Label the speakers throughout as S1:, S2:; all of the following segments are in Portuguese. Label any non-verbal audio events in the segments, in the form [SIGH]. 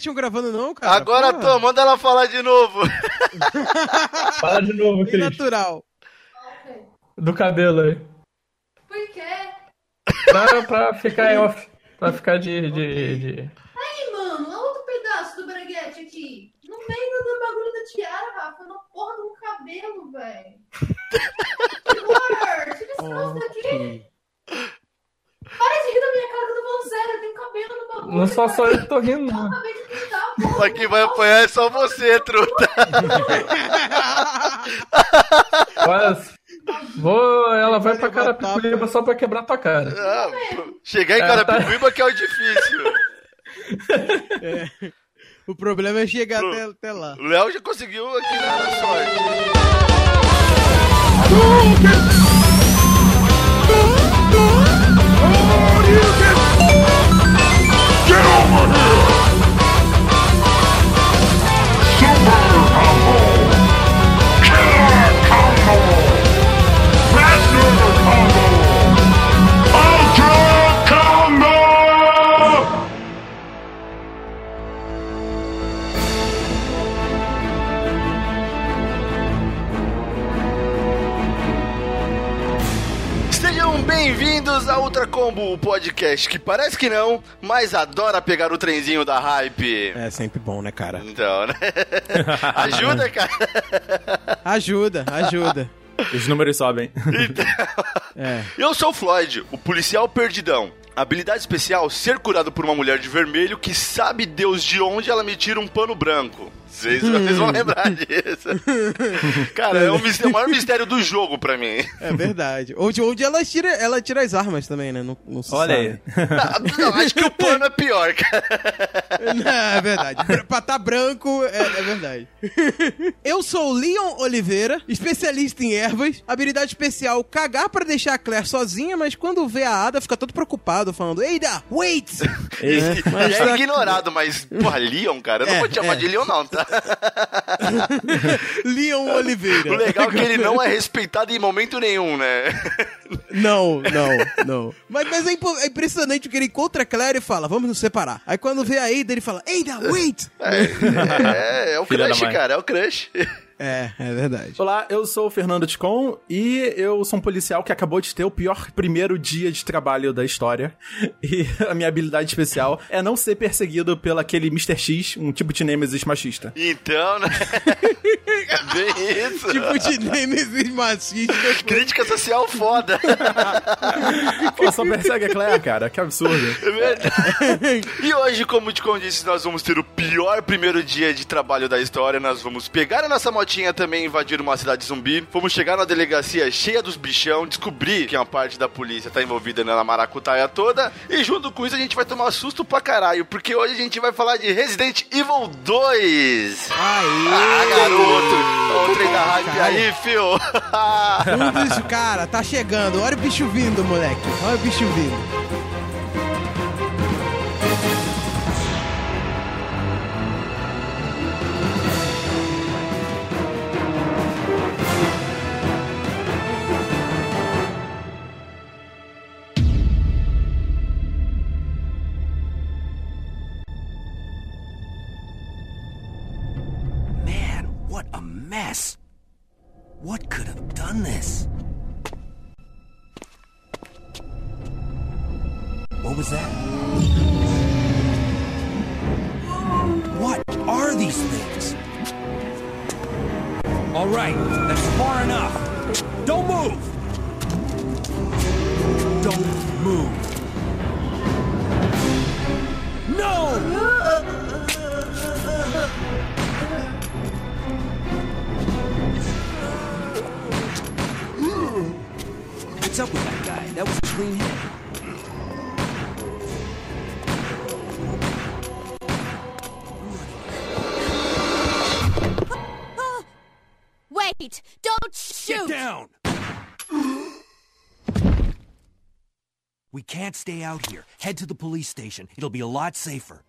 S1: reaction gravando, não, cara?
S2: Agora
S1: Porra.
S2: tô, manda ela falar de novo. [LAUGHS]
S3: Fala de novo,
S1: Bem
S3: Cris.
S1: natural.
S3: Do cabelo aí.
S4: Por quê?
S3: Pra, pra ficar em off. Pra ficar de. de, de...
S4: Aí, mano, olha outro pedaço do braguete aqui. No meio do bagulho da tiara, Rafa, na porra do cabelo, velho. Que horror! Tira esse troço daqui. Para de rir da eu falando sério. Tem cabelo no bagulho.
S3: Não só só eu que tô rindo,
S4: Eu
S3: não.
S4: acabei de pintar, porra.
S2: Mas quem vai apanhar é só você, truta.
S3: Olha, Vou, ela vai pra Carapicuíba só pra quebrar tua cara.
S2: Ah, chegar em
S3: É,
S2: Carapicuíba que é o difícil.
S1: O problema é chegar até, até lá.
S2: O Léo já conseguiu aqui na na sorte. Bem-vindos a Ultra Combo, o podcast que parece que não, mas adora pegar o trenzinho da hype.
S1: É sempre bom, né, cara?
S2: Então, né? [LAUGHS] Ajuda, cara.
S1: Ajuda, ajuda.
S5: Os números sobem. [LAUGHS]
S1: É.
S2: Eu sou o Floyd, o policial perdidão. Habilidade especial, ser curado por uma mulher de vermelho que sabe Deus de onde ela me tira um pano branco. Vocês, vocês vão lembrar disso. [LAUGHS] Cara, é o, mis- é o maior mistério do jogo pra mim.
S1: É verdade. Onde, onde ela tira, ela tira as armas também, né? Não, não
S5: Olha
S1: sabe.
S5: aí.
S2: Não, acho que o pano é pior, cara.
S1: Não, é verdade. Pra- Pra tá branco, é, é verdade. Eu sou o Leon Oliveira, especialista em ervas. Habilidade especial, cagar pra deixar a Claire sozinha, mas quando vê a Ada, fica todo preocupado, falando, Eida, wait!
S2: E,
S1: mas tá-
S2: é ignorado, mas, porra, Leon, cara, eu não
S1: É,
S2: vou te chamar
S1: é.
S2: de Leon, não, tá? [LAUGHS]
S1: Leon Oliveira.
S2: O legal é que ele não é [LAUGHS] respeitado em momento nenhum, né?
S1: Não, não, não. Mas, mas é, é impressionante que ele encontra a Claire e fala, vamos nos separar. Aí quando vê a Ada, ele fala, Eida, wait!
S2: É, é o
S5: Filha da
S2: crush, cara, é o crush.
S1: É, é verdade.
S5: Olá, eu sou o Fernando Ticon e eu sou um policial que acabou de ter o pior primeiro dia de trabalho da história. [LAUGHS] E a minha habilidade especial é não ser perseguido pelo aquele Mr. X, um tipo de Nemesis machista.
S2: Então, né? [LAUGHS] Bem isso.
S1: Tipo de Nemesis machista. [LAUGHS]
S2: Crítica social foda.
S5: Pô, só persegue a Claire, cara, que absurdo.
S2: É verdade. E hoje, como te disse, nós vamos ter o pior primeiro dia de trabalho da história. Nós vamos pegar a nossa motinha também, invadir uma cidade zumbi. Vamos chegar na delegacia cheia dos bichão, descobrir que uma parte da polícia tá envolvida na maracutaia toda. E junto com isso a gente vai tomar susto pra caralho, porque hoje a gente vai falar de Resident Evil 2.
S1: Aí!
S2: Ah, garoto! Olha o trem da hype aí, fio!
S1: Tudo isso, cara, tá chegando. Olha o bicho vindo, moleque. Olha o bicho vindo.
S6: Done this? Stay out here. Head to the police station. It'll be a lot safer.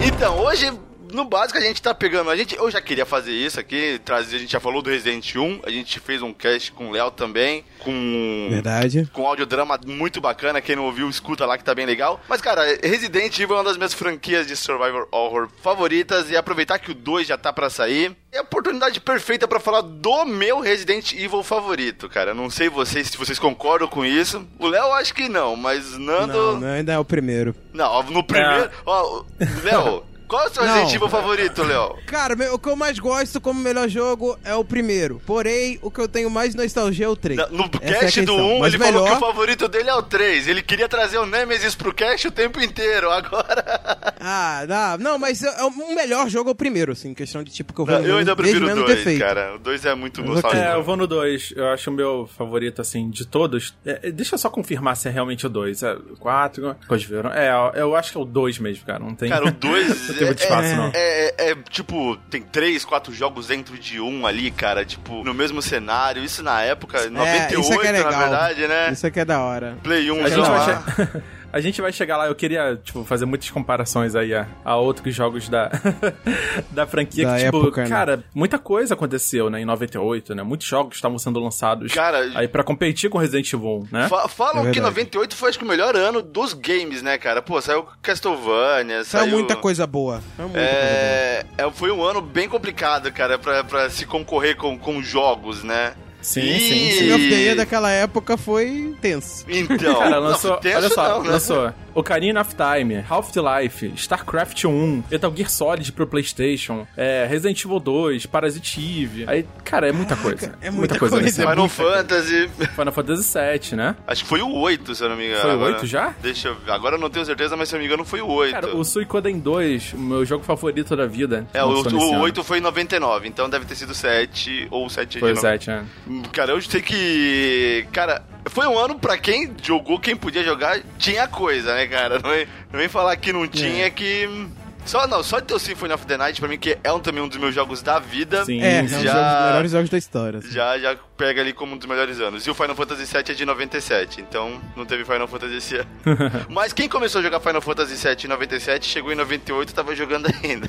S2: Então, hoje no básico a gente tá pegando. A gente, eu já queria fazer isso aqui, trazer, a gente já falou do Resident 1, a gente fez um cast com o Léo também, com.
S1: Verdade.
S2: Com audiodrama muito bacana, quem não ouviu, escuta lá que tá bem legal. Mas, cara, Resident Evil é uma das minhas franquias de Survivor Horror favoritas, e aproveitar que o 2 já tá pra sair, é a oportunidade perfeita pra falar do meu Resident Evil favorito, cara. Não sei vocês se vocês concordam com isso. O Léo acho que não, mas Nando.
S1: Não, não, ainda é o primeiro.
S2: Não, no primeiro. Ó, Léo, [LAUGHS] qual é o seu
S1: Não.
S2: Resident Evil favorito, Léo?
S1: Cara, meu- o que eu mais gosto como melhor jogo é o primeiro. Porém, o que eu tenho mais nostalgia é o 3.
S2: No
S1: Essa é
S2: cast do
S1: questão.
S2: 1,
S1: Mas
S2: ele falou que
S1: melhor-
S2: o favorito dele é o 3. Ele queria trazer o Nemesis pro cast o tempo inteiro. Agora. [LAUGHS]
S1: Ah, dá. Não, mas é- é o melhor jogo é o primeiro, assim, questão de tipo que eu vou
S2: eu ainda prefiro o
S1: mesmo não ter
S2: 2,
S1: feito.
S2: cara. O 2 é muito nostálgico.
S5: É, eu vou no 2. Eu acho o meu favorito, assim, de todos. É, é, deixa eu só confirmar se é realmente o 2. É o 4, coisas viram. É, eu acho que é o 2 mesmo, cara. Não tem.
S2: Cara, o 2 [LAUGHS]
S5: não tem muito espaço,
S2: é,
S5: não.
S2: é, é, é, tipo, tem 3, 4 jogos dentro de um ali, cara, tipo, no mesmo cenário. Isso na época, 98,
S1: isso é que é legal.
S2: na verdade, né?
S1: Isso aqui é da hora.
S2: Play 1
S5: A gente,
S2: já
S5: vai [LAUGHS] a gente vai chegar lá, eu queria, tipo, fazer muitas comparações aí a, a outros jogos da, [LAUGHS] da franquia.
S1: Da
S5: que, tipo,
S1: época, né?
S5: cara, muita coisa aconteceu, né, em 98, né? Muitos jogos estavam sendo lançados
S2: Cara,
S5: aí pra competir com Resident Evil 1, né?
S2: Fa- falam
S1: É
S2: que
S1: verdade.
S2: 98 foi acho que o melhor ano dos games, né, cara? Pô, saiu Castlevania,
S1: Saiu
S2: saiu...
S1: muita coisa boa. Saiu muita coisa boa.
S2: É, é, foi um ano bem complicado, cara, pra, pra se concorrer com, com jogos, né?
S5: Sim,
S2: E-
S5: sim,
S1: King
S5: sim.
S1: of the Year daquela época foi tenso.
S2: Então,
S5: Cara,
S2: não,
S5: lançou,
S2: tenso
S5: olha só,
S2: não, né?
S5: lançou Ocarina of Time, Half-Life, StarCraft 1, Metal Gear Solid pro Playstation, é, Resident Evil 2, Parasite Eve. Aí, cara, é muita coisa.
S1: é muita
S5: coisa.
S1: coisa.
S5: nesse ano.
S2: Final Fantasy,
S5: Final Fantasy VII, né?
S2: acho que foi o 8, se eu não me engano.
S5: Foi o
S2: agora.
S5: 8 já?
S2: Deixa eu ver, agora eu não tenho certeza, mas se eu não me engano foi o 8.
S5: Cara, o Suicoden 2, o meu jogo favorito da vida.
S2: É, o, o
S5: ano.
S2: 8 foi em 99, então deve ter sido 7 ou 7
S5: Foi o
S2: de
S5: 7, né?
S2: Cara, eu sei que. Cara, foi um ano pra quem jogou, quem podia jogar, tinha coisa, né, cara? Não vem, não vem falar que não tinha que. Só, não, só de ter o Symphony of the Night, pra mim, que é um, também um dos meus jogos da vida.
S5: Sim,
S1: É, é um dos
S2: Já-
S1: jogos- melhores jogos da história. assim.
S2: Já, já pega ali como um dos melhores anos. E o Final Fantasy VII é de 97, então não teve Final Fantasy esse ano. [LAUGHS] Mas quem começou a jogar Final Fantasy VII em 97, chegou em 98 e tava jogando ainda.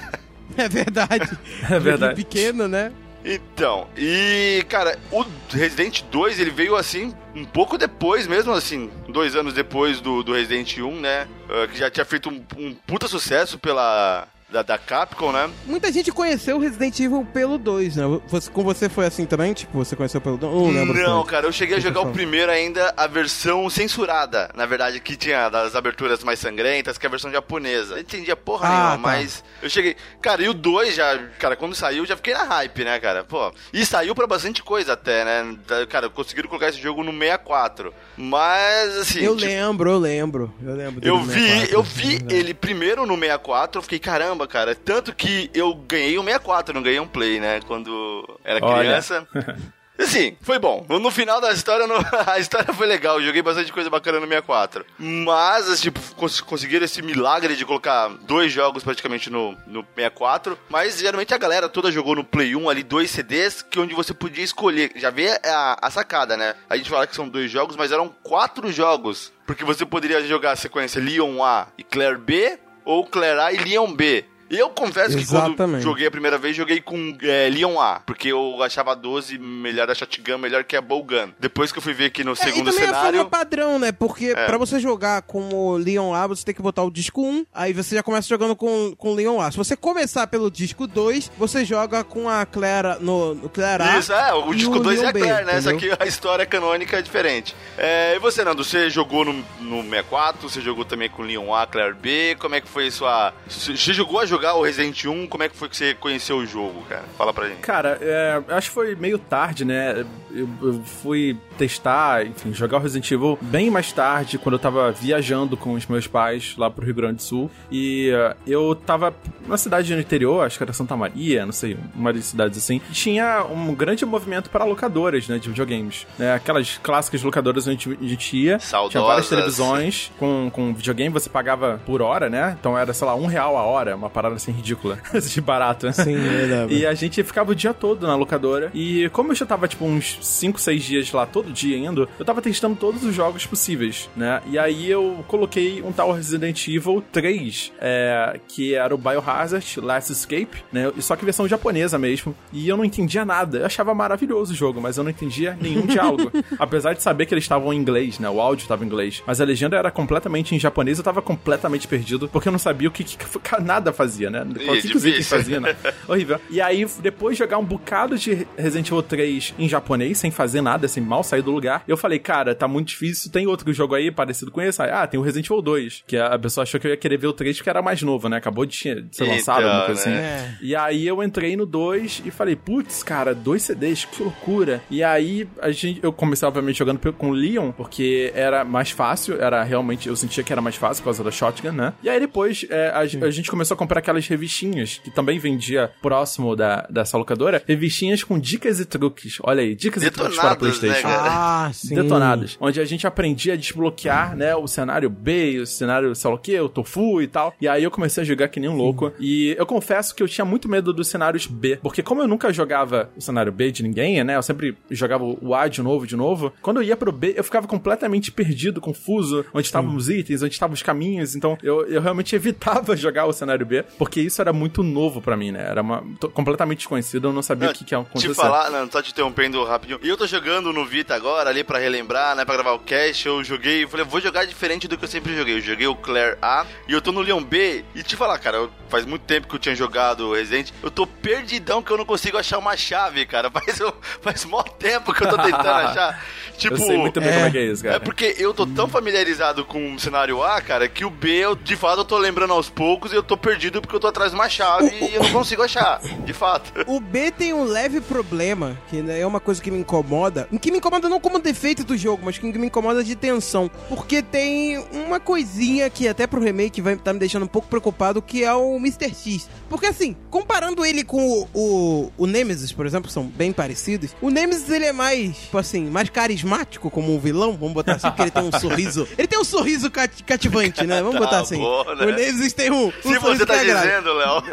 S1: É verdade.
S5: É verdade.
S1: Pequeno, né?
S2: Então, e cara, o Resident 2 ele veio assim um pouco depois, mesmo assim, dois anos depois do, do Resident 1, né? ah, que já tinha feito um, um puta sucesso pela. Da, da Capcom, né?
S1: Muita gente conheceu o Resident Evil pelo 2, né? Você, com você foi assim também? Tipo, você conheceu pelo 2? Não lembro.
S2: Não, cara, eu cheguei a jogar o primeiro ainda, a versão censurada. Na verdade, que tinha das aberturas mais sangrentas, que é a versão japonesa. Eu entendia porra
S1: Ah,
S2: nenhuma,
S1: tá.
S2: mas eu cheguei. Cara, e o 2 já, cara, quando saiu, já fiquei na hype, né, cara? Pô, e saiu pra bastante coisa até, né? Cara, conseguiram colocar esse jogo no 64. Mas, assim.
S1: Eu
S2: tipo,
S1: lembro, eu lembro. Eu lembro.
S2: eu vi,
S1: 64,
S2: eu vi ele primeiro no 64, eu fiquei, caramba, cara. Tanto que eu ganhei um 64, não ganhei um Play, né? Quando era criança. [LAUGHS] Assim, foi bom. No final da história, no- [LAUGHS] a história foi legal. Joguei bastante coisa bacana no 64. Mas, assim, tipo, cons- conseguiram esse milagre de colocar dois jogos praticamente no, no 64. Mas geralmente a galera toda jogou no Play 1 ali dois CDs que onde você podia escolher. Já vê a, a sacada, né? A gente fala que são dois jogos, mas eram quatro jogos. Porque você poderia jogar a sequência Leon A e Claire B, ou A e Leon B. E eu confesso que quando
S1: Exatamente.
S2: joguei a primeira vez, joguei com é, Leon A, porque eu achava a 12 melhor, a Shotgun melhor que a Bowgun. Depois que eu fui ver aqui no
S1: É, e
S2: segundo
S1: também a
S2: cenário...
S1: forma padrão, né? Porque
S2: É.
S1: pra você jogar com o Leon A, você tem que botar o disco 1, aí você já começa jogando com, com o Leon A. Se você começar pelo disco 2, você joga com a Clara no, no Claire A.
S2: Isso, é, o
S1: e
S2: disco 2 é a
S1: B,
S2: Claire, né? Só
S1: entendeu?
S2: que a história canônica é diferente. É, e você, Nando, você jogou no, no 64, você jogou também com Leon A, Claire B, como é que foi sua... Você jogou a jogar o Resident 1, como é que foi que você conheceu o jogo, cara? Fala pra gente.
S5: Cara, é, acho que foi meio tarde, né? Eu, eu fui testar, enfim, jogar o Resident Evil bem mais tarde, quando eu tava viajando com os meus pais lá pro Rio Grande do Sul. E uh, eu tava numa cidade no interior, acho que era Santa Maria, não sei, uma das cidades assim. E tinha um grande movimento para locadoras, né, de videogames. Né, aquelas clássicas locadoras onde a gente ia. Tinha
S2: Saudosas.
S5: várias televisões com, com videogame, você pagava por hora, né? Então era, sei lá, um real a hora, uma parada assim ridícula, [LAUGHS] de barato, né?
S1: Sim, eu lembro.
S5: E a gente ficava o dia todo na locadora. E como eu já tava, tipo, uns 5, 6 dias lá, todo dia indo, eu tava testando todos os jogos possíveis, né? E aí eu coloquei um tal Resident Evil 3, é, que era o Biohazard Last Escape, né? Só que versão japonesa mesmo. E eu não entendia nada. Eu achava maravilhoso o jogo, mas eu não entendia nenhum [LAUGHS] diálogo. Apesar de saber que eles estavam em inglês, né? O áudio estava em inglês. Mas a legenda era completamente em japonês, eu tava completamente perdido, porque eu não sabia o que, que [LAUGHS] nada fazia, né?
S2: Ih,
S5: Qual que os itens
S2: difícil.
S5: fazia, né? Horrível. E aí, depois de jogar um bocado de Resident Evil 3 em japonês, sem fazer nada, assim, mal sair do lugar, eu falei, cara, tá muito difícil, tem outro jogo aí parecido com esse? Aí, Ah, tem o Resident Evil 2, que a pessoa achou que eu ia querer ver o 3 porque era mais novo, né? Acabou de de ser lançado,
S2: Então,
S5: alguma coisa assim.
S2: né?
S1: É.
S5: E aí eu entrei no 2 e falei, putz, cara, dois CDs, que loucura. E aí a gente, eu comecei, obviamente, jogando com o Leon, porque era mais fácil, era realmente, eu sentia que era mais fácil por causa da shotgun, né? E aí depois é, a, a gente começou a comprar aquelas revistinhas, que também vendia próximo da, dessa locadora, revistinhas com dicas e truques. Olha aí, dicas truques para Playstation.
S2: né?
S1: Ah, sim.
S5: Detonadas. Onde a gente aprendia a desbloquear, né, o cenário B, o cenário, sei lá o que, o tofu e tal. E aí eu comecei a jogar que nem um louco. E eu confesso que eu tinha muito medo dos cenários B. Porque como eu nunca jogava o cenário B de ninguém, né, eu sempre jogava o A de novo, de novo. Quando eu ia pro B, eu ficava completamente perdido, confuso, onde estavam os itens, onde estavam os caminhos. Então eu, eu realmente [LAUGHS] evitava jogar o cenário B, porque isso era muito novo pra mim, né? Era uma, completamente desconhecido, eu não sabia
S2: Não,
S5: o que, que ia acontecer.
S2: Te falar, não, só te interrompendo rapidinho. E eu tô jogando no Vita agora, ali pra relembrar, né, pra gravar o cast, eu joguei, falei, vou jogar diferente do que eu sempre joguei. Eu joguei o Claire A e eu tô no Leon B. E te falar, cara, eu- faz muito tempo que eu tinha jogado Resident, eu tô perdidão que eu não consigo achar uma chave, cara. [LAUGHS] Faz, faz mó tempo que eu tô tentando [LAUGHS] achar. Tipo,
S5: eu sei muito bem
S1: é.
S5: como é que é isso, cara.
S2: É porque eu tô tão familiarizado com o cenário A, cara, que o B, eu, de fato, eu tô lembrando aos poucos e eu tô perdido porque eu tô atrás de uma chave e eu não consigo achar, de fato. [LAUGHS]
S1: O B tem um leve problema, que né, é uma coisa que me incomoda. Que me incomoda não como defeito do jogo, mas que me incomoda de tensão. Porque tem uma coisinha que até pro remake vai tá me deixando um pouco preocupado, que é o Mr. X. Porque assim, comparando ele com o, o, o Nemesis, por exemplo, são bem parecidos, o Nemesis ele é mais, tipo assim, mais carismático como um vilão, vamos botar assim, porque ele tem um [LAUGHS] sorriso. Ele tem um sorriso cat- cativante, né? Vamos
S2: Tá
S1: botar assim.
S2: bom, né?
S1: O Nemesis tem um, um
S2: Se você tá
S1: que agrada.
S2: dizendo, Léo.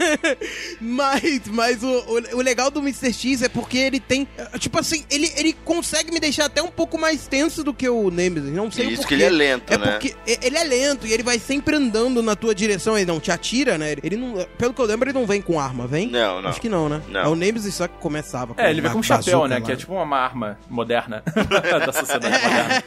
S2: [LAUGHS]
S1: mas mas o, o, o legal do Mr. X é porque ele tem. Eh, Tipo assim, ele, ele consegue me deixar até um pouco mais tenso do que o Nemesis. Não sei o
S2: Isso que ele é lento,
S1: É
S2: né?
S1: porque e- ele é lento e ele vai sempre andando na tua direção. Ele não te atira, né? Ele não. Pelo que eu lembro, ele não vem com arma, vem?
S2: Não, não.
S1: Acho que não, né?
S2: Não.
S1: É o Nemesis só que começava
S5: É, ele vem com um chapéu,
S1: bazuca
S5: né?
S1: lá.
S5: Que é tipo uma arma moderna [LAUGHS] da sociedade [LAUGHS] moderna.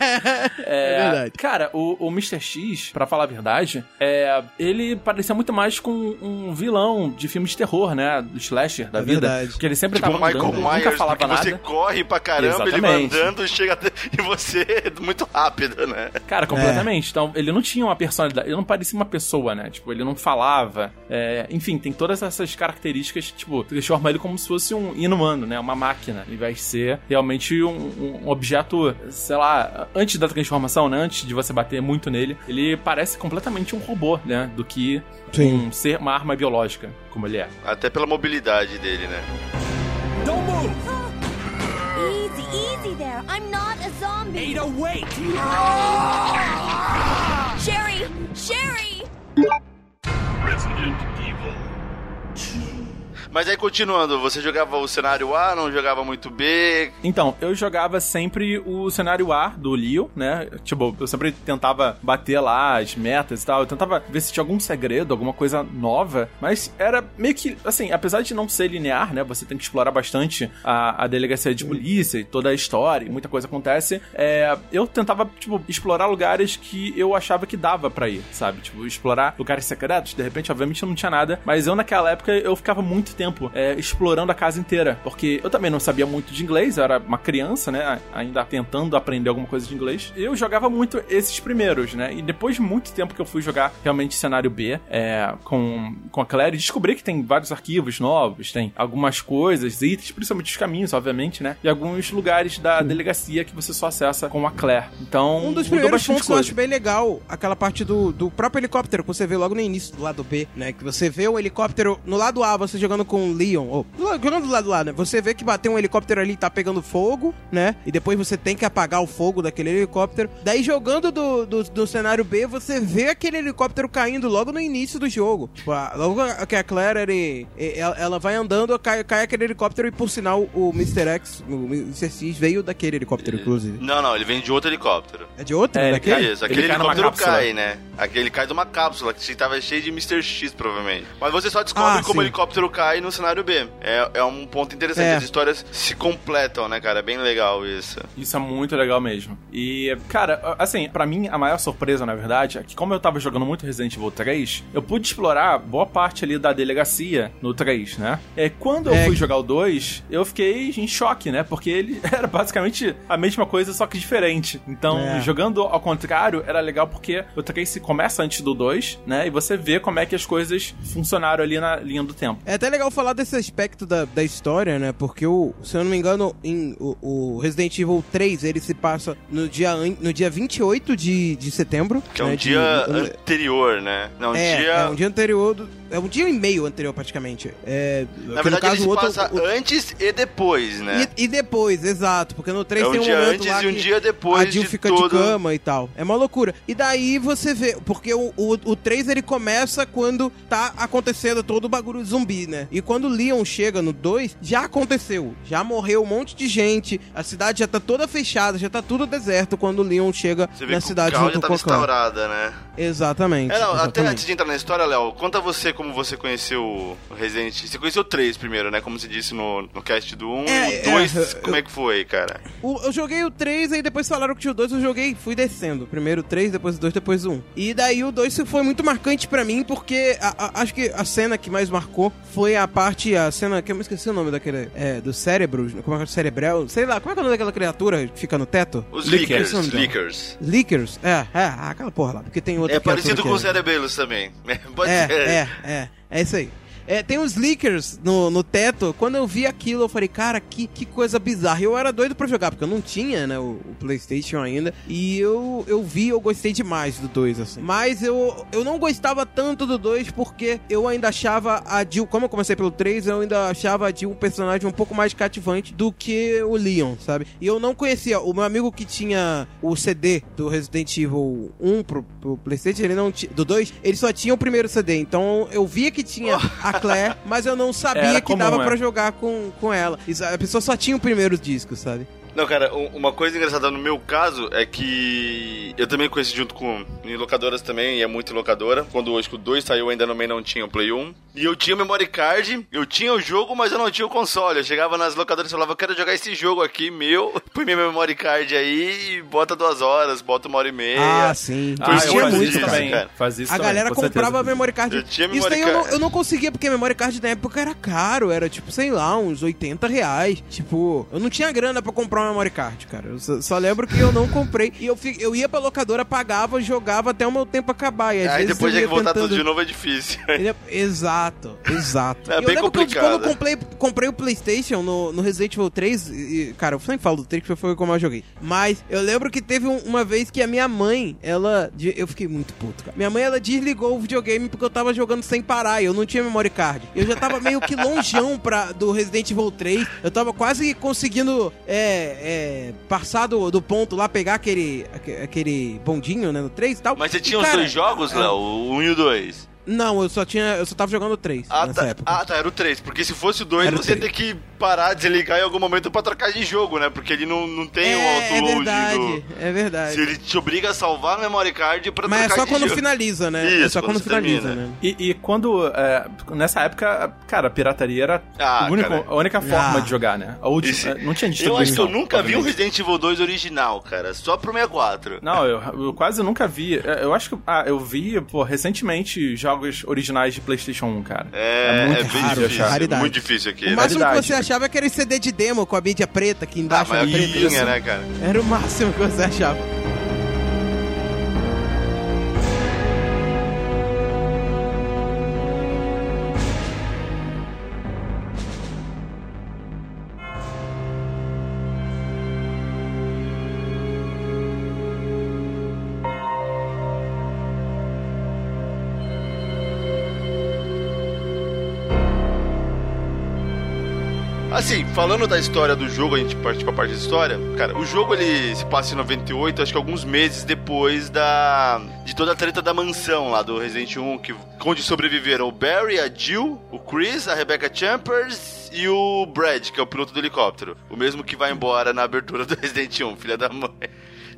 S5: [LAUGHS]
S1: É verdade.
S5: Cara, o, o Mr. X, pra falar a verdade, é, ele parecia muito mais com um vilão de filme de terror, né? Do slasher da
S1: É
S5: vida.
S1: verdade.
S5: Porque ele sempre
S2: Tipo o
S5: tava
S2: Michael
S5: andando, nunca
S2: Myers,
S5: falava
S2: porque
S5: nada.
S2: Você corre pra caramba, ele
S5: Exatamente.
S2: andando, chega até... [LAUGHS] e você é muito rápido, né?
S5: Cara, completamente. Então, ele não tinha uma personalidade, ele não parecia uma pessoa, né? Tipo, ele não falava. é, enfim, tem todas essas características, tipo, transforma ele como se fosse um inumano, né? Uma máquina. Ele vai ser realmente um, um objeto, sei lá, antes da transformação, né? Antes de você bater muito nele, ele parece completamente um robô, né? Do que
S1: Sim.
S5: um ser, uma arma biológica, como ele é.
S2: Até pela mobilidade dele, né?
S6: Don't move!
S7: Easy, easy there. I'm not a zombie.
S6: Ada, wait!
S7: Sherry! Sherry!
S2: Mas aí, continuando, você jogava o cenário A, não jogava muito B...
S5: Então, eu jogava sempre o cenário A do Leo, né? Tipo, eu sempre tentava bater lá as metas e tal. Eu tentava ver se tinha algum segredo, alguma coisa nova. Mas era meio que, assim, apesar de não ser linear, né? Você tem que explorar bastante a, a delegacia de polícia e toda a história, e muita coisa acontece. É, eu tentava, tipo, explorar lugares que eu achava que dava pra ir, sabe? Tipo, explorar lugares secretos. De repente, obviamente, não tinha nada. Mas eu, naquela época, eu ficava muito tempo é, explorando a casa inteira. Porque eu também não sabia muito de inglês, eu era uma criança, né? Ainda tentando aprender alguma coisa de inglês. Eu jogava muito esses primeiros, né? E depois de muito tempo que eu fui jogar realmente cenário B é, com, com a Claire, descobri que tem vários arquivos novos, tem algumas coisas, itens, principalmente os caminhos, obviamente, né? E alguns lugares da delegacia que você só acessa com a Claire. Então,
S1: Um dos primeiros pontos que eu acho bem legal, aquela parte do, do próprio helicóptero que você vê logo no início do lado B, né? Que você vê o helicóptero no lado A, você jogando com o Leon, ou jogando do lado lá, né? Você vê que bateu um helicóptero ali e tá pegando fogo, né? E depois você tem que apagar o fogo daquele helicóptero. Daí jogando do, do, do cenário B, você vê aquele helicóptero caindo logo no início do jogo. Tipo, a- logo que a Claire, ele, ela, ela vai andando, cai, cai aquele helicóptero e por sinal o Mr. X, o Mr. X veio daquele helicóptero, inclusive.
S2: Não, não, ele vem de outro helicóptero.
S1: É de outro?
S5: É, ele
S1: daquele?
S5: cai-
S2: Isso, aquele
S5: ele cai
S2: helicóptero
S5: cápsula.
S2: cai, né? Aquele cai de uma cápsula que tava cheio de Mr. X, provavelmente. Mas você só descobre
S1: Ah,
S2: como
S1: sim.
S2: o helicóptero cai no cenário B. É, é um ponto interessante.
S1: É.
S2: As histórias se completam, né, cara? É bem legal isso.
S5: Isso é muito legal mesmo. E, cara, assim, pra mim, a maior surpresa, na verdade, é que como eu tava jogando muito Resident Evil 3, eu pude explorar boa parte ali da delegacia no 3, né? É, quando eu
S1: É.
S5: fui jogar o 2, eu fiquei em choque, né? Porque ele [LAUGHS] era basicamente a mesma coisa, só que diferente. Então,
S1: É.
S5: jogando ao contrário, era legal porque o 3 se começa antes do 2, né? E você vê como é que as coisas funcionaram ali na linha do tempo.
S1: É até legal falar desse aspecto da, da história, né? Porque, o, se eu não me engano, em, o, o Resident Evil 3, ele se passa no dia, no dia 28 de, de setembro.
S2: Que é um
S1: né, de-
S2: dia
S1: um-
S2: anterior, né? Não, um
S1: é,
S2: dia.
S1: é um dia anterior. do- é um dia e meio anterior, praticamente. É,
S2: Na
S1: que
S2: verdade,
S1: caso,
S2: ele se
S1: outro-
S2: passa
S1: o-
S2: antes e depois, né?
S1: E, e depois, exato, porque no 3
S2: É um
S1: tem um
S2: dia
S1: momento
S2: antes
S1: lá
S2: e um
S1: que
S2: dia depois
S1: a Jill
S2: de
S1: fica
S2: todo-
S1: de cama e tal. É uma loucura. E daí você vê, porque o, o, o 3 ele começa quando tá acontecendo todo o bagulho zumbi, né? E quando o Leon chega no 2, já aconteceu. Já morreu um monte de gente, a cidade já tá toda fechada, já tá tudo deserto quando o Leon chega
S2: Você vê
S1: na
S2: que
S1: cidade junto
S2: já
S1: com
S2: tava
S1: o clã.
S2: instaurada, né?
S1: Exatamente.
S2: É, não, até
S1: exatamente.
S2: antes de entrar na história, Léo, conta você como você conheceu o Resident Você conheceu o 3 primeiro, né? Como você disse no, no cast do 1.
S1: É,
S2: o 2,
S1: é,
S2: como é que foi, cara?
S1: O- eu joguei o 3, aí depois falaram que tinha o 2, eu joguei, fui descendo. Primeiro o 3, depois o 2, depois o 1. E daí o 2 foi muito marcante pra mim, porque a- a- acho que a cena que mais marcou foi a parte, a cena, que eu me esqueci o nome daquele, é, do cérebro, como é que é o cerebral, sei lá, como é que é o nome daquela criatura que fica no teto?
S2: Os
S5: Lickers.
S2: Lickers. Lickers.
S1: É, é, aquela porra lá, porque tem outra
S2: É parecido com
S1: que
S2: os cerebelos também. [LAUGHS] Pode
S1: é,
S2: ser.
S1: é, é, é isso aí. É, tem uns leakers no, no teto. Quando eu vi aquilo, eu falei, cara, que, que coisa bizarra. Eu era doido pra jogar, porque eu não tinha, né, o, o PlayStation ainda. E eu, eu vi, eu gostei demais do 2, assim. Mas eu, eu não gostava tanto do 2 porque eu ainda achava a Jill, como eu comecei pelo 3, eu ainda achava a Jill um personagem um pouco mais cativante do que o Leon, sabe? E eu não conhecia. O meu amigo que tinha o CD do Resident Evil 1 pro, pro PlayStation, ele não tinha. Do 2, ele só tinha o primeiro CD. Então eu via que tinha a Claire, mas eu não sabia
S5: Era
S1: que
S5: comum,
S1: dava
S5: é.
S1: pra jogar com, com ela. Isso, A pessoa só tinha o primeiro disco, sabe?
S2: Não, cara, uma coisa engraçada no meu caso é que eu também conheci junto com em locadoras também, e é muito locadora. Quando o Osco 2 saiu, ainda também não tinha o Play 1. E eu tinha o memory card, eu tinha o jogo, mas eu não tinha o console. Eu chegava nas locadoras e falava, eu quero jogar esse jogo aqui, meu. [LAUGHS] Põe minha memory card aí e bota duas horas, bota uma hora e meia.
S1: Ah, sim.
S2: Ah,
S1: Isso
S2: eu
S1: tinha
S2: fazia
S1: muito,
S2: isso
S5: também.
S2: cara.
S5: Faz isso
S1: A
S5: também,
S1: galera
S5: com certeza.
S1: comprava memory card.
S2: Eu tinha
S1: Isso
S2: memory
S1: daí eu não,
S2: card.
S1: eu não conseguia, porque memory card na época era caro. Era tipo, sei lá, uns 80 reais. Tipo, eu não tinha grana pra comprar uma memory card, cara. Eu só, só lembro que eu não comprei. E eu, fi- eu ia pra locadora, pagava, jogava até o meu tempo acabar. E
S2: Aí depois de voltar
S1: tentando...
S2: tudo de novo é difícil. [LAUGHS]
S1: É- Exato, exato. [LAUGHS]
S2: É
S1: eu
S2: bem
S1: que
S2: complicado.
S1: quando eu comprei, comprei o PlayStation no, no Resident Evil 3, e, e, cara, eu sempre falo do 3 porque foi como eu joguei. Mas eu lembro que teve um- uma vez que a minha mãe, ela. Eu fiquei muito puto, cara. Minha mãe, ela desligou o videogame porque eu tava jogando sem parar e eu não tinha memory card. Eu já tava meio que longeão pra, do Resident Evil 3. Eu tava quase conseguindo é, é, passar do, do ponto lá, pegar aquele, aque- aquele bondinho, né, no 3 e tal.
S2: Mas você tinha os dois jogos,
S1: é,
S2: Léo? O 1 e o 2?
S1: Não, eu só tinha. Eu só tava jogando o 3
S2: Ah tá,
S1: época.
S2: ah, tá, era o 3. Porque se fosse o 2,
S1: Era o
S2: você
S1: três.
S2: tem que parar, desligar em algum momento pra trocar de jogo, né? Porque ele não, não tem o
S1: é, é
S2: autoload
S1: verdade,
S2: do...
S1: é verdade.
S2: Se ele te obriga a salvar a memory card pra
S1: Mas é
S2: trocar
S1: só
S2: de
S1: quando
S2: jogo.
S1: finaliza, né?
S2: Isso,
S1: é só
S2: quando
S1: quando finaliza,
S2: termina.
S1: né?
S5: E, e quando. é, nessa época, cara, a pirataria era
S2: Ah,
S5: o único- a única forma
S1: Ah.
S5: de jogar, né? A última,
S2: Esse-
S5: é, não tinha
S2: Eu
S5: distribuição.
S2: acho que eu nunca vi um
S5: obviamente.
S2: Resident Evil 2 original, cara. Só pro 64.
S5: Não, eu, eu quase nunca vi. É, Eu acho que. Ah, eu vi, pô, recentemente jogos originais de PlayStation 1, cara.
S2: É, é,
S5: muito
S2: bem
S5: difícil de
S2: difícil.
S5: achar.
S1: Raridade.
S2: Muito difícil aqui.
S1: O
S2: né?
S1: máximo que você achava é aquele CD de demo com a mídia preta aqui
S2: Ah,
S1: embaixo.
S2: mas
S1: era
S2: é
S1: preto.
S2: fininha, né, cara?
S1: Era o máximo que você achava.
S2: Assim, falando da história do jogo, a gente parte pra parte da história. Cara, o jogo ele se passa em 98, acho que alguns meses depois da. de toda a treta da mansão lá do Resident 1, que, onde sobreviveram o Barry, a Jill, o Chris, a Rebecca Chambers e o Brad, que é o piloto do helicóptero. O mesmo que vai embora na abertura do [LAUGHS] Resident 1, filha da mãe.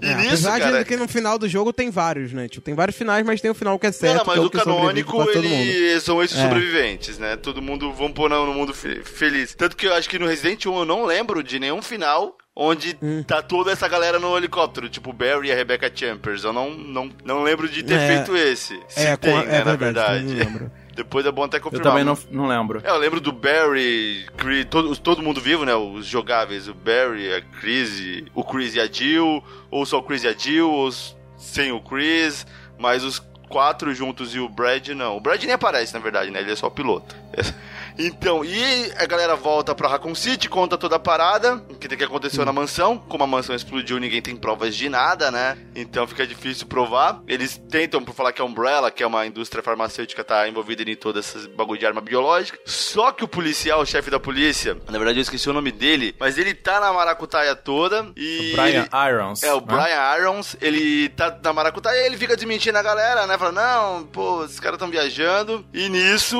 S2: E
S1: É,
S2: nisso,
S1: apesar
S2: cara.
S1: de que no final do jogo tem vários, né? Tipo, tem vários finais, mas tem o final que é certo.
S2: não, mas
S1: é
S2: o
S1: sobrevive
S2: canônico, ele são esses
S1: É.
S2: sobreviventes, né? Todo mundo, vamos pôr no mundo fe- feliz. Tanto que eu acho que no Resident 1 eu não lembro de nenhum final onde
S1: Hum.
S2: tá toda essa galera no helicóptero, tipo o Barry e a Rebecca Chambers. Eu não, não, não lembro de ter
S1: É.
S2: feito esse. Se
S1: É,
S2: tem, né,
S1: é
S2: na
S1: verdade,
S2: verdade.
S1: não lembro. [LAUGHS]
S2: Depois é bom até
S5: Eu
S2: confirmar.
S5: também não, não lembro.
S2: É, eu lembro do Barry, Chris, todo, todo mundo vivo, né? Os jogáveis, o Barry, a Chris, o Chris e a Jill, ou só o Chris e a Jill, ou sem o Chris, mas os quatro juntos e o Brad não. O Brad nem aparece, na verdade, né? Ele é só o piloto. [LAUGHS] Então, e a galera volta pra Raccoon City, conta toda a parada, o que, que aconteceu na mansão. Como a mansão explodiu, ninguém tem provas de nada, né? Então fica difícil provar. Eles tentam por falar que a Umbrella, que é uma indústria farmacêutica, tá envolvida em todo esse bagulho de arma biológica. Só que o policial, o chefe da polícia, na verdade eu esqueci o nome dele, mas ele tá na maracutaia toda e.
S5: Brian
S2: ele-
S5: Irons.
S2: é, o
S5: né?
S2: Brian Irons, ele tá na maracutaia e ele fica desmentindo a galera, né? Fala, não, pô, esses caras estão viajando. E nisso,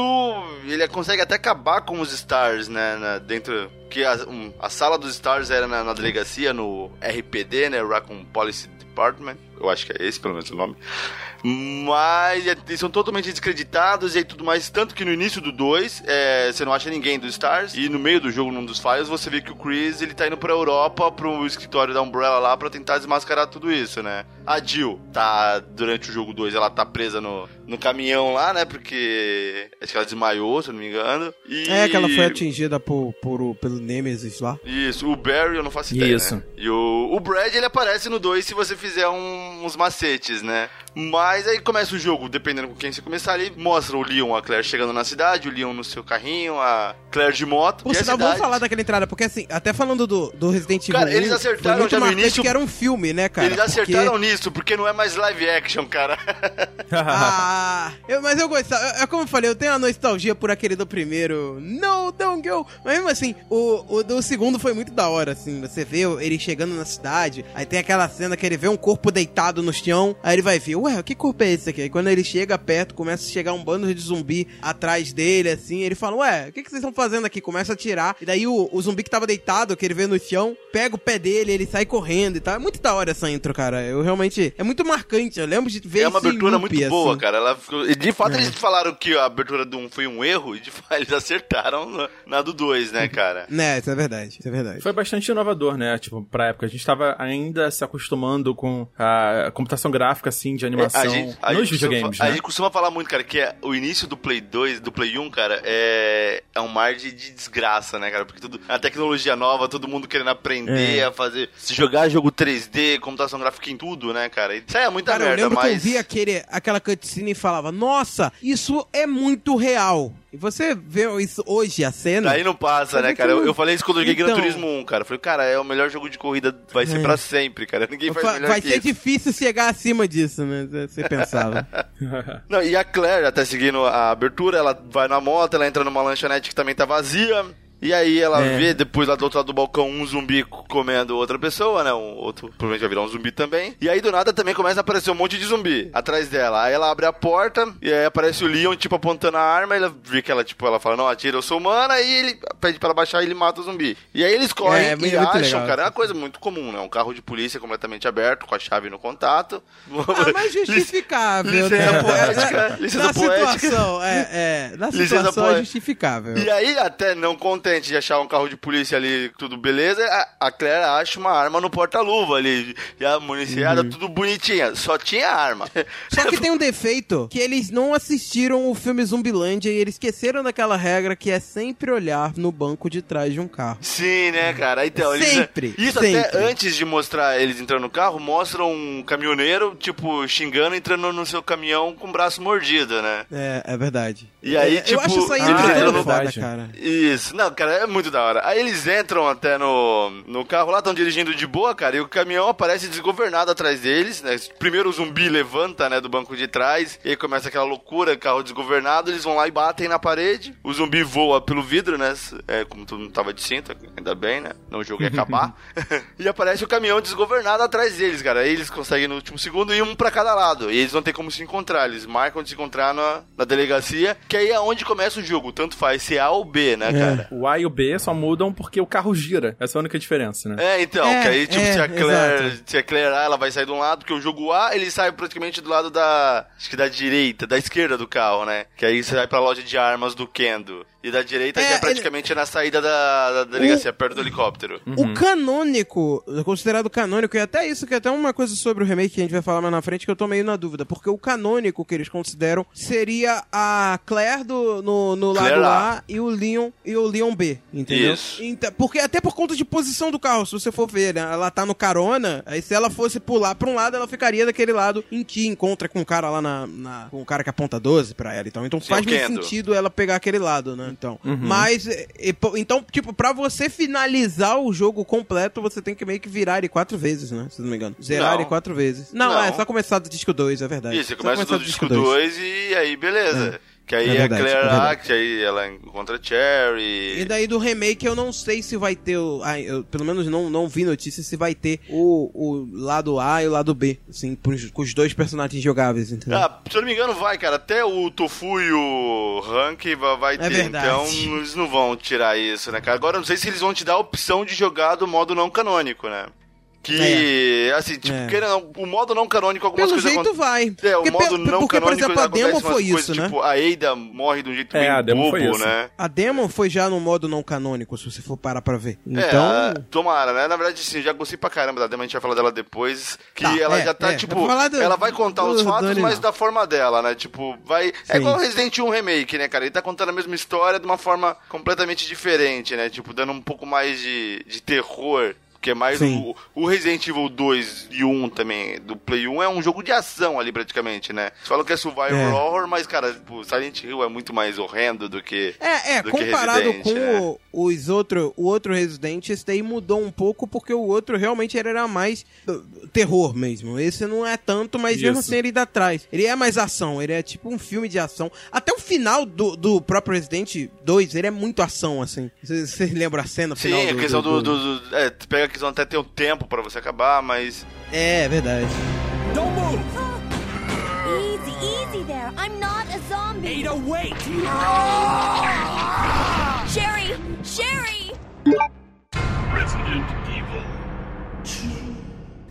S2: ele consegue até acabar com os Stars, né? na- dentro... Que a, um, a sala dos Stars era na, na delegacia, no RPD, né? Raccoon Policy Department. Eu acho que é esse, pelo menos, o nome. Mas é, eles são totalmente descreditados e tudo mais. Tanto que no início do 2, é, você não acha ninguém dos Stars. E no meio do jogo, num dos files, você vê que o Chris ele tá indo pra Europa, pro escritório da Umbrella lá, pra tentar desmascarar tudo isso, né? A Jill tá, durante o jogo 2, ela tá presa no, no caminhão lá, né? Porque acho que ela desmaiou, se eu não me engano. E...
S1: É que ela foi atingida por, por, pelo Nemesis lá.
S2: Isso, o Barry eu não faço ideia.
S5: Isso.
S2: Né? E o, o Brad ele aparece no 2 se você fizer um- uns macetes, né? Mas aí começa o jogo, dependendo com quem você começar ali, mostra o Leon, a Claire chegando na cidade, o Leon no seu carrinho, a Claire de moto.
S1: Sinal,
S2: cidade...
S1: vamos falar daquela entrada, porque assim, até falando do, do Resident Evil
S2: Cara,
S1: 1,
S2: eles acertaram
S1: foi muito
S2: já no início-
S1: que era um filme, né, cara?
S2: Eles
S1: Porque-
S2: acertaram nisso, porque não é mais live action, cara. [LAUGHS] [LAUGHS]
S1: Ah, eu- mas eu gostava. É como eu falei, eu tenho a nostalgia por aquele do primeiro. No, don't go. Mas mesmo assim, o, o do segundo foi muito da hora, assim. Você vê ele chegando na cidade, aí tem aquela cena que ele vê um corpo deitado no chão, aí ele vai ver, ué, que corpo é esse aqui? Aí quando ele chega perto, começa a chegar um bando de zumbi atrás dele, assim, ele fala, ué, o que, que vocês estão fazendo aqui? Começa a atirar, e daí o, o zumbi que tava deitado, que ele vê no chão, pega o pé dele, ele sai correndo e tal. É muito da hora essa intro, cara. Eu realmente. É muito marcante. Eu lembro de ver
S2: É uma abertura
S1: loop,
S2: muito boa,
S1: assim.
S2: cara. Ela ficou... e De fato,
S1: É.
S2: eles falaram que a abertura do 1 foi um erro, e de [LAUGHS] fato eles acertaram na, na do 2, né, cara? [LAUGHS]
S1: Né, isso é verdade, isso é verdade.
S5: Foi bastante inovador, né? Tipo, pra época. A gente tava ainda se acostumando com a computação gráfica, assim, de animação
S2: É, A gente, a
S5: nos videogames,
S2: fa- A
S5: né?
S2: gente costuma falar muito, cara, que é o início do Play 2, do Play 1, cara, é, é um mar de, de desgraça, né, cara? Porque tudo, a tecnologia nova, todo mundo querendo aprender
S1: É.
S2: a fazer. Se jogar jogo 3D, computação gráfica em tudo, né, cara? Isso aí é muita
S1: Cara, eu
S2: merda,
S1: lembro que eu
S2: mas.
S1: vi aquele, aquela cutscene e falava, nossa, isso é muito real. E você vê isso hoje, a cena...
S2: Daí não passa, né, cara? Eu, eu falei isso quando eu joguei Gran
S1: Então-
S2: Turismo 1, cara. Eu falei, cara, é o melhor jogo de corrida, vai ser
S1: É.
S2: pra sempre, cara. Ninguém faz
S1: Fa-
S2: melhor
S1: vai ser
S2: isso.
S1: difícil chegar acima disso, né? Você pensava. [LAUGHS]
S2: Não, e a Claire, até seguindo a abertura, ela vai na moto, ela entra numa lanchonete que também tá vazia. E aí ela
S1: É.
S2: vê depois lá do outro lado do balcão um zumbi comendo outra pessoa, né? Um outro provavelmente vai virar um zumbi também. E aí do nada também começa a aparecer um monte de zumbi atrás dela. Aí ela abre a porta e aí aparece o Leon, tipo, apontando a arma. Ela vê que ela, tipo, ela fala, não, atira, eu sou humana. E ele pede pra ela baixar e ele mata o zumbi. E aí eles correm
S1: É, é
S2: e acham,
S1: legal.
S2: cara, é uma coisa muito comum, né? Um carro de polícia completamente aberto, com a chave no contato.
S1: Ah, mas [LAUGHS] justificável,
S2: Licença
S1: né?
S2: poética,
S1: Na-
S2: licença
S1: Na
S2: poética.
S1: situação, é, é. Na
S2: Licença
S1: situação é
S2: poética.
S1: justificável.
S2: E aí, até não contente de achar um carro de polícia ali, tudo beleza, a, a Claire acha uma arma no porta-luva ali. E a municiada,
S1: Uhum.
S2: tudo bonitinha. Só tinha arma.
S1: Só que tem um defeito, que eles não assistiram o filme Zumbilândia e eles esqueceram daquela regra que é sempre olhar no banco de trás de um carro.
S2: Sim, né, cara? Então, eles-
S1: Sempre,
S2: Isso
S1: sempre.
S2: até antes de mostrar eles entrando no carro, mostra um caminhoneiro, tipo, xingando, entrando no seu caminhão com o braço mordido, né?
S1: É, é verdade.
S2: E aí,
S1: É,
S2: tipo,
S1: Eu acho isso aí foda,
S5: verdade.
S1: cara.
S2: Isso. Não, cara, cara, é muito da hora. Aí eles entram até no, no carro lá, estão dirigindo de boa, cara, e o caminhão aparece desgovernado atrás deles, né? Primeiro o zumbi levanta, né, do banco de trás, e aí começa aquela loucura, carro desgovernado, eles vão lá e batem na parede, o zumbi voa pelo vidro, né? É, como todo mundo tava de cinto, ainda bem, né? Não o jogo ia acabar. [LAUGHS] [LAUGHS] e aparece o caminhão desgovernado atrás deles, cara. Aí eles conseguem no último segundo ir um pra cada lado. E eles não tem como se encontrar. Eles marcam de se encontrar na, na delegacia, que aí é onde começa o jogo. Tanto faz se é A ou B, né, cara?
S5: O A e o B só mudam porque o carro gira. Essa é a única diferença, né?
S2: É, então,
S1: É,
S2: que aí, tipo,
S1: é,
S2: se, a Claire, se a Claire A, ela vai sair de um lado, porque o jogo A, ele sai praticamente do lado da, acho que da direita, da esquerda do carro, né? Que aí você vai pra loja de armas do Kendo. E da direita,
S1: É,
S2: que é praticamente na saída da, da delegacia, perto do helicóptero.
S1: O canônico, considerado canônico, e até isso, que é até uma coisa sobre o remake que a gente vai falar mais na frente, que eu tô meio na dúvida, porque o canônico que eles consideram seria a Claire do, no, no lado
S2: Claire A
S1: e o Leon e o Leon B, entendeu?
S2: Isso.
S1: Então, porque até por conta de posição do carro, se você for ver, né, ela tá no carona, aí se ela fosse pular pra um lado, ela ficaria daquele lado em que encontra com o cara lá na, na- com o cara que aponta 12 pra ela, então, então
S2: Sim,
S1: faz
S2: o
S1: muito sentido ela pegar aquele lado, né? Então, mas e- e, então, tipo, pra você finalizar o jogo completo, você tem que meio que virar ele quatro vezes, né? Se não me engano. Zerar
S2: Não.
S1: ele quatro vezes. Não,
S2: Não.
S1: é só começar do disco 2, é verdade.
S2: Isso, você começa
S1: começar
S2: do disco 2 e aí beleza. Que aí
S1: É
S2: é,
S1: verdade,
S2: Claire
S1: é
S2: A, que aí ela encontra a Cherry.
S1: E daí do remake eu não sei se vai ter o. ah, eu, pelo menos não, não vi notícia se vai ter o, o lado A e o lado B, assim, pros- com os dois personagens jogáveis, entendeu?
S2: Ah, se eu não me engano, vai, cara. Até o Tofu e o Rank vai, vai ter.
S1: É.
S2: Então, eles não vão tirar isso, né, cara? Agora, eu não sei se eles vão te dar a opção de jogar do modo não canônico, né? Que, assim, tipo,
S1: É.
S2: querendo, o modo não canônico, algumas
S1: Pelo
S2: coisas
S1: jeito
S2: acon-
S1: vai.
S2: É, o
S1: Porque,
S2: modo não
S1: porque, por
S2: canônico
S1: exemplo, a demo foi
S2: coisas,
S1: isso, né?
S2: Tipo, a Ada morre de um jeito
S5: É,
S2: meio
S5: a demo
S2: bobo,
S5: foi isso.
S2: né?
S1: A demo foi já no modo não canônico, se você for parar pra ver.
S2: É,
S1: Então.
S2: a- tomara, né? Na verdade, sim, já gostei pra caramba da demo, a gente vai falar dela depois. Que
S1: Tá,
S2: ela
S1: é,
S2: já tá,
S1: é,
S2: tipo,
S1: do-
S2: ela vai contar
S1: do
S2: os fatos,
S1: Dani,
S2: mas
S1: não.
S2: da forma dela, né? Tipo, vai. É
S1: Sim.
S2: igual Resident Evil Remake, né, cara? Ele tá contando a mesma história de uma forma completamente diferente, né? Tipo, dando um pouco mais de, de terror. Que é mais o, o Resident Evil 2 e 1 também, do Play 1, é um jogo de ação ali praticamente, né? Eles falam que é survival
S1: É.
S2: horror, mas, cara, tipo, Silent Hill é muito mais horrendo do que.
S1: É, é,
S2: do
S1: comparado
S2: Resident,
S1: com
S2: né?
S1: o- os outro, o outro Resident, esse daí mudou um pouco porque o outro realmente era mais terror mesmo. Esse não é tanto, mas mesmo
S5: Isso.
S1: assim ele dá atrás. Ele é mais ação, ele é tipo um filme de ação. Até o final do, do próprio Resident 2, ele é muito ação, assim. Vocês vocês lembram a cena
S2: Sim,
S1: final?
S2: a questão do, do, do- É, tu pega a questão até ter um tempo pra você acabar, mas.
S1: É, é verdade.
S6: Don't move!
S7: Easy, easy there. I'm not a zombie.
S6: Ada, wait!
S7: Sherry! Sherry!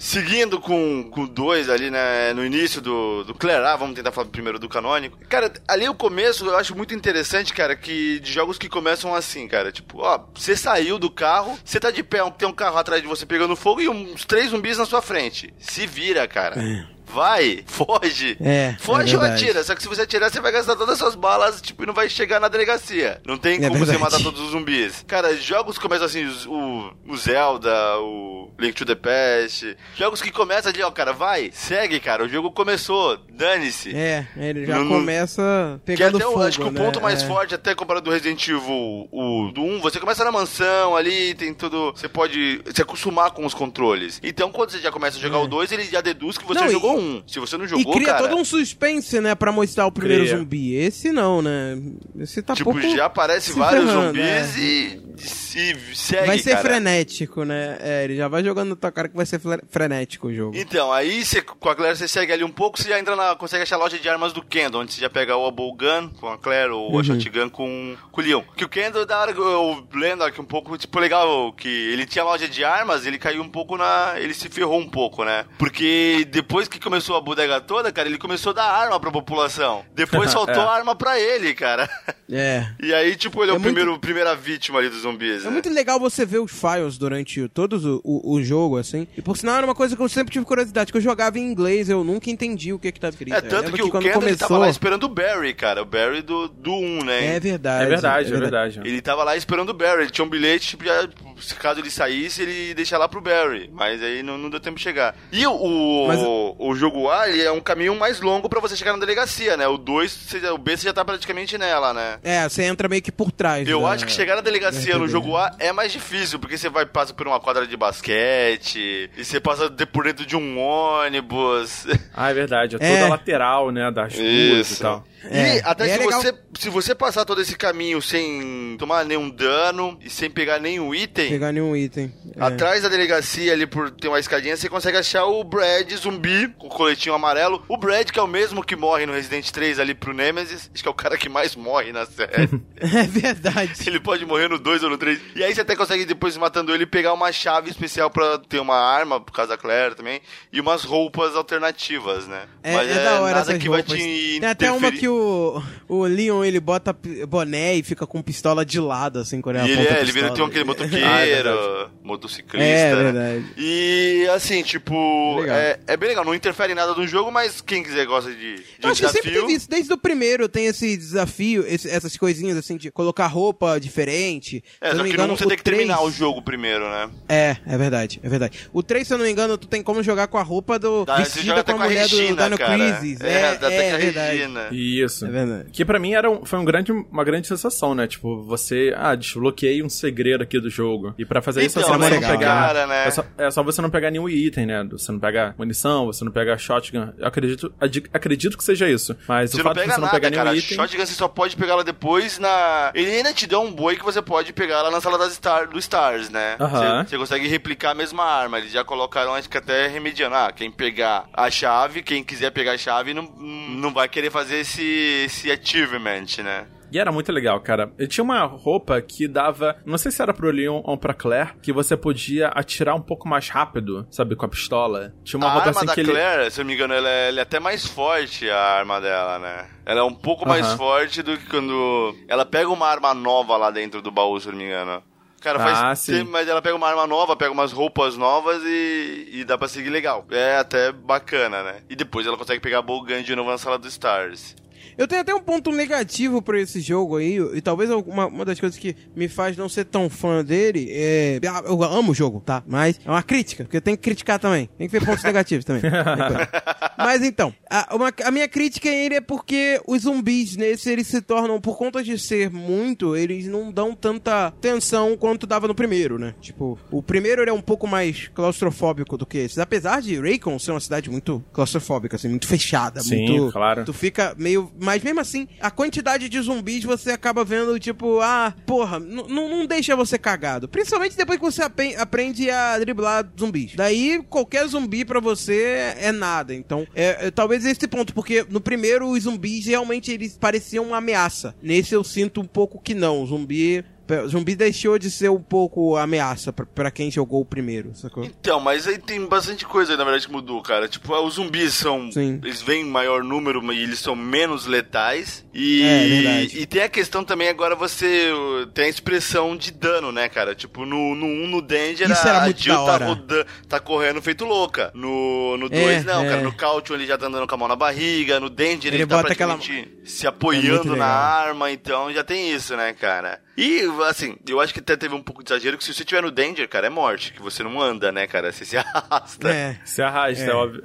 S2: Seguindo com o 2 ali, né, no início do, do A, vamos tentar falar primeiro do canônico. Cara, ali o começo eu acho muito interessante, cara, que de jogos que começam assim, cara. Tipo, ó, você saiu do carro, você tá de pé, tem um carro atrás de você pegando fogo e uns três zumbis na sua frente. Se vira, cara. Vai, foge.
S1: É,
S2: Foge
S1: é
S2: ou atira. Só que se você atirar, você vai gastar todas as suas balas, tipo, e não vai chegar na delegacia. Não tem
S1: É
S2: como você
S1: verdade.
S2: matar todos os zumbis. Cara, jogos que começam assim, o, o Zelda, o Link to the Past. Jogos que começam ali, ó, cara, vai, segue, cara. O jogo começou, dane-se.
S1: É, ele já
S2: Não-
S1: começa
S2: Que
S1: pegando
S2: até o-
S1: fogo,
S2: acho que o
S1: né?
S2: ponto mais
S1: É.
S2: forte, até comparado do Resident Evil o, do 1, você começa na mansão ali, tem tudo. Você pode se acostumar com os controles. Então, quando você já começa a jogar o 2, ele já deduz que você
S1: É. Não, e-
S2: jogou um. Se você não
S1: E
S2: jogou,
S1: cria
S2: cara.
S1: todo um suspense, né, pra mostrar o primeiro
S5: Cria.
S1: zumbi. Esse não, né? Esse tá
S2: Tipo,
S1: pouco...
S2: já aparece
S1: se
S2: vários
S1: ferrando,
S2: zumbis
S1: é.
S2: e, e segue,
S1: Vai ser
S2: cara.
S1: frenético, né? É, ele já vai jogando na tua cara que vai ser frenético o jogo.
S2: Então, aí você, com a Claire você segue ali um pouco, você já entra na. consegue achar a loja de armas do Kendo, onde você já pega o Able Gun com a Claire ou
S1: Uhum.
S2: a Shotgun com, com o Leon. Que o Kendo, da hora, eu lendo aqui um pouco, tipo, legal, que ele tinha loja de armas, ele caiu um pouco na. ele se ferrou um pouco, né? Porque depois que começou a bodega toda, cara, ele começou a dar arma pra população. Depois faltou [LAUGHS]
S5: É.
S2: arma pra ele, cara.
S1: É.
S2: E aí, tipo, ele é,
S1: É
S2: o
S1: muito-
S2: primeiro, primeira vítima ali dos zumbis.
S1: É
S2: né?
S1: muito legal você ver os files durante todo o, o, o jogo, assim. E por sinal era uma coisa que eu sempre tive curiosidade, que eu jogava em inglês, eu nunca entendi o que que tava escrito.
S2: É, tanto
S1: lembro
S2: que, o
S1: quando
S2: Kendall ele tava
S1: começou...
S2: lá esperando o Barry, cara. O Barry do, do 1, né?
S1: É verdade.
S5: É verdade, é verdade.
S2: Ele tava lá esperando o Barry, ele tinha um bilhete, tipo, já, se caso ele saísse, ele deixa lá pro Barry. Mas aí não, não deu tempo de chegar. E o, o, o jogo A, ele é um caminho mais longo pra você chegar na delegacia, né? O 2, você já- o B, você já tá praticamente nela, né?
S1: É, você entra meio que por trás.
S2: Eu
S1: da-
S2: acho que chegar na delegacia no jogo A é mais difícil, porque você vai passar por uma quadra de basquete, e você passa por dentro de um ônibus. [LAUGHS]
S5: Ah, é verdade. É toda
S1: É.
S5: lateral, né? Das ruas
S2: Isso.
S5: e tal.
S2: E
S1: É,
S2: até
S1: e é
S2: se,
S1: legal-
S2: você, se você passar todo esse caminho sem tomar nenhum dano e sem pegar nenhum item,
S1: Pegar nenhum item. É.
S2: atrás da delegacia ali por ter uma escadinha, você consegue achar o Brad zumbi o coletinho amarelo. O Brad, que é o mesmo que morre no Resident 3 ali pro Nemesis, acho que é o cara que mais morre na série. [LAUGHS]
S1: É verdade.
S2: Ele pode morrer no 2 ou no 3. E aí você até consegue, depois matando ele, pegar uma chave especial pra ter uma arma, por causa da Claire também, e umas roupas alternativas, né?
S1: É, é da hora
S2: nada que vai
S1: roupas.
S2: te
S1: Tem até uma
S2: interferir.
S1: que o, o Leon, ele bota boné e fica com pistola de lado, assim, quando ele aponta a
S2: é, ele vira, tem aquele motoqueiro, [LAUGHS]
S5: Ah, é
S2: motociclista.
S1: É,
S2: né?
S1: verdade.
S2: E assim, tipo, é, é bem legal, não interfere em nada no jogo, mas quem quiser gosta de, de
S1: Eu
S2: um
S1: acho que sempre
S2: desafio.
S1: teve isso. Desde o primeiro tem esse desafio, esse- essas coisinhas assim, de colocar roupa diferente.
S2: É,
S1: Se
S2: só
S1: não me
S2: que
S1: engano,
S2: não você tem que terminar
S1: 3
S2: o jogo primeiro, né?
S1: É, é verdade, é verdade. O 3, se eu não me engano, tu tem como jogar com a roupa do.
S2: Você
S1: vestida com a
S2: com a
S1: mulher do
S2: Regina,
S1: Dino
S2: cara.
S1: Crisis.
S2: É,
S1: É,
S2: até
S1: é,
S2: a
S1: verdade.
S2: Regina.
S5: Isso.
S1: É verdade.
S5: Que pra mim era um- foi um grande, uma grande sensação, né? Tipo, você, ah, desbloqueei um segredo aqui do jogo. E pra fazer isso,
S2: Então,
S5: você não
S1: né,
S5: não
S1: cara,
S5: pegar.
S2: né?
S5: É, só, é só você não pegar nenhum item, né? Você não pega munição, você não pega shotgun. Eu acredito, acredito que seja isso. Mas
S2: Você
S5: o fato de
S2: pega
S5: você não
S2: nada,
S5: pegar
S2: cara.
S5: item.
S2: Shotgun você só pode pegar ela depois na. Ele ainda te dá um boi que você pode pegar lá na sala das Star... do Stars, né?
S5: Aham.
S2: Você, você consegue replicar a mesma arma. Eles já colocaram, acho que até remediando. Ah, quem pegar a chave, quem quiser pegar a chave, não, não vai querer fazer esse, esse achievement, né?
S5: E era muito legal, cara. Eu tinha uma roupa que dava. Não sei se era pro Leon ou pra Claire, que você podia atirar um pouco mais rápido, sabe, com a pistola. Tinha uma
S2: a
S5: roupa
S2: arma
S5: assim
S2: da
S5: que ele.
S2: Claire, se eu não me engano, ela é, ela é até mais forte, a arma dela, né? Ela é um pouco mais
S5: Aham.
S2: forte do que quando ela pega uma arma nova lá dentro do baú, se eu não me engano. Cara,
S5: Ah,
S2: faz
S5: sim.
S2: tempo, mas ela pega uma arma nova, pega umas roupas novas e, e dá pra seguir legal. É até bacana, né? E depois ela consegue pegar a Bogan de novo na sala dos Stars.
S1: Eu tenho até um ponto negativo pra esse jogo aí, e talvez uma, uma das coisas que me faz não ser tão fã dele é. ah, Eu amo o jogo, tá? Mas é uma crítica, porque tem que criticar também. Tem que ver pontos [LAUGHS] negativos também. Coisa. Mas então, a, uma- a minha crítica ele é porque os zumbis nesse eles se tornam, por conta de ser muito, eles não dão tanta tensão quanto dava no primeiro, né? Tipo, o primeiro ele é um pouco mais claustrofóbico do que esse. Apesar de Raycon ser uma cidade muito claustrofóbica, assim, muito fechada,
S5: Sim,
S1: muito.
S5: claro.
S1: Tu fica meio. Mas mesmo assim, a quantidade de zumbis você acaba vendo, tipo, ah, porra, não deixa você cagado. Principalmente depois que você aprende a driblar zumbis. Daí, qualquer zumbi pra você é nada. Então, é, é, talvez esse ponto, porque no primeiro os zumbis realmente eles pareciam uma ameaça. Nesse eu sinto um pouco que não. O zumbi. Zumbi deixou de ser um pouco ameaça pra, pra quem jogou o primeiro, sacou?
S2: Então, mas aí tem bastante coisa aí, na verdade, que mudou, cara. Tipo, os zumbis são.
S1: Sim.
S2: Eles vêm em maior número e eles são menos letais. E,
S1: É, verdade.
S2: e tem a questão também, agora você uh, tem a expressão de dano, né, cara? Tipo, no 1, no, um, no Danger,
S1: Isso era
S2: a Jill tá, roda- tá correndo feito louca. No 2,
S1: É,
S2: não,
S1: é.
S2: cara. No Caution ele já tá andando com a mão na barriga. No Danger ele,
S1: Ele
S2: tá
S1: bota aquela-
S2: praticamente se
S1: É
S2: apoiando
S1: muito
S2: na arma. Então já tem isso, né, cara? E, assim, eu acho que até teve um pouco de exagero que se você estiver no Danger, cara, é morte. Que você não anda, né, cara? Você se [LAUGHS] arrasta.
S1: É.
S5: Se arrasta,
S1: É.
S5: é óbvio.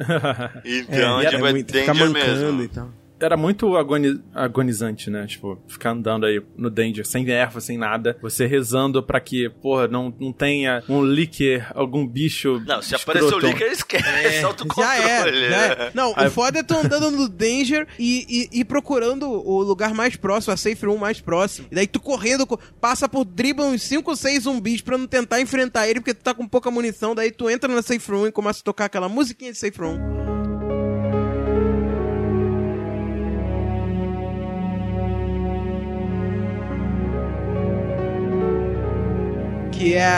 S2: Então,
S1: é,
S2: tipo, é,
S1: fica
S2: Danger mesmo.
S1: e tal.
S5: Era muito agoni- agonizante, né? Tipo, ficar andando aí no danger, sem erva, sem nada. Você rezando pra que, porra, não, não tenha um licker, algum bicho.
S2: Não, se
S5: escroto.
S2: aparecer o Licker, esquece. [LAUGHS] autocontrole.
S1: Já é, já é. Não,
S5: Aí-
S1: o foda é tu andando no Danger e, e, e procurando o lugar mais próximo, a safe room mais próximo. E daí tu correndo, co- passa por dribla uns 5 ou 6 zumbis pra não tentar enfrentar ele, porque tu tá com pouca munição. Daí tu entra na safe room e começa a tocar aquela musiquinha de safe room. Que é,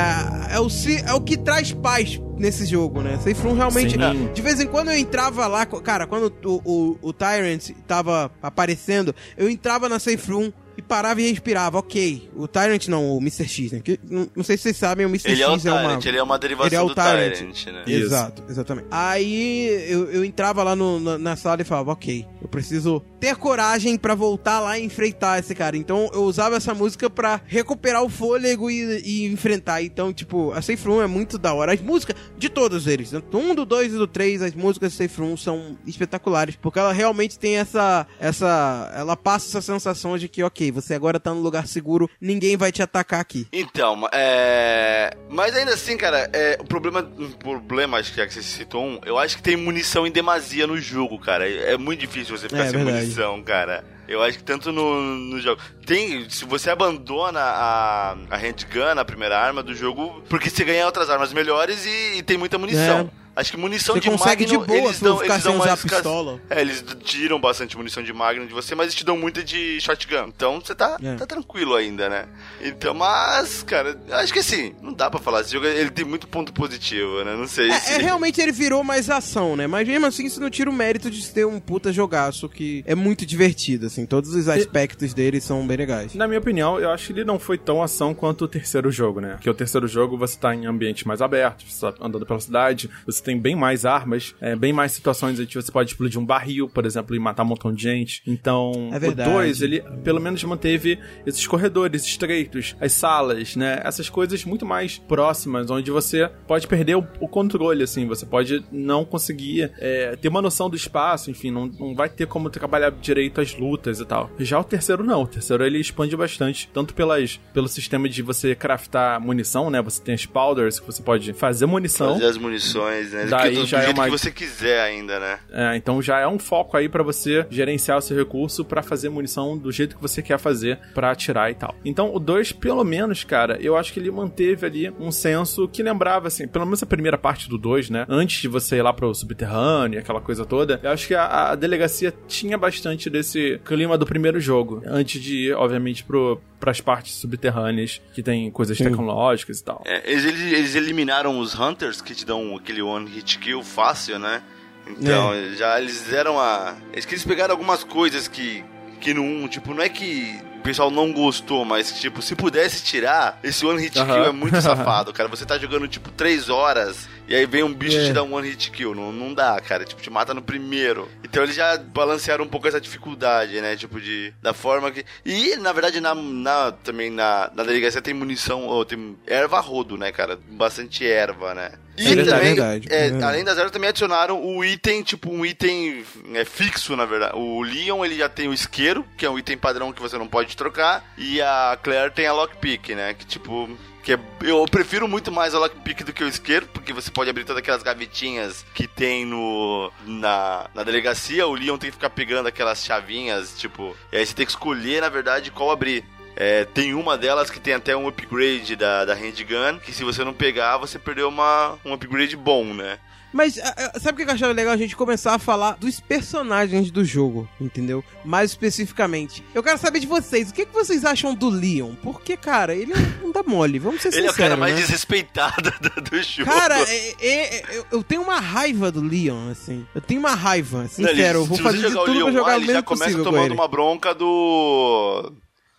S1: é, o, é o que traz paz nesse jogo, né? Safe Room realmente.
S5: Sim.
S1: De vez em quando eu entrava lá, cara, quando o, o, o Tyrant tava aparecendo, eu entrava na Safe Room e parava e respirava. Ok, o Tyrant não, o Mr. X, né? Que, não, não sei se vocês sabem, o Mr.
S2: Ele é o
S1: X é uma.
S2: Tyrant, ele é uma derivação
S1: ele é o
S2: do
S1: Tyrant.
S2: Tyrant, né?
S1: Exato, exatamente. Aí eu, eu entrava lá no- na, na sala e falava, ok, eu preciso ter coragem pra voltar lá e enfrentar esse cara. Então eu usava essa música pra recuperar o fôlego e, e enfrentar. Então, tipo, a Safe Room é muito da hora. As músicas de todos eles, né? do 1, do 2 e do 3, as músicas de Safe Room são espetaculares, porque ela realmente tem essa essa ela passa essa sensação de que, OK, você agora tá num lugar seguro, ninguém vai te atacar aqui.
S2: Então, é. Mas ainda assim, cara, é... o problema. O problema, acho que é que você citou um, eu acho que tem munição em demasia no jogo, cara. É muito difícil você ficar
S1: É,
S2: sem
S1: verdade.
S2: munição, cara. Eu acho que tanto no, no jogo. Tem. Se você abandona a, a handgun, a primeira arma do jogo, porque você ganha outras armas melhores e, e tem muita munição. Acho que munição
S1: Você
S2: de
S1: consegue de
S2: Magnum,
S1: boa
S2: eles
S1: se não
S2: dão,
S1: ficar
S2: eles
S1: sem
S2: dão
S1: usar
S2: mais cas-
S1: pistola.
S2: É, eles tiram bastante munição de Magnum de você, mas eles te dão muita de shotgun. Então você tá,
S1: É.
S2: tá tranquilo ainda, né? Então, mas, cara, acho que assim, não dá pra falar. Esse jogo ele tem muito ponto positivo, né? Não sei se.
S1: É, é, realmente ele virou mais ação, né? Mas mesmo assim, isso não tira o mérito de ter um puta jogaço que é muito divertido, assim. Todos os aspectos dele são bem legais.
S5: Na minha opinião, eu acho que ele não foi tão ação quanto o terceiro jogo, né? Porque o terceiro jogo você tá em ambiente mais aberto, você tá andando pela cidade, você tem bem mais armas, é, bem mais situações em que você pode explodir um barril, por exemplo, e matar um montão de gente. Então,
S1: É
S5: o
S1: verdade.
S5: 2, ele pelo menos manteve esses corredores estreitos, as salas, né? Essas coisas muito mais próximas, onde você pode perder o, o controle, assim, você pode não conseguir é, ter uma noção do espaço, enfim, não, não vai ter como trabalhar direito as lutas e tal. Já o terceiro não, o terceiro ele expande bastante, tanto pelas, pelo sistema de você craftar munição, né? Você tem as powders que você pode fazer munição.
S2: Fazer as munições, né?
S5: Daí
S2: do, do
S5: já é
S2: jeito
S5: uma-
S2: que você quiser ainda, né?
S5: É, então já é um foco aí pra você gerenciar o seu recurso pra fazer munição do jeito que você quer fazer pra atirar e tal. Então o 2, pelo menos, cara, eu acho que ele manteve ali um senso que lembrava assim, pelo menos a primeira parte do 2, né? Antes de você ir lá pro subterrâneo, aquela coisa toda. Eu acho que a, a delegacia tinha bastante desse clima do primeiro jogo, antes de ir, obviamente, pro pras partes subterrâneas que tem coisas tecnológicas e tal.
S2: É, eles, eles eliminaram os Hunters que te dão aquele one hit kill fácil, né? Então,
S1: É.
S2: já eles fizeram a. Eles, que eles pegaram algumas coisas que. Que 1, tipo, não é que o pessoal não gostou, mas, tipo, se pudesse tirar, esse one hit kill é muito [LAUGHS] safado, cara. Você tá jogando, tipo, 3 horas e aí vem um bicho
S1: É.
S2: e te dá um one hit kill. Não, não dá, cara. Tipo, te mata no primeiro. Então eles já balancearam um pouco essa dificuldade, né? Tipo, de. Da forma que. E, na verdade, na, na- também na, na delegacia tem munição, ou tem erva rodo, né, cara? Bastante erva, né? E
S1: É verdade,
S2: também,
S1: verdade,
S2: é,
S1: é verdade.
S2: além das ervas, também adicionaram o item, tipo, um item é, fixo, na verdade. O Leon, ele já tem o isqueiro, que é um item padrão que você não pode trocar. E a Claire tem a lockpick, né? Que, tipo... Que é- eu prefiro muito mais a lockpick do que o isqueiro, porque você pode abrir todas aquelas gavetinhas que tem no na, na delegacia. O Leon tem que ficar pegando aquelas chavinhas, tipo... E aí você tem que escolher, na verdade, qual abrir. É, tem uma delas que tem até um upgrade da, da handgun, que se você não pegar, você perdeu uma, um upgrade bom, né?
S1: Mas sabe o que eu achava legal a gente começar a falar dos personagens do jogo, entendeu? Mais especificamente. Eu quero saber de vocês, o que, que vocês acham do Leon? Porque, cara, ele não, não dá mole, vamos ser
S2: Ele é o
S1: sinceros,
S2: cara mais
S1: né?
S2: desrespeitado [LAUGHS] do, do jogo.
S1: Cara, é- é- é- eu, eu tenho uma raiva do Leon, assim. Eu tenho uma raiva,
S2: Não,
S1: sincero.
S2: ele-
S1: eu vou fazer de tudo pra
S2: Leon
S1: jogar o
S2: ele já começa tomando
S1: ele.
S2: uma bronca do...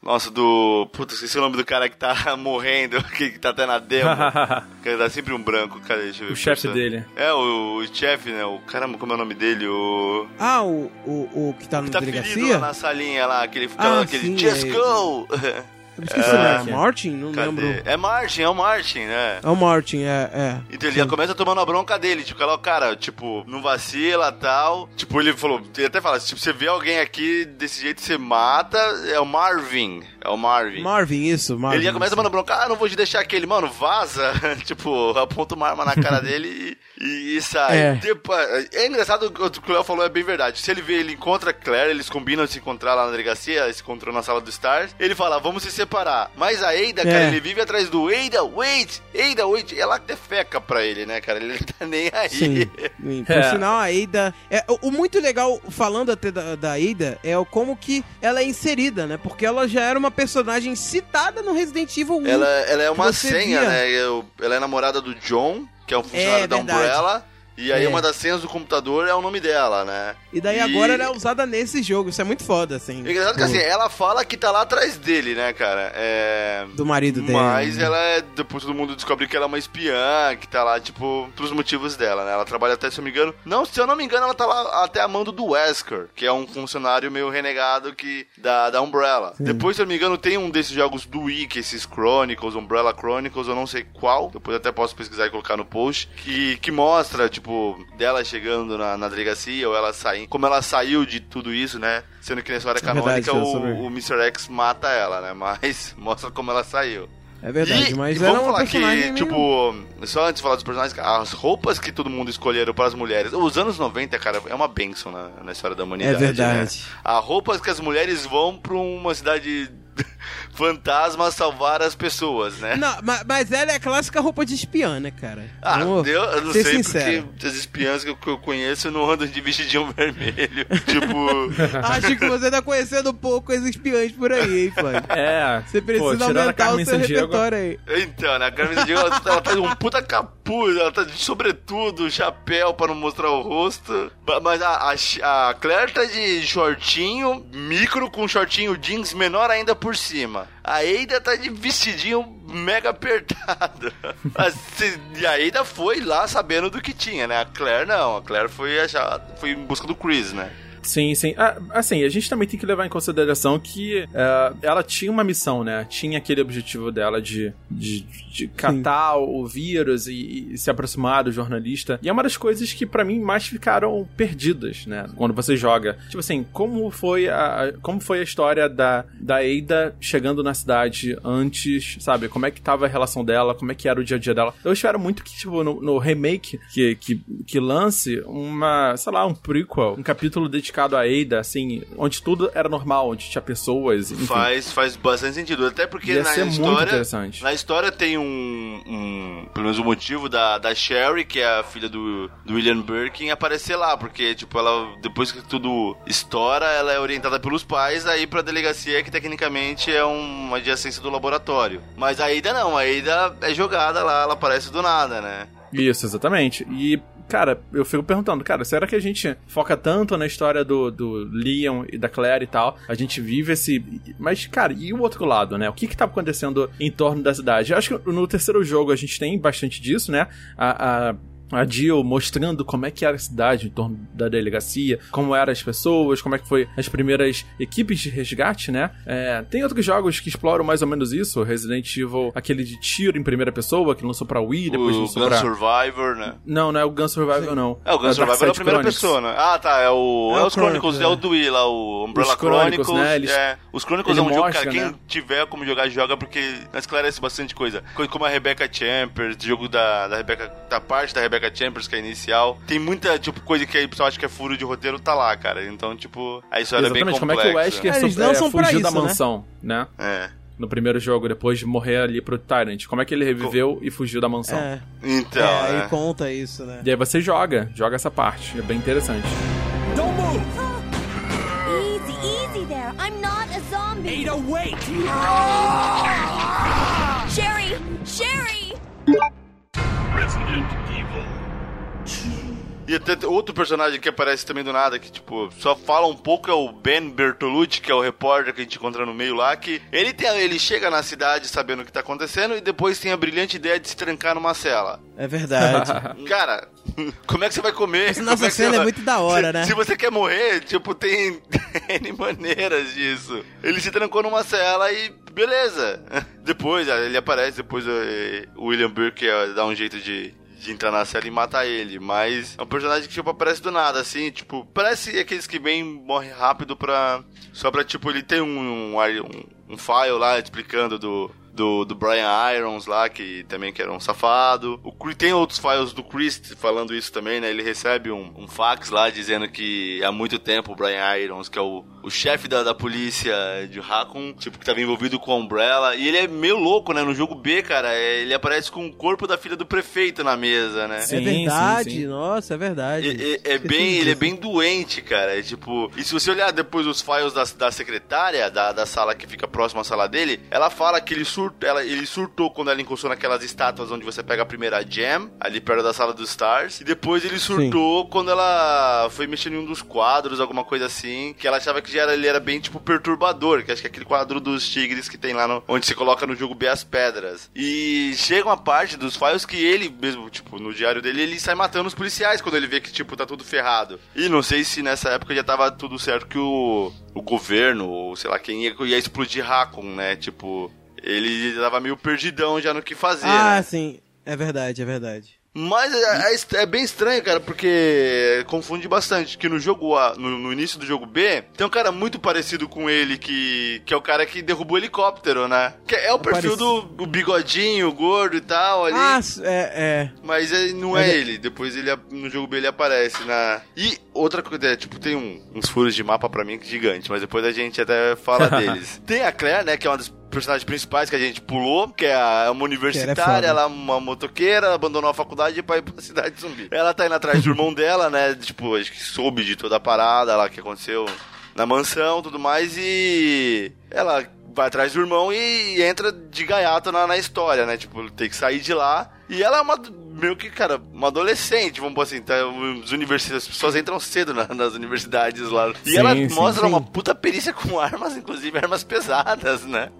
S2: Nossa, do... Puta, esqueci o nome do cara que tá [LAUGHS] morrendo, que tá até na demo. [LAUGHS] que dá sempre um branco, cara, deixa eu ver.
S5: o chefe dele.
S2: É, o, o chefe, né? O caramba, como é o nome dele? O...
S1: Ah, o, o, o que tá na
S2: Que tá ferido
S1: delegacia?
S2: lá na salinha lá, aquele...
S1: Ah,
S2: aquele
S1: sim,
S2: Just
S1: é-
S2: go! [LAUGHS]
S1: Eu esqueci o
S5: É.
S1: nome. Martin? Não
S2: Cadê?
S1: lembro.
S2: É Martin, é o Martin, né?
S1: É o Martin, é, é.
S2: Então ele já começa tomando a bronca dele, tipo, ela, cara, tipo, não vacila tal. Tipo, ele falou, ele até fala, tipo, você vê alguém aqui desse jeito, você mata, é o Marvin. É o Marvin.
S1: Marvin, isso, Marvin.
S2: ele já começa tomando bronca, ah, não vou te deixar aquele, mano, vaza. [LAUGHS] tipo, aponta uma arma na cara [LAUGHS] dele e, e- e sai.
S1: É.
S2: Tipo, é engraçado o que o Cleo falou, é bem verdade. Se ele vê, ele encontra a Claire, eles combinam de se encontrar lá na delegacia, se encontram na sala do Stars. Ele fala, vamos se separar. Mas a Ada, cara,
S1: É.
S2: ele vive atrás do Ada, wait, Ada, wait. Ela defeca pra ele, né, cara? Ele [LAUGHS] não tá nem aí.
S1: Sim. Sim. [LAUGHS] Por
S5: É.
S1: sinal, a Ada. É, o, o muito legal, falando até da, da Ada, é o como que ela é inserida, né? Porque ela já era uma personagem citada no Resident Evil 1.
S2: Ela, ela é uma senha,
S1: via.
S2: né? Eu- ela é namorada do John, que é um funcionário
S1: É,
S2: da
S1: verdade.
S2: Umbrella. E aí
S1: É.
S2: uma das senhas do computador é o nome dela, né?
S1: E daí agora ela é usada nesse jogo. Isso é muito foda, assim.
S2: É engraçado que assim, ela fala que tá lá atrás dele, né, cara? É.
S1: Do marido dele.
S2: Mas ela é. Depois todo mundo descobre que ela é uma espiã, que tá lá, tipo, pros motivos dela, né? Ela trabalha até, se eu me engano. Não, se eu não me engano, ela tá lá até a mando do Wesker, que é um funcionário meio renegado que da, da Umbrella. Depois, se eu não me engano, tem um desses jogos do Wii, que esses Chronicles, Umbrella Chronicles, eu não sei qual. Depois até posso pesquisar e colocar no post. Que, que mostra, tipo, dela chegando na, na delegacia, ou ela saindo. Como ela saiu de tudo isso, né? Sendo que na história
S1: É verdade,
S2: canônica
S1: eu soube.
S2: o, o Mr. X mata ela, né? [LAUGHS] Mas mostra como ela saiu.
S1: É verdade,
S2: E-
S1: mas
S2: e
S1: é
S2: vamos falar que,
S1: meio-
S2: tipo, só antes de falar dos personagens, as roupas que todo mundo escolheram para as mulheres, os anos 90, cara, é uma benção na, na história da humanidade.
S1: É verdade.
S2: Né? As roupas que as mulheres vão pra uma cidade [LAUGHS] fantasma salvar as pessoas, né?
S1: Não, ma- mas ela é a clássica roupa de espiã, né, cara?
S2: Ah,
S1: Vamos
S2: eu, eu não sei
S1: sincero.
S2: porque as espiãs que eu, que eu conheço não andam de vestidinho [LAUGHS] vermelho. tipo, [LAUGHS]
S1: Acho que você tá conhecendo pouco as espiãs por aí, hein, Flávio?
S5: É.
S1: Você precisa
S5: pô,
S1: aumentar o seu
S5: Sandiego,
S1: repertório aí.
S2: Então, né? A Carmen Sandiego, ela, ela tá de um puta capuz, ela tá de sobretudo, chapéu pra não mostrar o rosto. Mas a, a, a Claire tá de shortinho, micro com shortinho jeans menor ainda por cima. A Ada tá de vestidinho mega apertado. [LAUGHS] Assim, e a Ada foi lá sabendo do que tinha, né? A Claire não, a Claire foi, achar, foi em busca do Chris, né?
S5: Sim, sim. Ah, assim, a gente também tem que levar em consideração que eh, ela tinha uma missão, né? Tinha aquele objetivo dela de, de, de catar o vírus e, e se aproximar do jornalista. E é uma das coisas que pra mim mais ficaram perdidas, né? Quando você joga. Tipo assim, como foi a, a- como foi a história da, da Ada chegando na cidade antes, sabe? Como é que tava a relação dela, como é que era o dia a dia dela. Eu espero muito que, tipo, no, no remake que, que, que lance uma, sei lá, um prequel, um capítulo dedicado a Ada, assim, onde tudo era normal, onde tinha pessoas, enfim.
S2: Faz, faz bastante sentido. Até porque
S5: Ia
S2: na história. Na história tem um, um. Pelo menos um motivo da, da Sherry, que é a filha do, do William Birkin, aparecer lá. Porque, tipo, ela. Depois que tudo estoura, ela é orientada pelos pais aí pra delegacia, que tecnicamente é uma adjacência do laboratório. Mas a Ada não, a Ada é jogada lá, ela aparece do nada, né?
S5: Isso, exatamente. E, cara, eu fico perguntando, cara, será que a gente foca tanto na história do, do Leon e da Claire e tal? A gente vive esse. Mas, cara, e o outro lado, né? O que que tá acontecendo em torno da cidade? Eu acho que no terceiro jogo a gente tem bastante disso, né? A. a a Jill mostrando como é que era a cidade em torno da delegacia, como eram as pessoas, como é que foi as primeiras equipes de resgate, né? É, tem outros jogos que exploram mais ou menos isso, Resident Evil, aquele de tiro em primeira pessoa, que lançou pra Wii, depois
S2: o
S5: lançou
S2: Gun
S5: pra...
S2: Survivor, né?
S5: Não, não é o Gun Survival, não.
S2: É, o Gun
S5: o
S2: Survivor é a primeira
S5: Chronicles.
S2: pessoa, né? Ah, tá, é o.
S1: É
S2: É, os Chronicles,
S1: Chronicles,
S2: é o do Wii lá, o Umbrella
S5: Os Chronicles,
S2: Chronicles.
S5: né, eles-
S2: é. Os Chronicles
S5: ele
S2: é um jogo,
S5: mostra,
S2: cara, quem
S5: né?
S2: tiver como jogar, joga, porque esclarece bastante coisa. Coisa como a Rebecca Chambers, jogo da, da Rebecca, da parte da Rebecca Chambers, que é inicial. Tem muita, tipo, coisa que aí o pessoal acha que é furo de roteiro, tá lá, cara. Então, tipo, a história é bem
S5: Exatamente, como
S2: complexa.
S5: é que o Wesker
S1: É, eles
S5: é,
S1: lançam pra
S5: fugiu da
S1: isso, né?
S5: mansão, né?
S2: É.
S5: No primeiro jogo, depois de morrer ali pro Tyrant. Como é que ele reviveu e fugiu da mansão?
S1: É,
S2: Então,
S1: é,
S2: é.
S1: aí conta isso, né?
S5: E aí você joga, joga essa parte. É bem interessante.
S6: Don't move!
S7: Easy, easy there. I'm not a zombie.
S6: Ada, wait!
S7: Sherry! Sherry! Resident Evil.
S2: E até outro personagem que aparece também do nada, que, tipo, só fala um pouco, é o Ben Bertolucci, que é o repórter que a gente encontra no meio lá, que ele, tem, ele chega na cidade sabendo o que tá acontecendo e depois tem a brilhante ideia de se trancar numa cela.
S1: É verdade. [LAUGHS]
S2: Cara, [LAUGHS] como é que você vai comer?
S1: Essa nossa
S2: é
S1: cena
S2: você
S1: é muito da hora,
S2: se,
S1: né?
S2: Se você quer morrer, tipo, tem [LAUGHS] N maneiras disso. Ele se trancou numa cela e beleza. Depois, ele aparece, depois eh, o William Burke eh, dá um jeito de, de entrar na cela e matar ele. Mas é um personagem que, tipo, aparece do nada, assim, tipo, parece aqueles que vem morre rápido pra. Só pra, tipo, ele tem um, um, um file lá explicando do. Do, do Brian Irons lá, que também que era um safado. O, tem outros files do Chris falando isso também, né? Ele recebe um, um fax lá dizendo que há muito tempo o Brian Irons, que é o, o chefe da, da polícia de Raccoon, tipo, que tava envolvido com a Umbrella. E ele é meio louco, né? No jogo B, cara, é- ele aparece com o corpo da filha do prefeito na mesa, né?
S5: Sim,
S1: é verdade,
S5: sim, sim.
S1: nossa, é verdade.
S2: É, é- é bem, ele é bem doente, cara. É tipo. E se você olhar depois os files da, da secretária, da, da sala que fica próxima à sala dele, ela fala que ele surtou, ela, ele surtou quando ela encostou naquelas estátuas onde você pega a primeira gem, ali perto da sala dos Stars. E depois ele surtou quando ela foi mexendo em um dos quadros, alguma coisa assim, que ela achava que já era, ele era bem, tipo, perturbador, que acho que é aquele quadro dos tigres que tem lá no, onde você coloca no jogo B as pedras. E chega uma parte dos files que ele mesmo, tipo, no diário dele, ele sai matando os policiais quando ele vê que, tipo, tá tudo ferrado. E não sei se nessa época já tava tudo certo que o, o governo, ou sei lá quem ia, ia explodir Raccoon, né? Tipo, ele tava meio perdidão já no que fazer.
S1: Ah,
S2: né?
S1: sim. É verdade, é verdade.
S2: Mas é, é- é bem estranho, cara, porque confunde bastante. Que no jogo A, no, no início do jogo B, tem um cara muito parecido com ele, que, que é o cara que derrubou o helicóptero, né? Que é o perfil do, do bigodinho, gordo e tal ali.
S1: Ah, é, é.
S2: Mas é- não é
S1: é-
S2: ele. Depois ele no jogo B ele aparece na. E outra coisa, é, tipo, tem um- uns furos de mapa pra mim é gigante, mas depois a gente até fala [LAUGHS] deles. Tem a Claire, né, que é uma das personagens principais que a gente pulou, que é é uma universitária, ela é uma motoqueira, abandonou a faculdade pra ir pra [LAUGHS] cidade zumbi. Ela tá indo atrás do irmão [LAUGHS] dela, né, tipo, acho que soube de toda a parada lá que aconteceu na mansão e tudo mais, e ela vai atrás do irmão e entra de gaiato na, na história, né? Tipo, tem que sair de lá. E ela é uma, meio que, cara, uma adolescente, vamos pôr assim, tá, os universidades, as pessoas entram cedo na- nas universidades lá. E
S5: Sim,
S2: ela
S5: sim,
S2: mostra
S1: sim.
S2: uma puta perícia com armas, inclusive armas pesadas, né?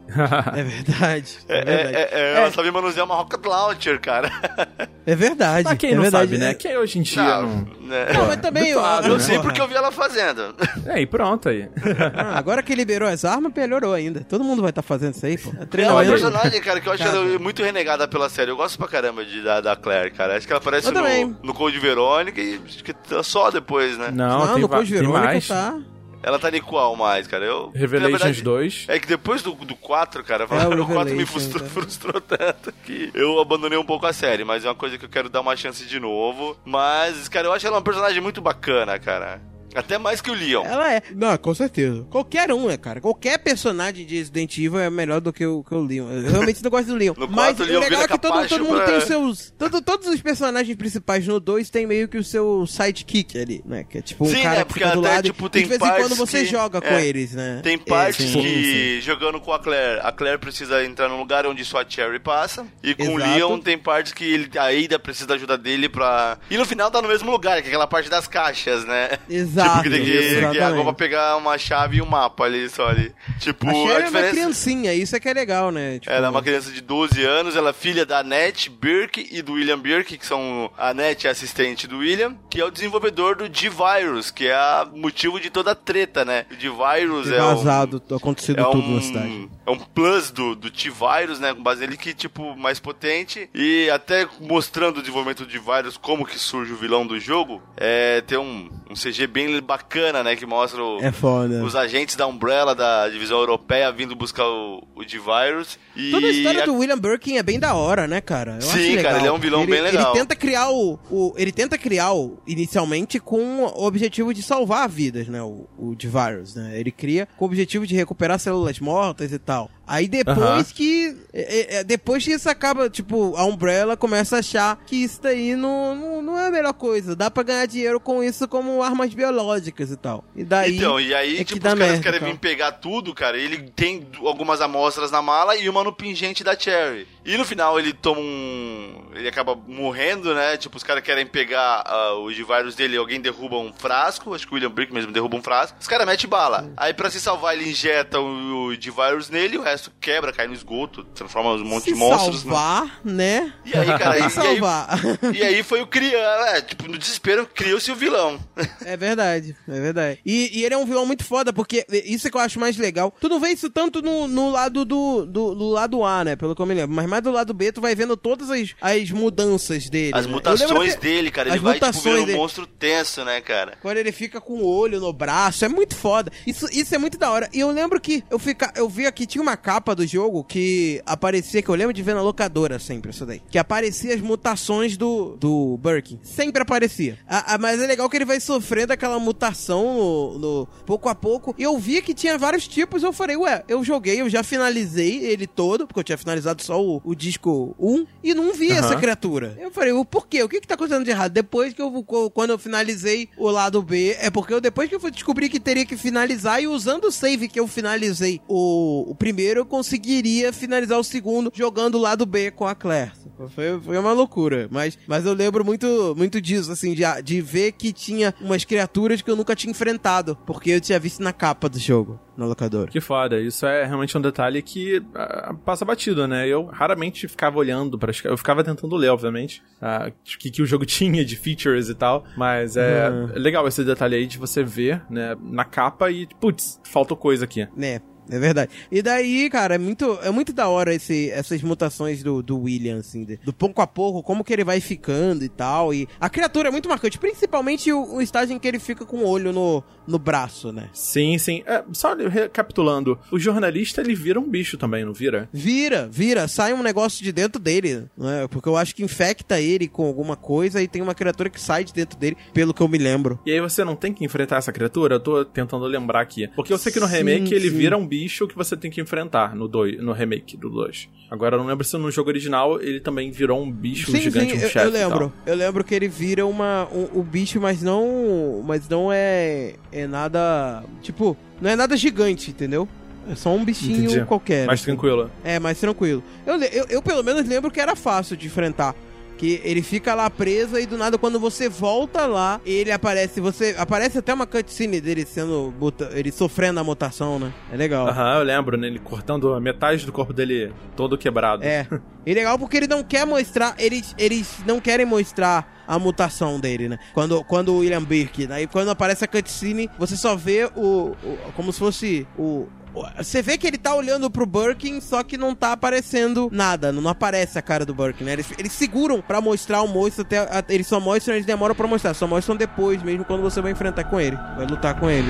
S1: É verdade.
S2: É,
S1: É verdade.
S2: é- é- ela sabe manusear uma rocket launcher, cara. [LAUGHS]
S1: É verdade.
S5: Pra quem
S1: é
S5: não
S1: verdade.
S5: sabe, né?
S1: É-
S5: Quem hoje em dia
S2: Não,
S5: não...
S2: né?
S1: Não, mas também. ó,
S2: Eu
S5: né?
S2: sei porque eu vi ela fazendo. [LAUGHS]
S5: É, e pronto aí. [LAUGHS]
S1: Ah, agora que liberou as armas, melhorou ainda. Todo mundo vai estar fazendo isso aí, pô. É
S2: É uma personagem, cara, que eu acho muito renegada pela série. Eu gosto pra caramba de, da, da Claire, cara. Acho que ela aparece
S1: Eu também.
S2: no, no Code Verônica e acho que tá só depois, né?
S5: Não,
S1: Não,
S5: tem,
S1: no Code Verônica
S5: mais.
S1: tá.
S2: Ela tá em qual mais, cara? Eu.
S5: Revelations
S2: verdade,
S5: 2.
S2: É que depois do, do 4, cara,
S1: É, o [LAUGHS]
S2: o 4 me frustrou,
S1: é.
S2: frustrou tanto que eu abandonei um pouco a série, mas é uma coisa que eu quero dar uma chance de novo. Mas, cara, eu acho ela uma personagem muito bacana, cara. Até mais que o Leon.
S1: Ela é. Não, com certeza. Qualquer um, é, cara. Qualquer personagem de Resident Evil é melhor do que o, que o Leon. Eu realmente não gosto do Leon. [LAUGHS]
S2: No
S1: Mas
S2: quarto, o
S1: o
S2: Leon
S1: legal
S2: vira
S1: é que todo,
S2: capacho
S1: todo mundo
S2: pra-
S1: tem os seus. todo- todos os personagens principais no 2 tem meio que o seu sidekick ali, né? Que é tipo um
S2: Sim,
S1: cara
S2: né,
S1: que
S2: porque
S1: fica do
S2: até,
S1: lado
S2: tipo,
S1: e
S2: tem
S1: de vez em quando você
S2: que-
S1: joga com
S2: é,
S1: eles, né?
S2: Tem
S1: É,
S2: partes
S1: sim.
S2: que, jogando com a Claire, a Claire precisa entrar num lugar onde só a Cherry passa. E com o
S1: Exato.
S2: Leon tem partes que ele, a Ada precisa da ajuda dele pra. E no final tá no mesmo lugar, que é aquela parte das caixas, né?
S1: Exato,
S2: Tipo, que tem que, que água pra pegar uma chave e um mapa ali só ali. Tipo,
S1: A Sherry é uma
S2: diferença.
S1: criancinha, isso é que é legal, né? Tipo,
S2: Ela é uma criança de 12 anos, ela é filha da Annette Birk e do William Birk, que são a Annette assistente do William, que é o desenvolvedor do G-Virus, que é o motivo de toda a treta, né? O G-Virus é o
S1: vazado, acontecido
S2: é
S1: tudo
S2: um,
S1: na cidade.
S2: É um plus do, do T-Virus, né? Com base nele que, tipo, mais potente. E até mostrando o desenvolvimento do T-Virus, como que surge o vilão do jogo, é, tem um, um CG bem bacana, né? Que mostra o-
S1: É foda.
S2: os agentes da Umbrella, da divisão europeia, vindo buscar o, o T-Virus. E
S1: Toda a história
S2: a-
S1: do William Birkin é bem da hora, né, cara? Eu
S2: Sim,
S1: acho legal,
S2: cara, ele é um vilão
S1: porque
S2: bem legal.
S1: Ele tenta criar o, o- Ele tenta criar o, inicialmente com o objetivo de salvar vidas, né? O, o de virus, né? Ele cria com o objetivo de recuperar células mortas e tal. tal. Aí depois que. é, é, depois que isso acaba, tipo, a Umbrella começa a achar que isso daí não, não, não é a melhor coisa. Dá pra ganhar dinheiro com isso como armas biológicas e tal. E daí.
S2: Então, e aí,
S1: é
S2: tipo, os caras
S1: merda,
S2: querem
S1: então.
S2: vir pegar tudo, cara. Ele tem algumas amostras na mala e uma no pingente da Cherry. E no final ele toma um. Ele acaba morrendo, né? Tipo, os caras querem pegar ah, o G-Virus dele, alguém derruba um frasco. Acho que o William Brick mesmo derruba um frasco. Os caras metem bala. Aí, pra se salvar, ele injeta o, o G-Virus nele, o quebra, cai no esgoto, transforma um monte
S1: Se
S2: de monstros. né?
S1: salvar, né?
S2: E aí, cara, e,
S1: Se
S2: e aí,
S1: salvar.
S2: e aí foi o criar, é, tipo, no desespero criou-se o vilão. [LAUGHS]
S1: É verdade, é verdade. E, e ele é um vilão muito foda, porque isso é que eu acho mais legal. Tu não vê isso tanto no, no lado do, do, do lado A, né? Pelo que eu me lembro. Mas mais do lado B, tu vai vendo todas as, as mudanças dele.
S2: As
S1: né?
S2: Mutações dele, cara,
S1: as
S2: ele vai, tipo,
S1: mutações
S2: vendo um
S1: dele.
S2: monstro tenso, né, cara?
S1: Quando ele fica com o olho no braço, é muito foda. Isso, isso é muito da hora. E eu lembro que eu, fica, eu vi aqui, tinha uma capa do jogo que aparecia, que eu lembro de ver na locadora sempre, isso daí. Que aparecia as mutações do, do Birkin. Sempre aparecia. Ah, ah, mas é legal que ele vai sofrendo aquela mutação no, no- pouco a pouco. E eu vi que tinha vários tipos. Eu falei, ué, eu joguei, eu já finalizei ele todo, porque eu tinha finalizado só o, o disco 1, e não vi essa
S5: Aham.
S1: criatura. Eu falei, o porquê? O que que tá acontecendo de errado? Depois que eu, quando eu finalizei o lado B, é porque eu depois que eu fui descobrir que teria que finalizar e usando o save que eu finalizei o, o primeiro, eu conseguiria finalizar o segundo jogando o lado B com a Claire. Foi, foi uma loucura. Mas, mas eu lembro muito, muito disso, assim, de, de ver que tinha umas criaturas que eu nunca tinha enfrentado, porque eu tinha visto na capa do jogo, na locadora.
S5: Que foda, isso é realmente um detalhe que ah, passa batido, né? Eu raramente ficava olhando para eu ficava tentando ler, obviamente, ah, o que, que o jogo [LAUGHS] tinha de features e tal, mas é
S1: Uhum.
S5: legal esse detalhe aí de você ver, né, na capa e, putz, faltou coisa aqui.
S1: né? É verdade. E daí, cara, é muito, é muito da hora esse, essas mutações do, do William, assim, de- do pouco a pouco, como que ele vai ficando e tal. E a criatura é muito marcante, principalmente o, o estágio em que ele fica com o olho no, no braço, né?
S5: Sim, sim. É, só recapitulando, o jornalista ele vira um bicho também, não vira?
S1: Vira, vira, sai um negócio de dentro dele, né? Porque eu acho que infecta ele com alguma coisa e tem uma criatura que sai de dentro dele, pelo que eu me lembro.
S5: E aí você não tem que enfrentar essa criatura? Eu tô tentando lembrar aqui. Porque eu sei que no
S1: Sim,
S5: remake ele
S1: sim.
S5: vira um bicho que você tem que enfrentar no, dois, no remake do 2. Agora eu não lembro se no jogo original ele também virou um bicho
S1: sim,
S5: gigante,
S1: sim,
S5: um
S1: eu,
S5: chefe.
S1: eu lembro. Eu lembro que ele vira uma um, o bicho, mas não, mas não é é nada, tipo, não é nada gigante, entendeu? É só um bichinho
S5: Entendi.
S1: qualquer.
S5: Mais tranquilo.
S1: É, mais tranquilo. Eu, eu, eu pelo menos lembro que era fácil de enfrentar. Que ele fica lá preso e do nada quando você volta lá, ele aparece, você aparece até uma cutscene dele sendo ele sofrendo a mutação, né? É legal.
S5: Aham, eu lembro, né? Ele cortando a metade do corpo dele todo quebrado.
S1: É. [LAUGHS] E legal porque ele não quer mostrar. Eles, eles não querem mostrar a mutação dele, né? Quando, quando o William Birk. Aí quando aparece a cutscene, você só vê o. o- como se fosse o. Você vê que ele tá olhando pro Birkin, só que não tá aparecendo nada, não aparece a cara do Birkin, né? Eles, eles seguram pra mostrar o monstro, até, a- eles só mostram, eles demoram pra mostrar, só mostram depois, mesmo quando você vai enfrentar com ele, vai lutar com ele.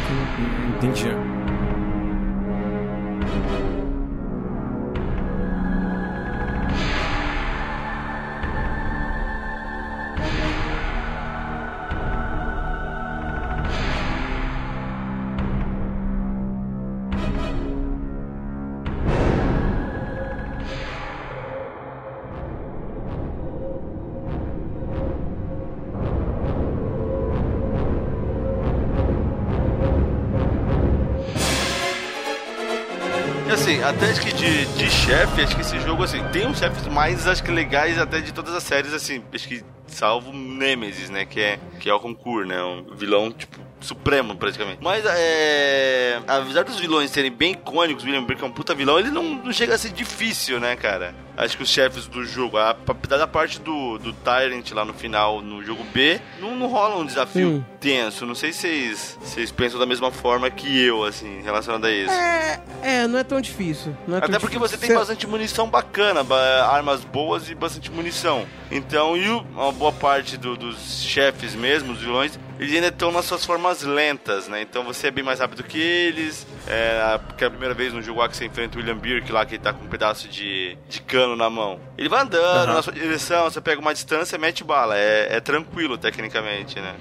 S5: Entendi.
S2: Até acho que de, de chefe, acho que esse jogo, assim, tem uns chefes mais, acho que legais até de todas as séries, assim, acho que salvo Nemesis, né, que é, que é o concurso, né, um vilão, tipo, supremo, praticamente. Mas, é... Apesar dos vilões serem bem icônicos, William Burke é um puta vilão, ele não, não chega a ser difícil, né, cara? Acho que os chefes do jogo, a, a, da parte do, do Tyrant lá no final, no jogo B, não, não rola um desafio
S1: Hum.
S2: tenso. Não sei se vocês, vocês pensam da mesma forma que eu, assim, relacionado a isso.
S1: É, é, não é tão difícil. É tão
S2: Até porque
S1: difícil.
S2: você tem
S1: Cê-
S2: bastante munição bacana, ba- armas boas e bastante munição. Então, e uma boa parte do- dos chefes mesmo, os vilões, eles ainda estão nas suas formas lentas, né? Então você é bem mais rápido que eles. É, a- porque é a primeira vez no jogo lá que você enfrenta o William Birk lá, que ele tá com um pedaço de, de cano na mão. Ele vai andando
S5: Aham.
S2: na sua direção, você pega uma distância, mete bala. É, é tranquilo, tecnicamente, né?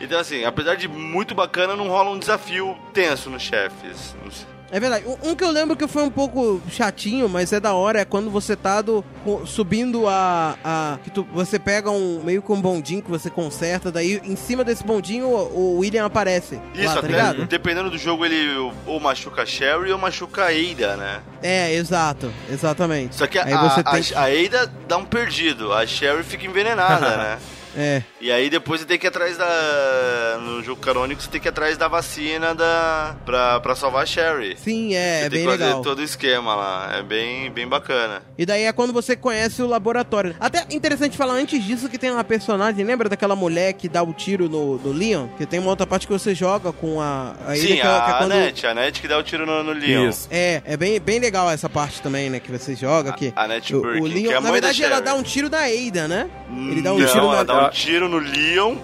S2: Então, assim, apesar de muito bacana, não rola um desafio tenso nos chefes. Não sei.
S1: É verdade. Um- que eu lembro que foi um pouco chatinho, mas é da hora, é quando você tá do, subindo a. a que tu- você pega um meio que um bondinho que você conserta, daí em cima desse bondinho o, o William aparece.
S2: Isso,
S1: lá, tá
S2: até
S1: ligado?
S2: dependendo do jogo, ele ou machuca a Sherry ou machuca a Ada, né?
S1: É, exato. Exatamente.
S2: Só que a,
S1: Aí você
S2: a,
S1: tem
S2: a-
S1: que-
S2: a Ada dá um perdido, a Sherry fica envenenada, [LAUGHS] né?
S1: É.
S2: E aí depois você tem que ir atrás da. No jogo canônico, você tem que ir atrás da vacina da. pra, pra salvar a Sherry.
S1: Sim, é,
S2: você
S1: é
S2: tem
S1: bem
S2: que fazer
S1: legal.
S2: todo o esquema lá. É bem, bem bacana.
S1: E daí é quando você conhece o laboratório. Até interessante falar antes disso que tem uma personagem, lembra daquela mulher que dá o tiro no, no Leon? Que tem uma outra parte que você joga com a. a
S2: Sim,
S1: que é-
S2: a,
S1: que é
S2: a
S1: quando-
S2: Net, a Net que dá o tiro no, no Leon.
S5: Isso.
S1: É, é bem, bem legal essa parte também, né? Que você joga aqui.
S2: a
S1: o, o Leon,
S2: que é a
S1: na
S2: mãe da
S1: verdade, ela dá um tiro na Ada, né? Ele dá um
S2: Não,
S1: tiro na,
S2: ela dá um tiro no Leon.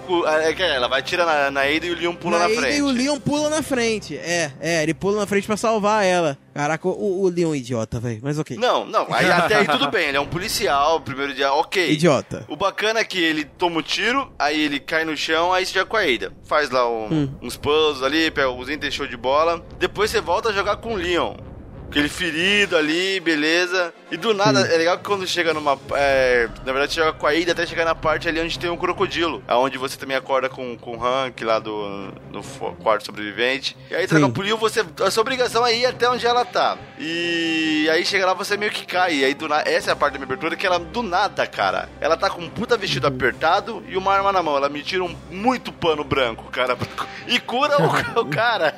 S2: É que ela vai tirar na, na Ada e o Leon pula na,
S1: na Ada
S2: frente.
S1: e o Leon pula na frente. É, é, ele pula na frente pra salvar ela. Caraca, o, o Leon é idiota, velho. Mas ok.
S2: Não, não, aí até aí tudo bem, ele é um policial, primeiro dia, ok.
S1: Idiota.
S2: O bacana é que ele toma o tiro, aí ele cai no chão, aí você joga com a Ada. Faz lá um-
S1: Hum.
S2: uns puzzles ali, pega os itens show de bola. Depois você volta a jogar com o Leon. Aquele ferido ali, beleza. E do nada, é legal que quando chega numa. é, na verdade, você joga com a Ada até chegar na parte ali onde tem um crocodilo. Aonde você também acorda com, com o Hank lá do no quarto sobrevivente. E aí,
S1: Sim.
S2: troca Leon, você. A sua obrigação é ir até onde ela tá. E aí chega lá, você meio que cai. E aí do nada. Essa é a parte da minha abertura que ela, do nada, cara. Ela tá com um puta vestido apertado e uma arma na mão. Ela me tira um muito pano branco, cara. [LAUGHS] E cura o, o cara.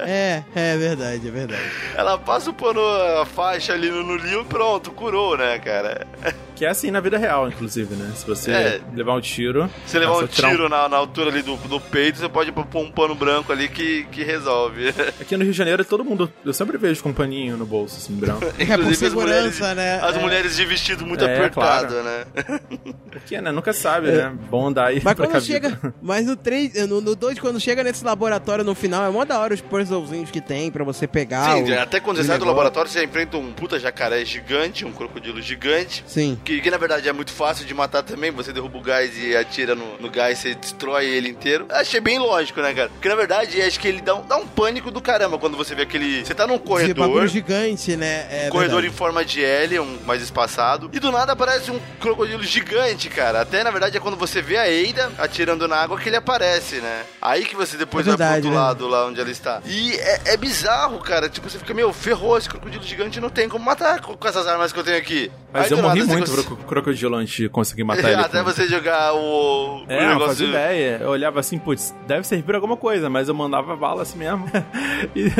S1: É, é verdade, é verdade.
S2: Ela passa o pano, a faixa ali no, no Leon, pronto, curou, né, cara?
S5: Que é assim na vida real, inclusive, né? Se você
S2: É.
S5: levar um tiro.
S2: Se levar
S5: é
S2: um tiro na, na altura ali do, do peito, você pode pôr um pano branco ali que, que resolve. [LAUGHS]
S5: Aqui no Rio de Janeiro, todo mundo. Eu sempre vejo com um paninho no bolso, assim, branco. [LAUGHS]
S1: É por
S2: as
S1: segurança,
S2: mulheres,
S1: né?
S2: As
S1: É.
S2: mulheres de vestido muito
S5: É,
S2: apertado,
S5: claro.
S2: né? [LAUGHS]
S5: Porque, né? Nunca sabe, né? Bom andar aí.
S1: Mas
S5: pra
S1: quando chega. Mas no 3, no, no 2, quando chega nesse laboratório no final, é mó da hora os puzzlezinhos que tem pra você pegar.
S2: Sim,
S1: o-
S2: até quando você sai do
S1: negócio.
S2: laboratório, você enfrenta um puta jacaré gigante, um crocodilo gigante.
S1: Sim.
S2: Que, que, na verdade é muito fácil de matar também. Você derruba o gás e atira no, no gás, você destrói ele inteiro. Achei bem lógico, né, cara? Porque na verdade acho que ele dá um, dá um pânico do caramba quando você vê aquele. Você tá num corredor.
S1: gigante, né? É
S2: Um corredor
S1: verdade.
S2: em forma de L, um mais espaçado. E do nada aparece um crocodilo gigante, cara. Até na verdade é quando você vê a Eida atirando na água que ele aparece, né? Aí que você depois
S1: É
S2: vai pro
S1: verdade,
S2: outro
S1: né?
S2: lado, lá onde ela está. E é, é bizarro, cara. Tipo, você fica, meu, ferrou, esse crocodilo gigante não tem como matar com, com essas armas que eu tenho aqui.
S5: Mas
S2: Aí,
S5: eu morri muito
S2: cons-
S5: pro crocodilo antes de conseguir matar ele. [LAUGHS]
S2: Até você jogar o, o
S5: É, não
S2: negócio.
S5: fazia ideia. Eu olhava assim, putz, deve servir pra alguma coisa, mas eu mandava bala assim mesmo. [LAUGHS] e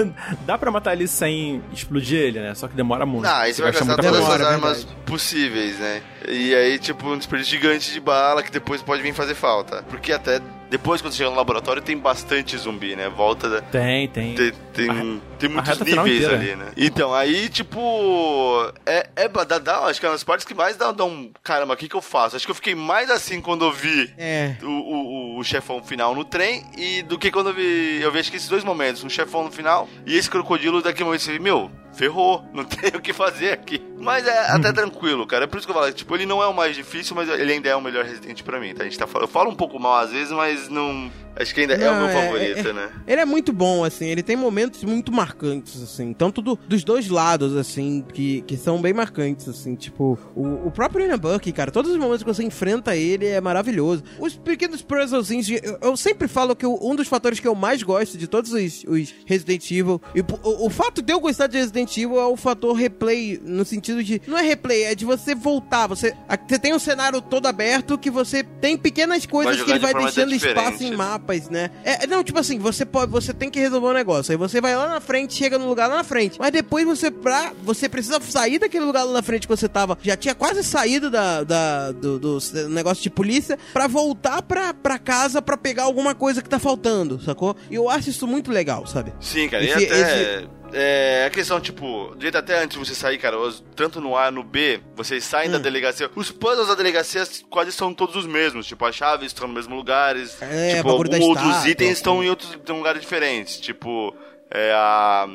S5: dá pra matar ele sem explodir ele, né? Só que demora muito.
S2: Ah, aí você vai
S5: gasta
S2: gastar todas.
S1: Demora,
S2: as armas possíveis, né? E aí, tipo, um desperdício gigante de bala que depois pode vir fazer falta. Porque até depois, quando você chega no laboratório, tem bastante zumbi, né? Volta da.
S5: Tem, tem.
S2: Tem, tem, tem muitos níveis ali, né? Então, aí, tipo. É, é dá, dá, acho que é uma das partes que mais dá, dá um. Caramba, o que, que eu faço? Acho que eu fiquei mais assim quando eu vi
S1: É.
S2: o, o, o chefão final no trem e do que quando eu vi. Eu vi acho que esses dois momentos, um chefão no final e esse crocodilo daqui a um momento você vê, meu, ferrou, não [LAUGHS] tem o que fazer aqui. Mas é até tranquilo, cara. É por isso que eu falo, tipo, ele não é o mais difícil, mas ele ainda é o melhor Resident pra mim, tá? A gente tá falando. Eu falo um pouco mal às vezes, mas não. Acho que ainda é o
S1: Não,
S2: meu
S1: é-
S2: favorito,
S1: é-
S2: né?
S1: Ele é muito bom, assim, ele tem momentos muito marcantes, assim, tanto do- dos dois lados, assim, que, que são bem marcantes, assim, tipo, o, o próprio Ian Buck, cara, todos os momentos que você enfrenta ele é maravilhoso. Os pequenos puzzlezinhos, de- eu, eu sempre falo que um dos fatores que eu mais gosto de todos os, os Resident Evil, e o, o- fato de eu gostar de Resident Evil é o fator replay, no sentido de, não é replay, é de você voltar, você, você tem um cenário todo aberto que você tem pequenas coisas que ele vai deixando
S2: diferente,
S1: espaço em
S2: né?
S1: mapa mapas, né? É, não, tipo assim, você pode, você tem que resolver um negócio. Aí você vai lá na frente, chega no lugar lá na frente. Mas depois você pra, você precisa sair daquele lugar lá na frente que você tava, já tinha quase saído da, da- do, do negócio de polícia pra voltar pra, pra casa pra pegar alguma coisa que tá faltando, sacou? E eu acho isso muito legal, sabe?
S2: Sim, cara,
S1: Esse-
S2: e até. É, a questão, tipo, do jeito até antes de você sair, cara, tanto no A no B, vocês saem
S1: Hum.
S2: da delegacia. Os puzzles da delegacia quase são todos os mesmos. Tipo, as chaves estão nos mesmos lugares.
S1: É,
S2: tipo, outros
S1: estátua,
S2: itens estão em outros em lugares diferentes. Tipo, é a.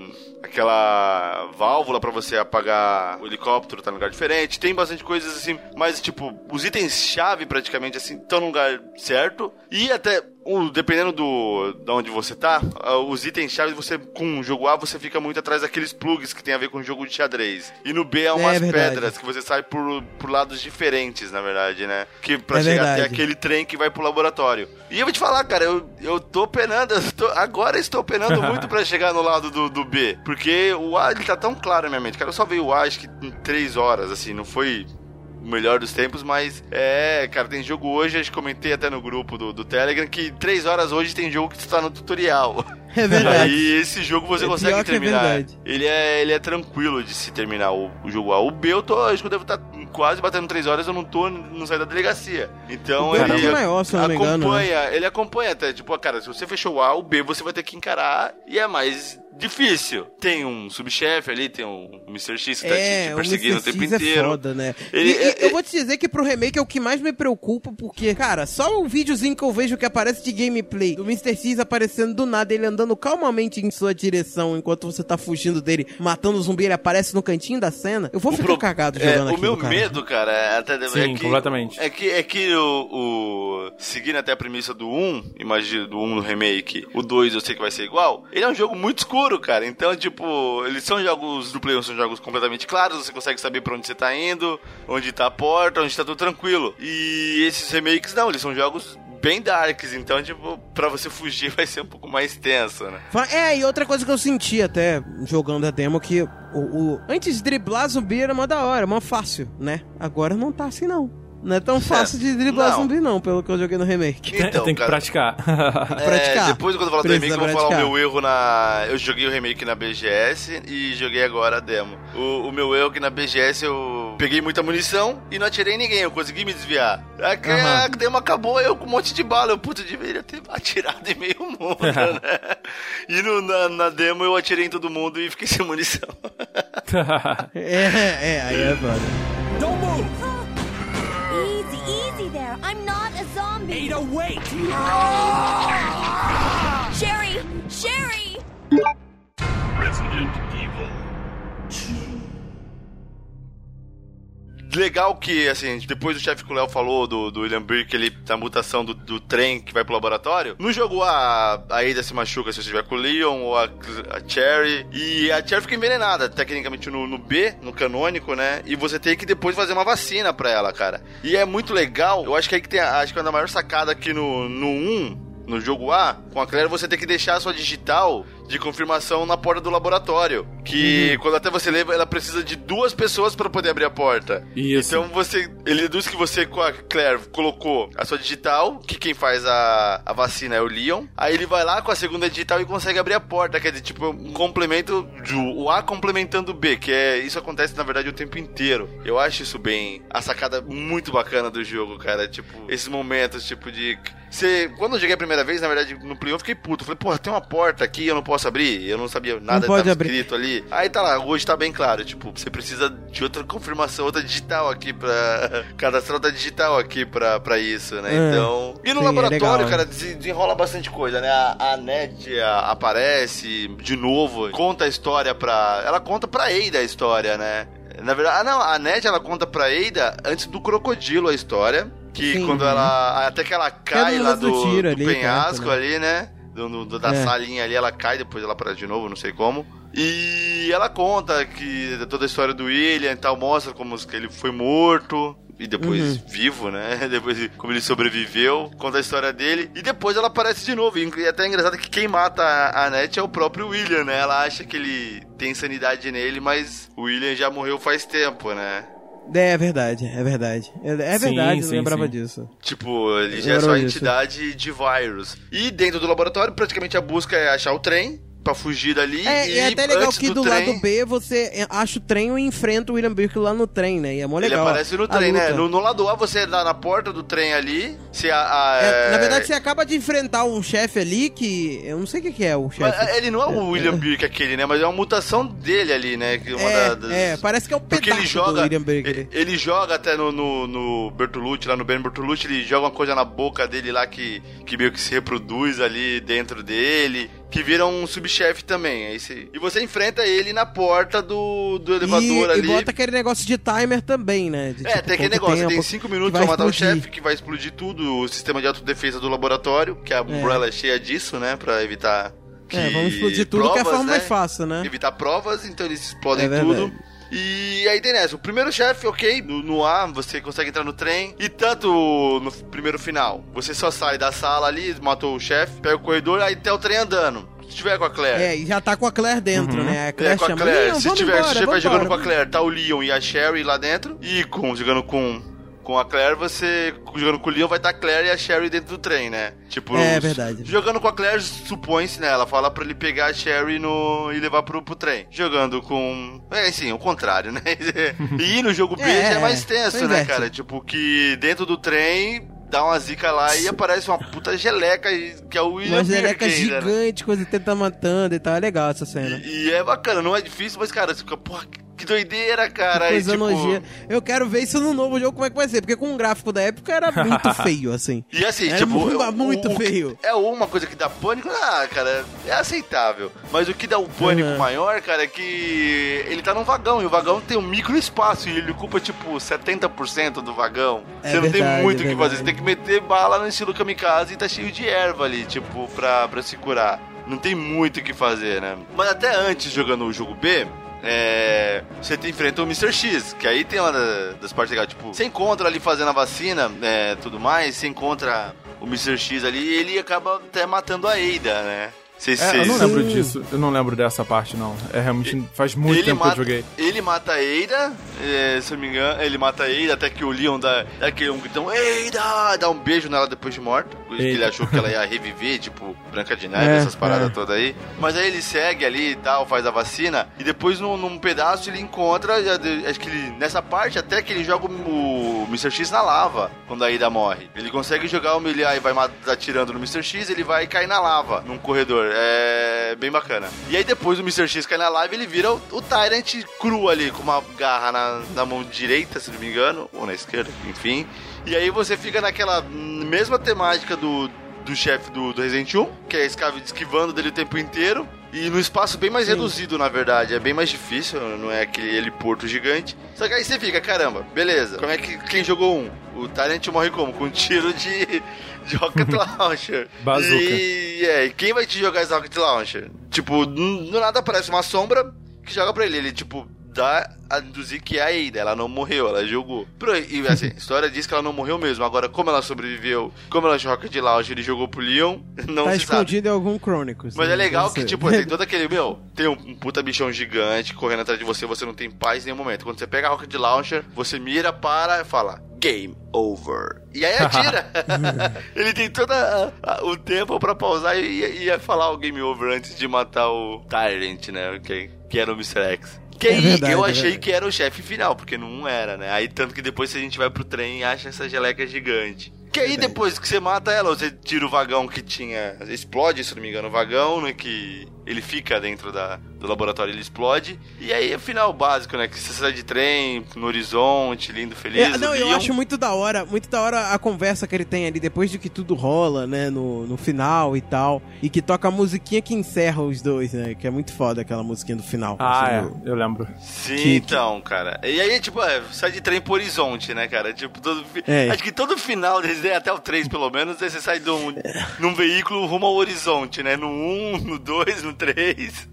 S2: Aquela válvula pra você apagar o helicóptero tá num lugar diferente. Tem bastante coisas assim, mas tipo, os itens-chave praticamente assim estão no lugar certo. E até o- dependendo do de onde você tá, os itens chave você com o jogo A você fica muito atrás daqueles plugs que tem a ver com o jogo de xadrez. E no B é umas
S1: verdade.
S2: pedras que você sai por, por lados diferentes, na verdade, né? Que pra
S1: É
S2: chegar até
S1: verdade.
S2: aquele trem que vai pro laboratório. E eu vou te falar, cara, eu, eu tô penando, eu tô- agora estou penando muito pra [LAUGHS] chegar no lado do, do B. Porque o A ele tá tão claro na minha mente. Cara, eu só vi o A acho que em três horas, assim, não foi o melhor dos tempos, mas é, cara, tem jogo hoje, acho que comentei até no grupo do, do Telegram, que três horas hoje tem jogo que está no tutorial. [LAUGHS]
S1: É verdade.
S2: E esse jogo você
S1: É
S2: consegue
S1: é
S2: terminar.
S1: verdade.
S2: ele, é, ele é tranquilo de se terminar o, o jogo A. O B eu tô, acho que eu devo estar quase batendo três horas, eu não tô, não saí da delegacia. Então
S1: O é
S2: ele
S1: pouquinho maior, se não me engano, né?
S2: acompanha, ele acompanha até, tipo, cara, se você fechou o A, o B você vai ter que encarar e é mais difícil. Tem um subchefe ali, tem um Mr. X que tá te,
S1: É,
S2: te
S1: o
S2: perseguindo o
S1: Mr.
S2: tempo
S1: X é
S2: inteiro.
S1: foda, né?
S2: Ele-
S1: e, e
S2: é-
S1: eu vou te dizer que pro remake é o que mais me preocupa, porque, cara, só o videozinho que eu vejo que aparece de gameplay do Mr. X aparecendo do nada, ele andando calmamente em sua direção enquanto você tá fugindo dele, matando o zumbi, ele aparece no cantinho da cena. Eu vou
S2: O
S1: ficar
S2: pro-
S1: cagado
S2: é,
S1: jogando
S2: O
S1: aquilo,
S2: meu
S1: cara.
S2: medo, cara, é até
S5: Sim,
S2: é que,
S5: completamente.
S2: É que, é que o, o- Seguindo até a premissa do 1, imagina do 1 no remake, o 2 eu sei que vai ser igual. Ele é um jogo muito escuro, cara. Então, tipo, eles são jogos do Play 1, são jogos completamente claros, você consegue saber pra onde você tá indo, onde tá a porta, onde tá tudo tranquilo. E esses remakes não, eles são jogos bem darks, então, tipo, pra você fugir [LAUGHS] vai ser um pouco mais tenso, né?
S1: É, e outra coisa que eu senti até jogando a demo que o, o- antes driblar zumbi era mó da hora, mó fácil, né? Agora não tá assim não. Não é tão [LAUGHS] fácil de driblar
S2: não.
S1: zumbi não, pelo que eu joguei no remake.
S2: Então,
S5: Tem que
S2: cara,
S5: praticar.
S1: praticar.
S2: É, depois quando eu falar do remake, eu vou falar o
S1: praticar.
S2: meu erro na. Eu joguei o remake na BGS e joguei agora a demo. O, o meu erro é que na BGS eu peguei muita munição e não atirei em ninguém, eu consegui me desviar. A,
S1: Aham.
S2: a demo acabou, eu com um monte de bala. Eu, puta, deveria ter [LAUGHS] atirado em meio mundo, né? [LAUGHS] E no- na, na demo eu atirei em todo mundo e fiquei sem munição.
S1: É, é, aí é foda.
S6: Don't move!
S7: Zombie.
S6: Ada, wait!
S7: Sherry! Sherry!
S2: Legal que, assim, depois o chefe que o Léo falou do, do William Birk, ele, da mutação do, do trem que vai pro laboratório, no jogo a, a Ada se machuca se você estiver com o Leon ou a, a Cherry, e a Cherry fica envenenada, tecnicamente no, no B, no canônico, né? E você tem que depois fazer uma vacina pra ela, cara. E é muito legal, eu acho que aí que tem, a- acho que é a maior sacada aqui no, no 1, no jogo A, com a Claire, você tem que deixar a sua digital de confirmação na porta do laboratório. Que quando até você leva, ela precisa de duas pessoas para poder abrir a porta.
S5: Isso.
S2: Então você. Ele deduz que você, com a Claire, colocou a sua digital, que quem faz a, a vacina é o Leon. Aí ele vai lá com a segunda digital e consegue abrir a porta. Quer dizer, tipo, um complemento. do- o A complementando o B, que é. Isso acontece, na verdade, o tempo inteiro. Eu acho isso bem. A sacada muito bacana do jogo, cara. Tipo, esses momentos, tipo, de. Você, quando eu joguei a primeira vez, na verdade, no Play 1 eu fiquei puto. Falei, porra, tem uma porta aqui, eu não posso abrir. Eu não sabia nada
S1: pode
S2: que tava
S1: abrir.
S2: escrito ali. Aí tá lá, hoje tá bem claro. Tipo, você precisa de outra confirmação, outra digital aqui pra. [LAUGHS] Cadastrar outra digital aqui pra, pra isso, né?
S1: É.
S2: Então. E no
S1: Sim, é
S2: laboratório,
S1: legal,
S2: cara, des- desenrola bastante coisa, né? A, a Ned aparece de novo, conta a história pra. Ela conta pra Ada a história, né? Na verdade, ah não, a Ned ela conta pra Ada antes do crocodilo a história. Que
S1: Sim.
S2: quando ela. Até que ela cai lá
S1: do
S2: do, do
S1: ali,
S2: penhasco
S1: né?
S2: ali, né? Do, do- da
S1: É.
S2: salinha ali, ela cai, depois ela aparece de novo, não sei como. E ela conta que toda a história do William e tal, mostra como que ele foi morto. E depois
S1: Uhum.
S2: vivo, né? [LAUGHS] Depois como ele sobreviveu, conta a história dele. E depois ela aparece de novo. E até é engraçado que quem mata a a Net é o próprio William, né? Ela acha que ele tem sanidade nele, mas o William já morreu faz tempo, né?
S1: É, é verdade, é verdade. É, é
S5: Sim,
S1: verdade, eu
S5: sim,
S1: lembrava
S5: sim.
S1: disso.
S2: Tipo, ele já é só a entidade de vírus. E dentro do laboratório, praticamente a busca é achar o trem pra fugir dali.
S1: É,
S2: e
S1: é até legal que do,
S2: trem,
S1: lado B você acha o trem e enfrenta o William Birk lá no trem, né? E é mó
S2: Ele
S1: legal.
S2: aparece no trem, né?
S1: luta.
S2: No, no lado A você dá na porta do trem ali. Se a, a-
S1: É, na
S2: é-
S1: verdade, você acaba de enfrentar um chefe ali que. Eu não sei o que, que é o chefe.
S2: Ele não é o William Birk aquele, né? Mas é uma mutação dele ali, né?
S1: É,
S2: da- das-
S1: é, parece que é o
S2: Porque
S1: pedaço
S2: ele joga.
S1: do William Birk.
S2: ele, ele joga até no, no, no Bertolucci, lá no Ben Bertolucci, ele joga uma coisa na boca dele lá que, que meio que se reproduz ali dentro dele. Que vira um subchefe também. Aí você- e você enfrenta ele na porta do, do elevador
S1: e,
S2: ali.
S1: e bota aquele negócio de timer também, né? De,
S2: É,
S1: tipo,
S2: tem aquele negócio, tem
S1: tempo
S2: 5
S1: que
S2: minutos pra matar o chefe, que vai explodir tudo, o sistema de autodefesa do laboratório, que a Umbrella é, cheia disso, né, pra evitar que
S1: É, vamos explodir tudo que é a
S2: provas,
S1: forma
S2: né,
S1: mais fácil, né?
S2: Evitar provas, então eles explodem
S1: É
S2: tudo. E aí tem nessa, o primeiro chefe, ok, no, no A, você consegue entrar no trem, e tanto no primeiro final, você só sai da sala ali, matou o chefe, pega o corredor, aí tem o trem andando. Se tiver com a Claire.
S1: É, e já tá com a Claire dentro, né? A
S2: É,
S1: Claire
S2: com a
S1: chama,
S2: Claire.
S1: "Leon,
S2: Se tiver,
S1: embora,
S2: se
S1: vamos
S2: jogando
S1: embora."
S2: com a Claire, tá o Leon e a Sherry lá dentro. E com, jogando com, com a Claire, você. Jogando com o Leon, vai estar a Claire e a Sherry dentro do trem, né? Tipo.
S1: É,
S2: os-
S1: verdade.
S2: Jogando com a Claire, supõe-se, né? Ela fala pra ele pegar a Sherry no, e levar pro, pro trem. Jogando com. É, assim, o contrário, né? [LAUGHS] e no jogo B
S1: É,
S2: é mais tenso, né,
S1: é,
S2: cara? Tipo, que dentro do trem. Dá uma zica lá e aparece uma puta geleca que é o William
S1: Uma geleca
S2: Birk ainda, né?
S1: gigante, coisa que tenta matando e tal. É legal essa cena.
S2: E, e é bacana, não é difícil, mas, cara, você fica, porra, que doideira, cara.
S1: Que coisa
S2: e, tipo.
S1: Eu quero ver isso no novo jogo, como é que vai ser. Porque com o gráfico da época era [LAUGHS] muito feio, assim.
S2: E assim,
S1: É
S2: tipo.
S1: mu-
S2: o-
S1: muito
S2: o- o
S1: feio.
S2: É uma coisa que dá pânico, ah, cara, é aceitável. Mas o que dá um pânico
S1: Uhum.
S2: maior, cara, é que ele tá num vagão, e o vagão tem um micro espaço, e ele ocupa, tipo, 70% do vagão.
S1: É
S2: você não tem
S1: verdade,
S2: muito o
S1: é
S2: que fazer,
S1: verdade.
S2: você tem que meter bala no estilo kamikaze e tá cheio de erva ali, tipo, pra, pra se curar. Não tem muito o que fazer, né? Mas até antes, jogando o jogo B, é, você enfrenta o Mr. X, que aí tem uma da- das partes legais, tipo, você encontra ali fazendo a vacina, é, tudo mais, você encontra o Mr. X ali e ele acaba até matando a Ada, né? Vocês,
S5: É, eu não lembro disso. Eu não lembro dessa parte, não. É realmente faz muito tempo
S2: mata,
S5: que eu joguei.
S2: Ele mata a Ada, é, se eu não me engano, ele mata a Ada até que o Leon dá, dá aquele um gritão, Ada! Dá um beijo nela depois de morta. Ele achou que ela ia reviver, tipo, Branca de Neve, [LAUGHS]
S1: É,
S2: essas paradas
S1: é.
S2: todas aí. Mas aí ele segue ali e tal, faz a vacina, e depois num, num pedaço ele encontra, acho que ele, nessa parte até que ele joga o, o Mr. X na lava, quando a Ada morre. Ele consegue jogar o Miliar e vai atirando no Mr. X, ele vai cair na lava, num corredor. É bem bacana. E aí depois o Mr. X cai na lava, ele vira o, o Tyrant cru ali, com uma garra na, na mão direita, se não me engano, ou na esquerda, enfim. E aí você fica naquela mesma temática do, do chefe do, do Resident 1, que é esquivando dele o tempo inteiro. E no espaço bem mais reduzido, na verdade. É bem mais difícil, não é aquele heliporto gigante. Só que aí você fica, caramba, beleza. Como é que quem jogou um? O Tyrant morre como? Com um tiro de, [LAUGHS] de Rocket [LAUGHS] Launcher.
S5: Bazooka.
S2: E é, e quem vai te jogar esse Rocket Launcher? Tipo, do nada aparece uma sombra que joga pra ele. Ele, tipo, dá a induzir que é a Ada. Ela não morreu, ela jogou. Pro- E assim, a história diz que ela não morreu mesmo. Agora, como ela sobreviveu, como ela joga de Launcher e jogou pro Leon, [LAUGHS] não
S1: tá
S2: se sabe.
S1: escondido em algum Chronicles.
S2: Mas
S1: né?
S2: é legal
S1: Não
S2: que, tipo, tem [LAUGHS] todo aquele, meu, tem um, puta bichão gigante correndo atrás de você, você não tem paz em nenhum momento. Quando você pega a Rocket Launcher, você mira, para e fala, Game Over. E aí atira. [LAUGHS] Ele tem todo o tempo pra pausar e, e falar o Game Over antes de matar o Tyrant, né? Que, que era o Mr. X. Que
S1: É
S2: aí
S1: verdade,
S2: eu
S1: é
S2: achei
S1: verdade.
S2: que era o chefe final, porque não era, né? Aí tanto que depois a gente vai pro trem e acha essa geleca gigante. Que aí depois que você mata ela, você tira o vagão que tinha. Explode, se não me engano, o vagão, né? Que ele fica dentro da, do laboratório, ele explode. E aí é o final básico, né? Que você sai de trem, no horizonte, lindo, feliz.
S1: É, não, eu
S2: Leon-
S1: acho muito da hora, muito da hora a conversa que ele tem ali depois de que tudo rola, né, no, no final e tal, e que toca a musiquinha que encerra os dois, né, que é muito foda aquela musiquinha do final.
S5: Ah,
S1: assim,
S5: é,
S1: do-
S5: eu lembro.
S2: Sim,
S1: Que-
S2: então, cara. E aí, tipo, é, sai de trem pro horizonte, né, cara? Tipo, todo. fi-
S1: É.
S2: Acho que todo final, [LAUGHS] desde até o 3, pelo menos, aí você sai de um, num veículo rumo ao horizonte, né? No 1, no 2, no 3.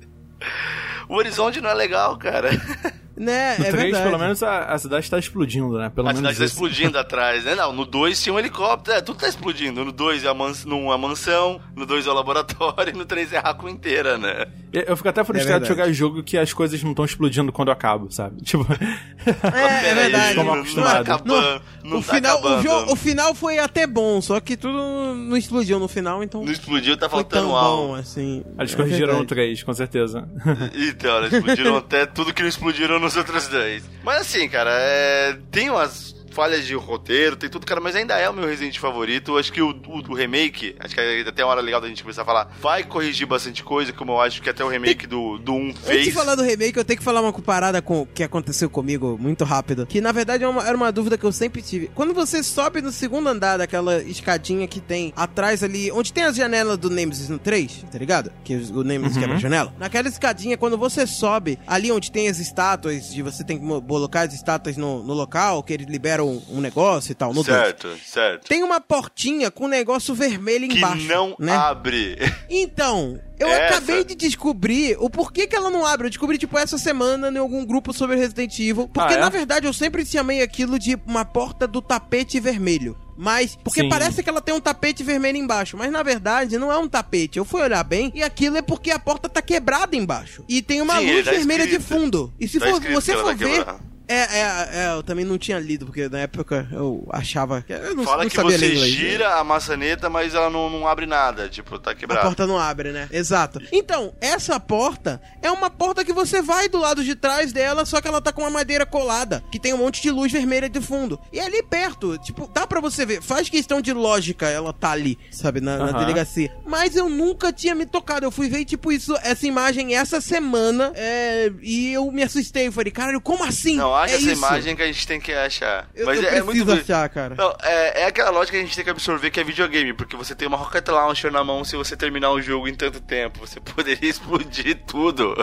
S2: O horizonte não é legal, cara. [LAUGHS]
S1: Né,
S5: No
S1: é
S5: 3,
S1: verdade.
S5: pelo menos, a, a cidade tá explodindo, né? Pelo
S2: a
S5: menos
S2: cidade tá
S5: isso.
S2: explodindo atrás, né? Não, no 2 tinha um helicóptero, é, tudo tá explodindo. No 2 é a, mans no, a mansão, no 2 é o laboratório, e [LAUGHS] no 3 é a Raccoon inteira, né?
S5: Eu eu fico até frustrado de
S1: verdade.
S5: jogar jogo que as coisas não estão explodindo quando eu acabo, sabe? Tipo. [LAUGHS]
S1: É, é verdade.
S5: Como
S2: não, não
S5: acostumado.
S2: tá acabando, não
S1: o,
S2: tá
S1: final, o, jogo, o final foi até bom, só que tudo não explodiu no final, então
S2: Não explodiu, tá faltando
S1: tão
S2: algo.
S1: bom assim.
S5: Eles
S1: é
S5: corrigiram no
S1: verdade.
S5: 3, com certeza.
S2: Então, eles explodiram [LAUGHS] até tudo que não explodiram nos outros dois. Mas assim, cara, é... tem umas falhas de roteiro, tem tudo, cara, mas ainda é o meu Resident favorito. Acho que o, o, o remake, acho que é até uma hora legal da gente começar a falar, vai corrigir bastante coisa, como eu acho que até o remake do, do 1
S1: Antes de
S2: fez.
S1: falar do remake, eu tenho que falar uma parada com que aconteceu comigo muito rápido. Que na verdade é uma- era uma dúvida que eu sempre tive. Quando você sobe no segundo andar daquela escadinha que tem atrás ali, onde tem as janelas do Nemesis no 3, tá ligado? Que o Nemesis quebra a janela. Naquela escadinha, quando você sobe, ali onde tem as estátuas, de você tem que colocar as estátuas no, no local, que eles liberam um, negócio e tal, no 2.
S2: Certo, certo.
S1: Tem uma portinha com um negócio vermelho
S2: Que
S1: embaixo.
S2: não
S1: né?
S2: abre. [LAUGHS]
S1: Então, eu
S2: Essa.
S1: acabei de descobrir o porquê que ela não abre. Eu descobri, tipo, essa semana em algum grupo sobre Resident Evil. Porque,
S5: Ah, é?
S1: na verdade, eu sempre chamei aquilo de uma porta do tapete vermelho. Mas, porque
S5: Sim.
S1: parece que ela tem um tapete vermelho embaixo. Mas, na verdade, não é um tapete. Eu fui olhar bem e aquilo é porque a porta tá quebrada embaixo. E tem uma
S2: Sim,
S1: luz
S2: tá
S1: vermelha de fundo. E se
S2: Tá
S1: for, você
S2: que
S1: for
S2: tá
S1: ver...
S2: quebrada.
S1: É, é, é, eu também não tinha lido, porque na época eu achava que. Eu não,
S2: Fala
S1: não
S2: que
S1: sabia
S2: você
S1: inglês. né?
S2: gira a maçaneta, mas ela não, não abre nada. Tipo, tá
S1: A
S2: quebrada.
S1: porta não abre, né? Exato. Então, essa porta é uma porta que você vai do lado de trás dela, só que ela tá com uma madeira colada, que tem um monte de luz vermelha de fundo. E ali perto, tipo, dá pra você ver, faz questão de lógica ela tá ali, sabe, na, na delegacia. Mas eu nunca tinha me tocado. Eu fui ver, tipo, isso, essa imagem essa semana, é, e eu me assustei. Eu falei, caralho, como assim?
S2: Não, acha
S1: é
S2: essa
S1: isso?
S2: imagem que a gente tem que achar.
S1: Eu,
S2: mas
S1: eu
S2: é, é
S1: preciso
S2: muito.
S1: achar, cara.
S2: Não, é, é aquela lógica que a gente tem que absorver que é videogame, porque você tem uma Rocket Launcher na mão se você terminar o jogo em tanto tempo. Você [LAUGHS] poderia explodir tudo.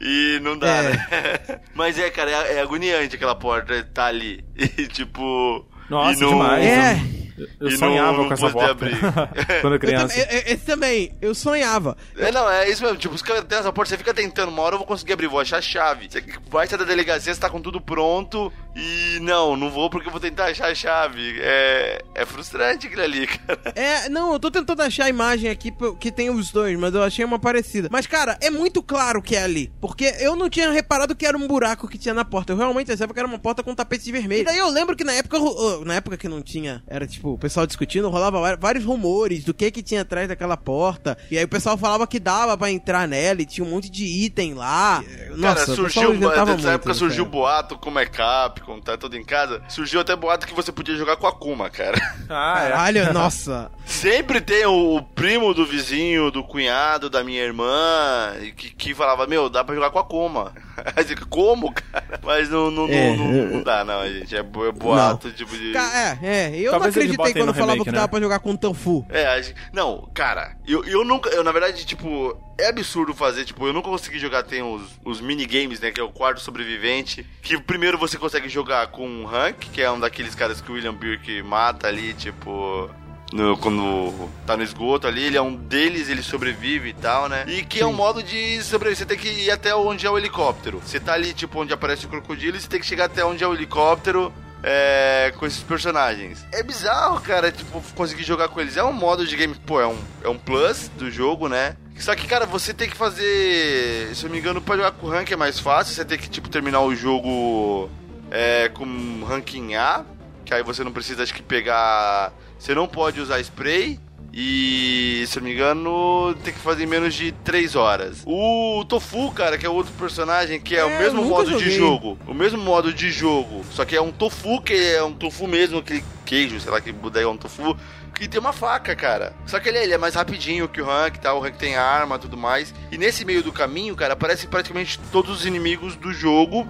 S2: E não dá,
S1: É.
S2: né? [LAUGHS] Mas é, cara, é, é agoniante aquela porta tá ali. [LAUGHS] E tipo.
S5: Nossa,
S2: e no,
S5: demais.
S1: É.
S5: Eu
S2: e
S5: sonhava
S2: não
S5: com essa porta.
S2: abrir. [LAUGHS]
S5: Quando
S1: Eu
S5: criança.
S1: também- eu- eu- Esse também, eu sonhava.
S2: É, não, é isso mesmo. Tipo, os caras têm essa porta, você fica tentando, uma hora eu vou conseguir abrir, vou achar a chave. Você vai sair da delegacia, você tá com tudo pronto e não, não vou porque eu vou tentar achar a chave. É, é frustrante aquilo ali, [LAUGHS] cara.
S1: É, não, eu tô tentando achar a imagem aqui que tem os dois, mas eu achei uma parecida. Mas, cara, é muito claro que é ali. Porque eu não tinha reparado que era um buraco que tinha na porta. Eu realmente achava que era uma porta com tapete vermelho. E daí eu lembro que na época, na época que não tinha, era tipo, o pessoal discutindo, rolava va- vários rumores do que que tinha atrás daquela porta. E aí o pessoal falava que dava pra entrar nela e tinha um monte de item lá. Nossa,
S2: cara, surgiu, nessa
S1: muito
S2: época
S1: nessa
S2: surgiu
S1: época.
S2: boato, como é Capcom, tá tudo em casa. Surgiu até boato que você podia jogar com a Akuma, cara.
S5: Ah, é.
S1: Caralho, [LAUGHS] nossa.
S2: Sempre tem o, o primo do vizinho, do cunhado, da minha irmã, e que, que falava, meu, dá pra jogar com a Kuma. [LAUGHS] Aí fica, Como, cara? Mas não, não,
S1: É,
S2: não, não, não dá, não, gente. É é boato, tipo de.
S1: É, é, eu
S5: Talvez
S1: não
S5: eles
S1: acreditei
S5: botem
S1: quando
S5: no
S1: falava
S5: remake,
S1: que dava
S5: né?
S1: pra jogar com Tanfu.
S2: É, não, cara, eu, eu nunca, eu na verdade, tipo, é absurdo fazer, tipo, eu nunca consegui jogar, tem os, os minigames, né, que é o quarto sobrevivente, que primeiro você consegue jogar com um rank, que é um daqueles caras que o William Birk mata ali, tipo... no- quando tá no esgoto ali, ele é um deles, ele sobrevive e tal, né? E que é um modo de sobreviver. Você tem que ir até onde é o helicóptero. Você tá ali, tipo, onde aparece o crocodilo, e você tem que chegar até onde é o helicóptero é, com esses personagens. É bizarro, cara, tipo, conseguir jogar com eles. É um modo de game, pô, é um, é um plus do jogo, né? Só que, cara, você tem que fazer. Se eu não me engano, pra jogar com rank é mais fácil. Você tem que, tipo, terminar o jogo é, com ranking A. Que aí você não precisa, acho que, pegar. Você não pode usar spray. E, se eu não me engano, tem que fazer em menos de 3 horas. O Tofu, cara, que é outro personagem, que é, o
S1: É,
S2: mesmo
S1: eu nunca
S2: modo de
S1: joguei.
S2: jogo. O mesmo modo de jogo. Só que é um tofu, que é um tofu mesmo, aquele queijo, sei lá, que daí é um tofu. Que tem uma faca, cara. Só que ele, ele é mais rapidinho que o Rank, tá? O Rank tem arma e tudo mais. E nesse meio do caminho, cara, aparecem praticamente todos os inimigos do jogo.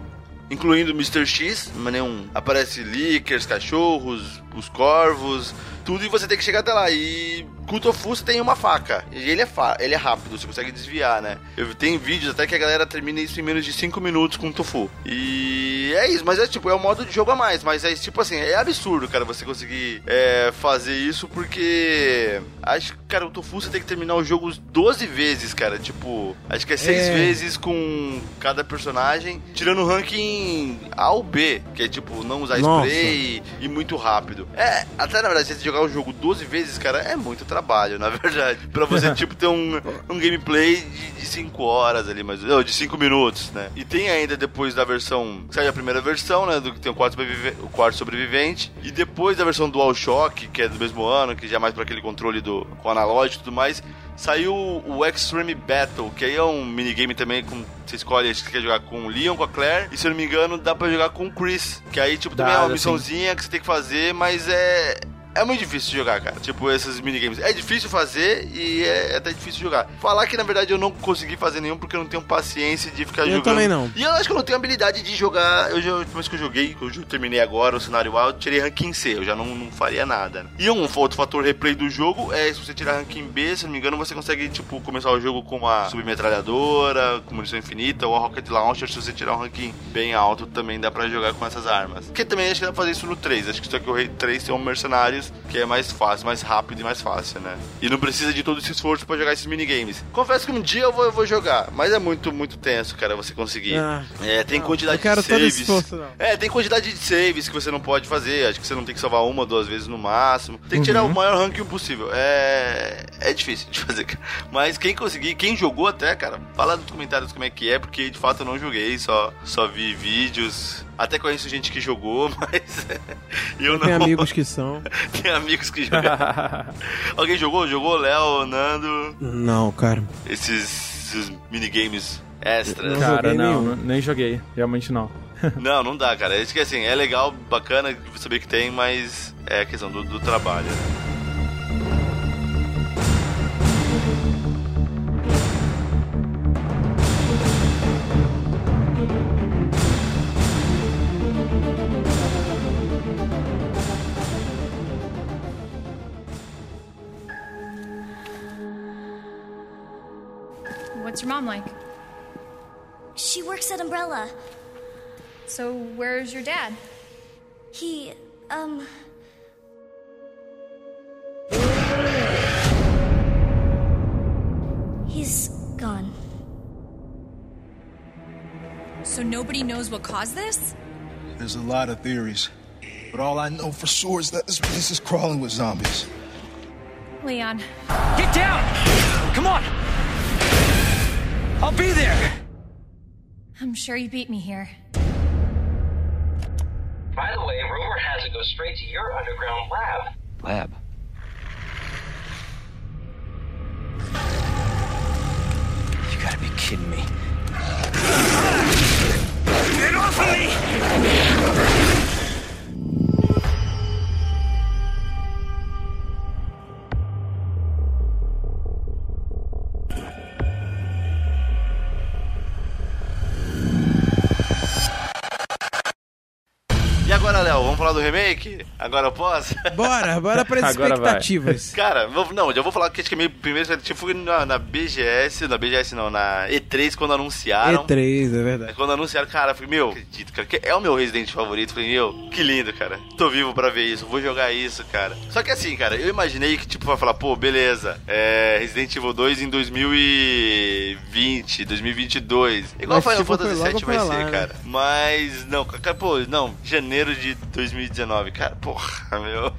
S2: Incluindo o Mr. X, mas nenhum. Aparece Lickers, cachorros, os corvos, tudo e você tem que chegar até lá. E com o Tofu você tem uma faca. E ele é, fa ele é rápido, você consegue desviar, né? Eu tenho vídeos até que a galera termina isso em menos de 5 minutos com o Tofu. E é isso, mas é tipo, é um modo de jogo a mais. Mas é tipo assim, é absurdo, cara, você conseguir é, fazer isso porque. Acho que, cara, o Tofu você tem que terminar o jogo 12 vezes, cara. Tipo, acho que é 6
S1: É.
S2: vezes com cada personagem, tirando o ranking A ou B, que é tipo, não usar
S1: Nossa.
S2: spray e, e muito rápido. É, até na verdade, se você jogar o jogo 12 vezes, cara, é muito trabalho, [LAUGHS] na verdade. Pra você, tipo, ter um, um gameplay de 5 horas ali, mas não, de 5 minutos, né? E tem ainda depois da versão. Saiu a primeira versão, né? Do que tem o quarto, o quarto sobrevivente. E depois da versão DualShock, que é do mesmo ano, que já é mais pra aquele controle do, com analógico e tudo mais. Saiu o Extreme Battle, que aí é um minigame também com. Você escolhe se você quer jogar com o Leon, com a Claire, e se eu não me engano, dá pra jogar com o Chris. Que aí, tipo, também é uma
S5: dá sim.
S2: missãozinha que você tem que fazer, mas é. É muito difícil jogar, cara. Tipo, esses minigames. É difícil fazer e é até difícil jogar. Falar que, na verdade, eu não consegui fazer nenhum porque eu não tenho paciência de ficar
S1: Eu
S2: jogando.
S1: também não.
S2: E eu acho que eu não tenho habilidade de jogar. Eu já, vez que eu joguei, que eu terminei agora o cenário A, eu tirei ranking C. Eu já não, não faria nada. né? E um outro fator replay do jogo é se você tirar ranking B, se eu não me engano, você consegue, tipo, começar o jogo com uma submetralhadora, com munição infinita, ou a Rocket Launcher. Se você tirar um ranking bem alto, também dá pra jogar com essas armas. Que também acho que dá pra fazer isso no 3. Acho que só que o Rei 3 tem um Mercenários, que é mais fácil, mais rápido e mais fácil, né? E não precisa de todo esse esforço pra jogar esses minigames. Confesso que um dia eu vou, eu vou jogar, mas é muito, muito tenso, cara, você conseguir.
S1: Ah.
S2: é, tem
S1: Não,
S2: quantidade de saves.
S1: esforço.
S2: É, tem quantidade de saves que você não pode fazer. Acho que você não tem que salvar uma ou duas vezes no máximo. Tem que tirar
S1: Uhum.
S2: o maior ranking possível. É. É difícil de [LAUGHS] fazer, cara. Mas quem conseguir, quem jogou até, cara, fala nos comentários como é que é, porque de fato eu não joguei, só, só vi vídeos. Até conheço gente que jogou, [LAUGHS] mas. eu não. [LAUGHS]
S1: Tem amigos que são.
S2: Tem amigos que jogaram. [LAUGHS] Alguém jogou? Jogou? Léo, Nando?
S1: Não, cara.
S2: Esses, esses minigames extras.
S1: Não
S5: Cara, não,
S1: nenhum.
S5: nem joguei. Realmente não.
S2: Não, não dá, cara. É isso que assim, é legal, bacana saber que tem, mas é a questão do, do trabalho. né?
S8: mom like?
S7: She works at Umbrella.
S8: So, where's your dad?
S7: He, um. He's gone.
S8: So, nobody knows what caused this?
S9: There's a lot of theories. But all I know for sure is that this place is crawling with zombies.
S8: Leon.
S6: Get down! Come on! I'll be there!
S8: I'm sure you beat me here.
S10: By the way, rumor has it goes straight to your underground lab.
S6: Lab. You gotta be kidding me. Get off of me!
S2: Falar do remake? Agora eu posso?
S1: Bora, bora para as [LAUGHS]
S5: Agora vai.
S1: expectativas.
S2: Cara, vou- não, já vou falar que acho que a minha primeira expectativa foi na, na BGS, na BGS não, na E3 quando anunciaram.
S1: E3, é verdade.
S2: Quando anunciaram, cara, eu falei, meu, acredito, cara, que é o meu Resident favorito. Falei, meu, que lindo, cara. Tô vivo pra ver isso, vou jogar isso, cara. Só que assim, cara, eu imaginei que, tipo, vai falar, pô, beleza, é Resident Evil 2 em 2020, 2022. Igual
S1: Mas,
S2: Final
S1: tipo,
S2: Fantasy VII vai
S1: pra
S2: ser,
S1: lá, né?
S2: cara. Mas, não, cara, pô, não, janeiro de 2019, cara, porra, meu.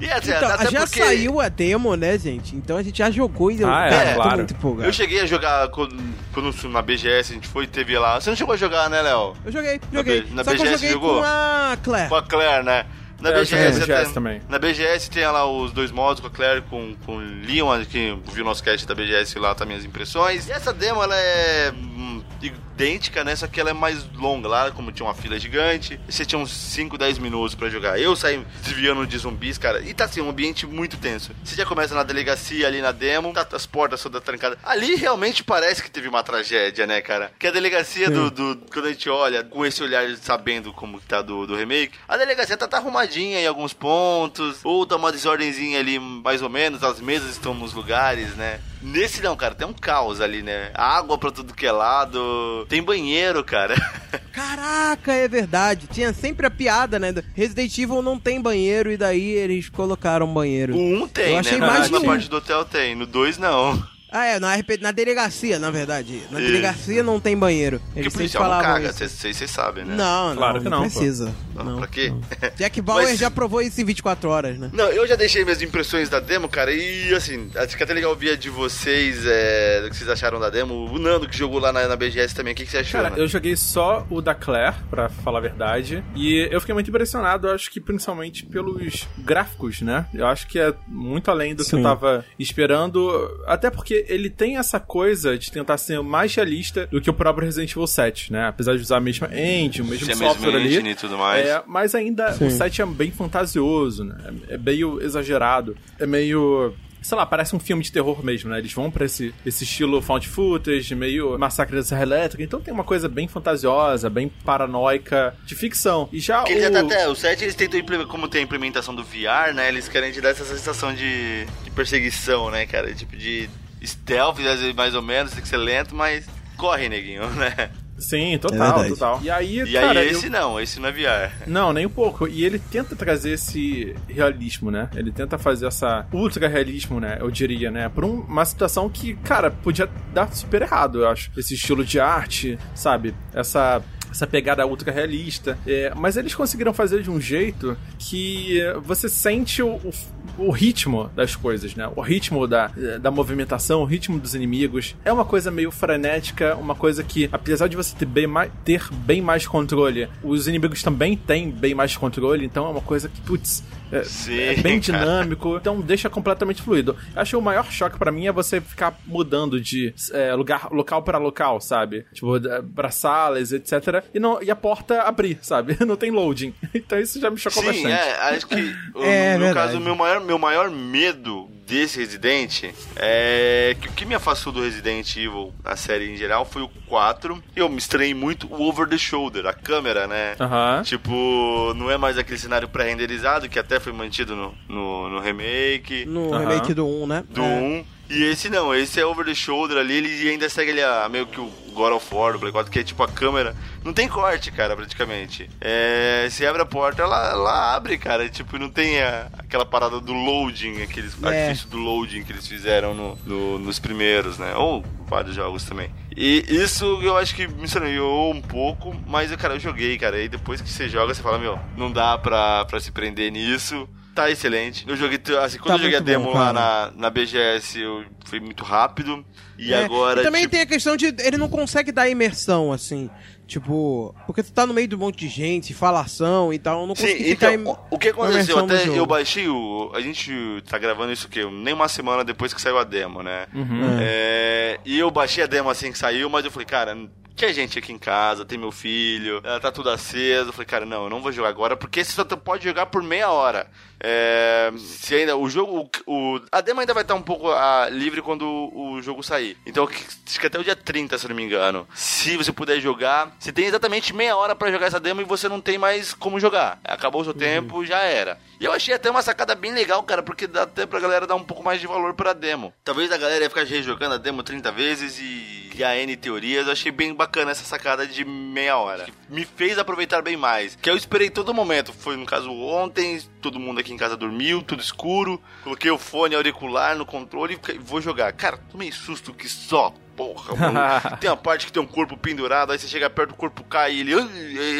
S2: E assim,
S1: Então,
S2: até
S1: já
S2: porque...
S1: saiu a demo, né, gente? Então a gente já jogou e eu
S5: Ah, é,
S1: cara, tô
S5: claro.
S1: muito empolgado.
S2: Eu cheguei a jogar quando, quando na BGS a gente foi, teve lá. Você não chegou a jogar, né, Léo?
S1: Eu joguei, joguei.
S2: B- na
S1: Só que eu
S2: BGS
S1: joguei
S2: jogou?
S1: com a Claire.
S2: Com a Claire, né? Na
S5: É,
S2: BGS,
S5: BGS
S2: tem,
S5: também.
S2: Na BGS tem lá os dois modos com a Claire com, com o Leon, que viu nosso cast da BGS lá, tá minhas impressões. E essa demo, ela é hum, idêntica, né? Só que ela é mais longa lá, como tinha uma fila gigante. E você tinha uns 5, 10 minutos pra jogar. Eu saí desviando de zumbis, cara. E tá assim, um ambiente muito tenso. Você já começa na delegacia ali na demo, tá as portas todas trancadas. Ali realmente parece que teve uma tragédia, né, cara? Que a delegacia do, do- Quando a gente olha com esse olhar sabendo como que tá do, do remake, a delegacia tá, tá arrumadinha em alguns pontos, ou tá uma desordenzinha ali, mais ou menos, as mesas estão nos lugares, né? Nesse não, cara, tem um caos ali, né? Água pra tudo que é lado, tem banheiro, cara. [LAUGHS]
S1: Caraca, é verdade. Tinha sempre a piada, né? Resident Evil não tem banheiro e daí eles colocaram banheiro.
S2: O 1 tem,
S1: Eu achei
S2: né?
S1: mais
S2: na
S1: que-
S2: parte do hotel tem, no 2 não.
S1: Ah, é, na, RP, na delegacia, na verdade. Na
S2: Isso.
S1: delegacia não tem banheiro.
S2: Porque
S1: Eles
S2: o
S1: sempre
S2: policial não caga, vocês sabem, né?
S1: Não, não,
S5: Claro que
S1: não,
S5: não, pô.
S1: precisa.
S2: Não,
S1: Não,
S2: pra quê?
S1: não. Jack Bauer
S2: Mas-
S1: já provou isso em 24 horas, né?
S2: Não, eu já deixei minhas impressões da demo, cara, e assim, acho que até legal ouvir de vocês, é, do que vocês acharam da demo. O Nando que jogou lá na, na BGS também, o que, que você achou?
S5: Cara,
S2: né?
S5: eu joguei só o da Claire, pra falar a verdade. E eu fiquei muito impressionado, acho que principalmente pelos gráficos, né? Eu acho que é muito além do que eu
S1: Sim.
S5: tava esperando. Até porque ele tem essa coisa de tentar ser mais realista do que o próprio Resident Evil 7, né? Apesar de usar a mesma engine, o mesmo
S2: mesma
S5: software ali.
S2: e tudo mais.
S5: É, mas ainda o 7 é bem fantasioso, né? É meio exagerado. É meio. Sei lá, parece um filme de terror mesmo, né? Eles vão pra esse, esse estilo found footage, meio massacre da Serra Elétrica. Então tem uma coisa bem fantasiosa, bem paranoica, de ficção. E já
S2: Porque
S5: o...
S2: já tá até, o 7 eles tentam, como tem a implementação do VR, né? Eles querem te dar essa sensação de, de perseguição, né, cara? Tipo de stealth, mais ou menos, tem que ser lento, mas corre, neguinho, [LAUGHS] né?
S5: Sim,
S1: É
S5: total,
S1: verdade.
S5: total. E aí,
S2: E
S5: cara,
S2: aí
S5: eu-
S2: esse não, esse não é VR.
S5: Não, nem um pouco. E ele tenta trazer esse realismo, né? Ele tenta fazer essa ultra realismo, né? Eu diria, né? Por um- uma situação que, cara, podia dar super errado, eu acho. Esse estilo de arte, sabe? Essa. Essa pegada ultra realista. É, mas eles conseguiram fazer de um jeito que você sente o, o, o ritmo das coisas, né? O ritmo da, da movimentação, o ritmo dos inimigos. É uma coisa meio frenética, uma coisa que, apesar de você ter bem mais, ter bem mais controle, os inimigos também têm bem mais controle, então é uma coisa que, putz, é,
S2: Sim,
S5: é bem
S2: cara.
S5: dinâmico, então deixa completamente fluido. Acho que o maior choque pra mim é você ficar mudando de é, lugar, local para local, sabe? Tipo, pra salas, etc. E, não, e a porta abrir, sabe? [LAUGHS] Não tem loading. [LAUGHS] Então isso já me chocou
S2: Sim,
S5: bastante.
S2: é, acho que [LAUGHS]
S1: É,
S2: no meu
S1: verdade.
S2: caso, o meu maior, meu maior medo desse Resident é que o que me afastou do Resident Evil na série em geral foi o 4. Eu me estranhei muito o over the shoulder, a câmera, né?
S5: Aham.
S2: Tipo, não é mais aquele cenário pré-renderizado que até foi mantido no, no, no remake
S1: No
S5: Aham.
S1: remake do 1, né?
S2: do
S1: É.
S2: 1. E esse não, esse é over the shoulder ali, ele ainda segue ali a, meio que o God of War, do Play 4, que é tipo a câmera. Não tem corte, cara, praticamente. É, você abre a porta, ela, ela abre, cara. Tipo, não tem a- aquela parada do loading, aqueles
S1: É.
S2: artifício do loading que eles fizeram no, no- nos primeiros, né? Ou vários jogos também. E isso eu acho que me estranhou um pouco, mas, cara, eu joguei, cara. E depois que você joga, você fala, meu, não dá pra, pra se prender nisso. Tá excelente. Eu joguei, assim, quando
S1: Tá
S2: eu joguei a demo
S1: bom,
S2: lá na, na BGS, eu fui muito rápido. E
S1: É,
S2: agora.
S1: e também
S2: tipo,
S1: tem a questão de ele não consegue dar imersão, assim. Tipo, porque tu tá no meio de um monte de gente, falação e tal, eu não
S2: Sim,
S1: consegui
S2: então,
S1: ficar im-
S2: o- o que aconteceu? Até
S1: jogo.
S2: eu baixei o. A gente tá gravando isso o quê? Nem uma semana depois que saiu a demo, né?
S5: Uhum.
S2: É, e eu baixei a demo assim que saiu, mas eu falei, cara, tinha gente aqui em casa, tem meu filho, ela tá tudo aceso. Eu falei, cara, não, eu não vou jogar agora, porque você só pode jogar por meia hora. É, se ainda o jogo, o, o- a demo ainda vai estar um pouco ah, livre quando o, o jogo sair. Então acho que até o dia 30, se eu não me engano. Se você puder jogar, você tem exatamente meia hora pra jogar essa demo e você não tem mais como jogar. Acabou o seu tempo, já era. E eu achei até uma sacada bem legal, cara, porque dá até pra galera dar um pouco mais de valor pra demo. Talvez a galera ia ficar rejogando a demo 30 vezes e criar N teorias. Eu achei bem bacana essa sacada de meia hora. Me fez aproveitar bem mais. Que eu esperei todo momento. Foi no caso ontem, todo mundo aqui em casa dormiu, tudo escuro. Coloquei o fone auricular no controle e vou jogar. Cara, tomei susto que só. Porra, mano. [LAUGHS] Tem uma parte que tem um corpo pendurado, aí você chega perto, o corpo cai e ele.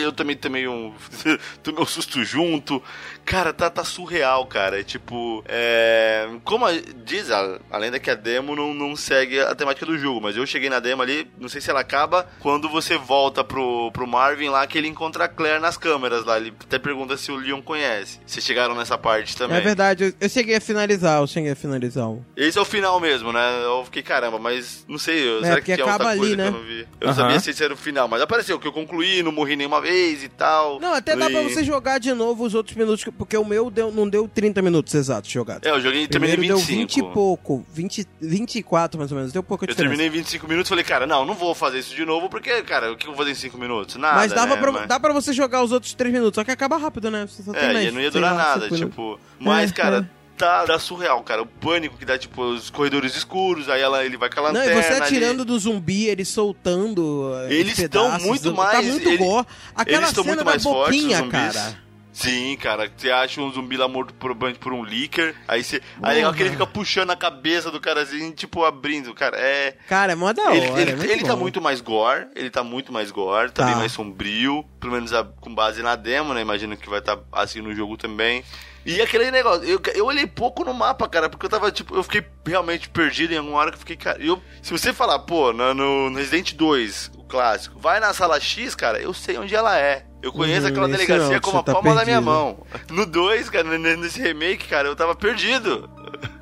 S2: Eu também tomei um. [LAUGHS] tomei um susto junto. Cara, tá, tá surreal, cara. É tipo. É, como a- diz a, a lenda que a demo não, não segue a temática do jogo, mas eu cheguei na demo ali, não sei se ela acaba quando você volta pro, pro Marvin lá, que ele encontra a Claire nas câmeras lá. Ele até pergunta se o Leon conhece. Vocês chegaram nessa parte também.
S1: É verdade, eu, eu cheguei a finalizar, eu cheguei a finalizar.
S2: Esse é o final mesmo, né? Eu fiquei, caramba, mas não sei,
S1: É,
S2: será que tinha
S1: acaba
S2: outra coisa
S1: ali,
S2: que eu
S1: né?
S2: não vi? Eu não sabia se esse era o final, mas apareceu que eu concluí, não morri nenhuma vez e tal.
S1: Não, até dá pra
S2: E-
S1: você jogar de novo os outros minutos, que- porque o meu deu- não deu 30 minutos exatos jogados.
S2: É, eu joguei também
S1: Primeiro
S2: em
S1: deu
S2: 25.
S1: 20 e pouco, 20, 24 mais ou menos, deu pouca
S2: Eu
S1: diferença.
S2: terminei em 25 minutos e falei, cara, não, não vou fazer isso de novo, porque, cara, o que eu vou fazer em 5 minutos? Nada,
S1: Mas dava
S2: né?
S1: pra,
S2: Mas-
S1: dá pra você jogar os outros 3 minutos, só que acaba rápido, né? Você só tem
S2: É,
S1: mais,
S2: e não ia
S1: sei
S2: durar
S1: lá,
S2: nada,
S1: cinco minutos.
S2: tipo... Mas,
S1: É,
S2: cara, tá, tá surreal, cara. O pânico que dá, tipo, os corredores escuros, aí ela, ele vai com a
S1: Não,
S2: lanterna
S1: e você
S2: ali.
S1: atirando do zumbi, ele soltando. eh,
S2: Eles
S1: os
S2: estão
S1: pedaços,
S2: muito
S1: do-
S2: mais-
S1: Tá muito
S2: ele-
S1: gore. Aquela
S2: eles estão
S1: cena
S2: muito
S1: da
S2: mais fortes, os
S1: boquinha,
S2: zumbis.
S1: cara.
S2: Sim, cara, você acha um zumbi lá morto por, por um leaker, aí você. Aí é que ele fica puxando a cabeça do cara assim, tipo, abrindo, cara. É.
S1: Cara, é mó da hora.
S2: Ele, ele,
S1: é muito
S2: ele tá muito mais gore, ele tá muito mais gore, tá,
S1: Tá.
S2: bem mais sombrio, pelo menos a- com base na demo, né? Imagino que vai estar assim no jogo também. E aquele negócio, eu, eu olhei pouco no mapa, cara, porque eu tava, tipo, eu fiquei realmente perdido em alguma hora que eu fiquei, cara. Eu, se você falar, pô, no, no Resident 2, o clássico, vai na sala X, cara, eu sei onde ela é. Eu conheço
S1: Uhum,
S2: aquela delegacia
S1: não,
S2: como a
S1: tá
S2: palma da minha
S1: perdido.
S2: mão. No 2, cara, nesse remake, cara, eu tava perdido.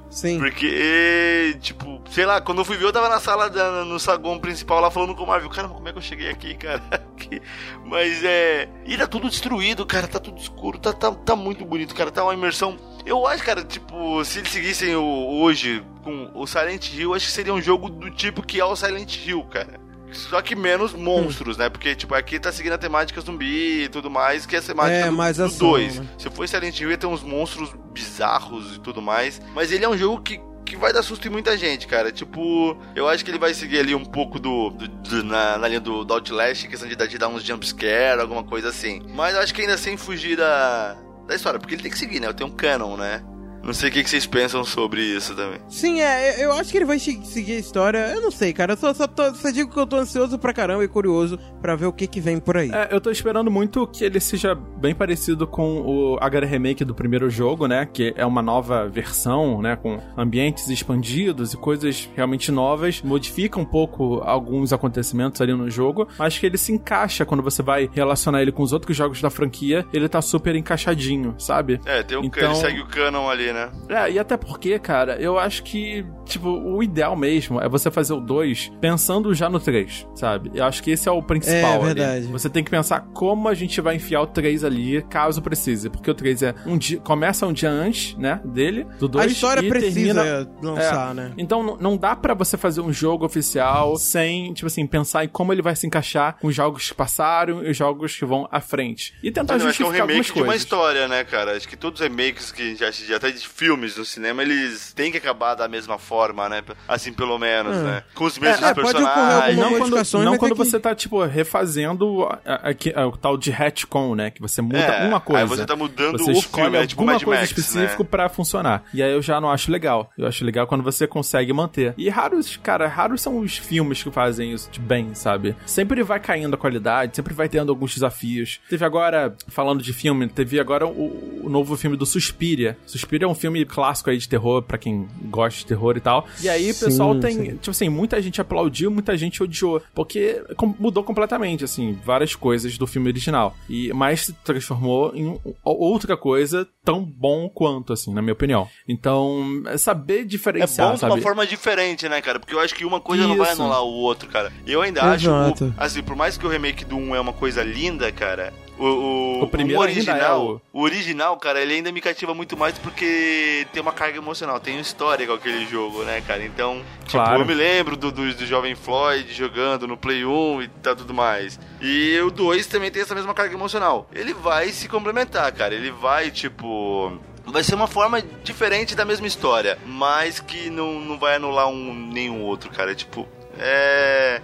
S1: Sim.
S2: Porque, tipo, sei lá, quando eu fui ver, eu tava na sala, da- no saguão principal lá falando com o Marvel. Cara, como é que eu cheguei aqui, cara? [LAUGHS] Mas é. E tá tudo destruído, cara, tá tudo escuro, tá, tá, tá muito bonito, cara, tá uma imersão. Eu acho, cara, tipo, se eles seguissem o, hoje com o Silent Hill, acho que seria um jogo do tipo que é o Silent Hill, cara. Só que menos monstros, né? Porque, tipo, aqui tá seguindo a temática zumbi e tudo mais, que é a temática
S1: É,
S2: do-
S1: mais
S2: do
S1: ação,
S2: 2.
S1: né?
S2: Se for Silent Hill, ia ter uns monstros bizarros e tudo mais. Mas ele é um jogo que, que vai dar susto em muita gente, cara. Tipo, eu acho que ele vai seguir ali um pouco do. do- do- na, na linha do, do Outlast, questão de, dar- de dar uns jumpscare, alguma coisa assim. Mas eu acho que ainda sem fugir da, da história, porque ele tem que seguir, né? Tem um canon, né? Não sei o que, vocês pensam sobre isso também.
S1: Sim, é, eu acho que ele vai se- seguir a história. Eu não sei, cara. Eu só, só, tô, só digo que eu tô ansioso pra caramba e curioso pra ver o que que vem por aí.
S5: É, eu tô esperando muito que ele seja bem parecido com o HD Remake do primeiro jogo, né? Que é uma nova versão, né? Com ambientes expandidos e coisas realmente novas. Modifica um pouco alguns acontecimentos ali no jogo, mas que ele se encaixa quando você vai relacionar ele com os outros jogos da franquia. Ele tá super encaixadinho, sabe?
S2: É, tem um,
S5: Então-
S2: ele segue o canon ali, né?
S5: É, e até porque, cara, eu acho que, tipo, o ideal mesmo é você fazer o 2 pensando já no 3, sabe? Eu acho que esse é o principal.
S1: É,
S5: ali.
S1: verdade.
S5: Você tem que pensar como a gente vai enfiar o 3 ali, caso precise. Porque o 3 é um dia. Começa um dia antes, né? Dele, do 2.
S1: a história
S5: e
S1: precisa
S5: termina...
S1: lançar,
S5: É.
S1: né?
S5: Então não dá pra você fazer um jogo oficial sem, tipo assim, pensar em como ele vai se encaixar com os jogos que passaram e os jogos que vão à frente. E tentar
S2: Mas eu acho que é um
S5: justificar
S2: remake de uma história, né, cara? Acho que todos os remakes que já, já até filmes no cinema, eles têm que acabar da mesma forma, né? Assim, pelo menos,
S1: É.
S2: né? Com os mesmos
S1: É, pode ocorrer
S2: personagens.
S5: Não quando, não
S1: vai ter
S5: quando
S1: que-
S5: você tá, tipo, refazendo a- a- a- a- o tal de retcon, né? Que você muda
S2: É,
S5: uma coisa.
S2: aí você tá mudando
S5: Você
S2: o filme, é tipo
S5: alguma
S2: Mad
S5: coisa
S2: Max,
S5: específica
S2: né?
S5: pra funcionar. E aí eu já não acho legal. Eu acho legal quando você consegue manter. E raros, cara, raros são os filmes que fazem isso de bem, sabe? Sempre vai caindo a qualidade, sempre vai tendo alguns desafios. Teve agora, falando de filme, teve agora o, o novo filme do Suspiria. Suspiria é um filme clássico aí de terror, pra quem gosta de terror e tal. E aí o
S1: Sim,
S5: pessoal tem,
S1: sim.
S5: tipo assim, muita gente aplaudiu, muita gente odiou, porque mudou completamente, assim, várias coisas do filme original. E mais se transformou em outra coisa tão bom quanto, assim, na minha opinião. Então, é saber
S2: É
S5: diferenciar,
S2: bom de
S5: sabe?
S2: uma forma diferente, né, cara? Porque eu acho que uma coisa não vai
S5: Isso.
S2: anular o outro, cara. Eu ainda
S1: Exato.
S2: acho, assim, por mais que o remake do 1 é uma coisa linda, cara, o, o,
S5: O primeiro ainda
S2: original,
S5: é o-
S2: o original, cara, ele ainda me cativa muito mais porque tem uma carga emocional, tem uma história com aquele jogo, né, cara? Então, tipo,
S5: Claro.
S2: eu me lembro do, do, do jovem Floyd jogando no Play 1 e tal, tudo mais. E o 2 também tem essa mesma carga emocional. Ele vai se complementar, cara. Ele vai, tipo. Vai ser uma forma diferente da mesma história, mas que não, não vai anular um nenhum outro, cara. Tipo, é.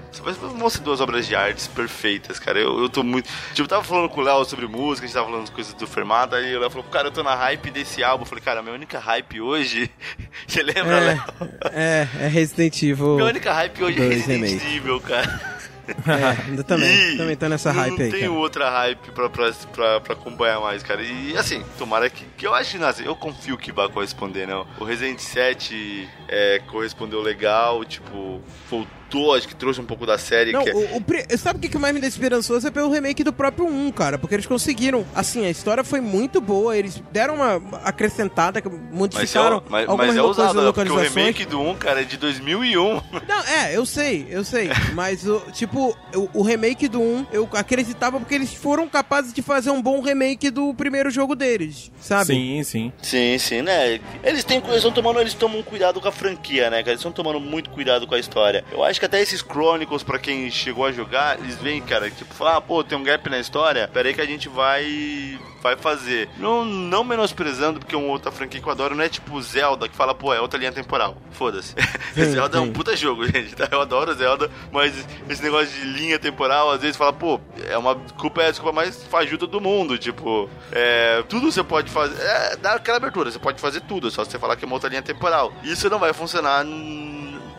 S2: Vão ser duas obras de artes perfeitas, cara. Eu, eu tô muito. Tipo, eu tava falando com o Léo sobre música, a gente tava falando coisas do Fermata, aí o Léo falou, cara, eu tô na hype desse álbum. Eu falei, cara, minha única hype hoje. [LAUGHS] Você lembra, Léo?
S1: É, é, é Resident Evil.
S2: Minha única hype hoje é Resident. Evil, cara. [LAUGHS]
S1: É, ainda também,
S2: E
S1: também tô nessa hype
S2: não
S1: aí,
S2: tenho
S1: cara.
S2: outra hype pra, pra, pra, pra acompanhar mais, cara. E assim, tomara que. que eu acho que eu confio que vai corresponder, não. O Resident 7 é, correspondeu legal, tipo, voltou, acho que trouxe um pouco da série.
S1: Não,
S2: que é-
S1: o, o sabe o que mais me deixa esperançoso? É pelo remake do próprio 1, cara. Porque eles conseguiram. Assim, a história foi muito boa. Eles deram uma acrescentada, que
S2: Mas é,
S1: modificaram
S2: mas,
S1: algumas
S2: mas é
S1: coisas
S2: usado,
S1: da
S2: né? porque o remake do 1, cara, é de 2001.
S1: Não, é, eu sei, eu sei. [LAUGHS] Mas, o, tipo, o, o remake do 1, eu acreditava porque eles foram capazes de fazer um bom remake do primeiro jogo deles, sabe?
S5: Sim, sim.
S2: Sim, sim, né? Eles têm eles estão tomando, eles tomam cuidado com a franquia, né, cara? Eles estão tomando muito cuidado com a história. Eu acho que até esses Chronicles, pra quem chegou a jogar, eles veem, cara, tipo, falar, ah, pô, tem um gap na história, peraí que a gente vai vai fazer. Não, não menosprezando, porque uma outra franquia que eu adoro não é tipo Zelda, que fala, pô, é outra linha temporal. Foda-se. [LAUGHS] Zelda é um puta jogo, [LAUGHS] gente. tá? Eu adoro Zelda, mas esse negócio de linha temporal, às vezes fala, pô, é uma desculpa, é a desculpa mais fajuta do mundo. Tipo, é, tudo você pode fazer. É, dá aquela abertura, você pode fazer tudo, é só você falar que é uma outra linha temporal. Isso não vai funcionar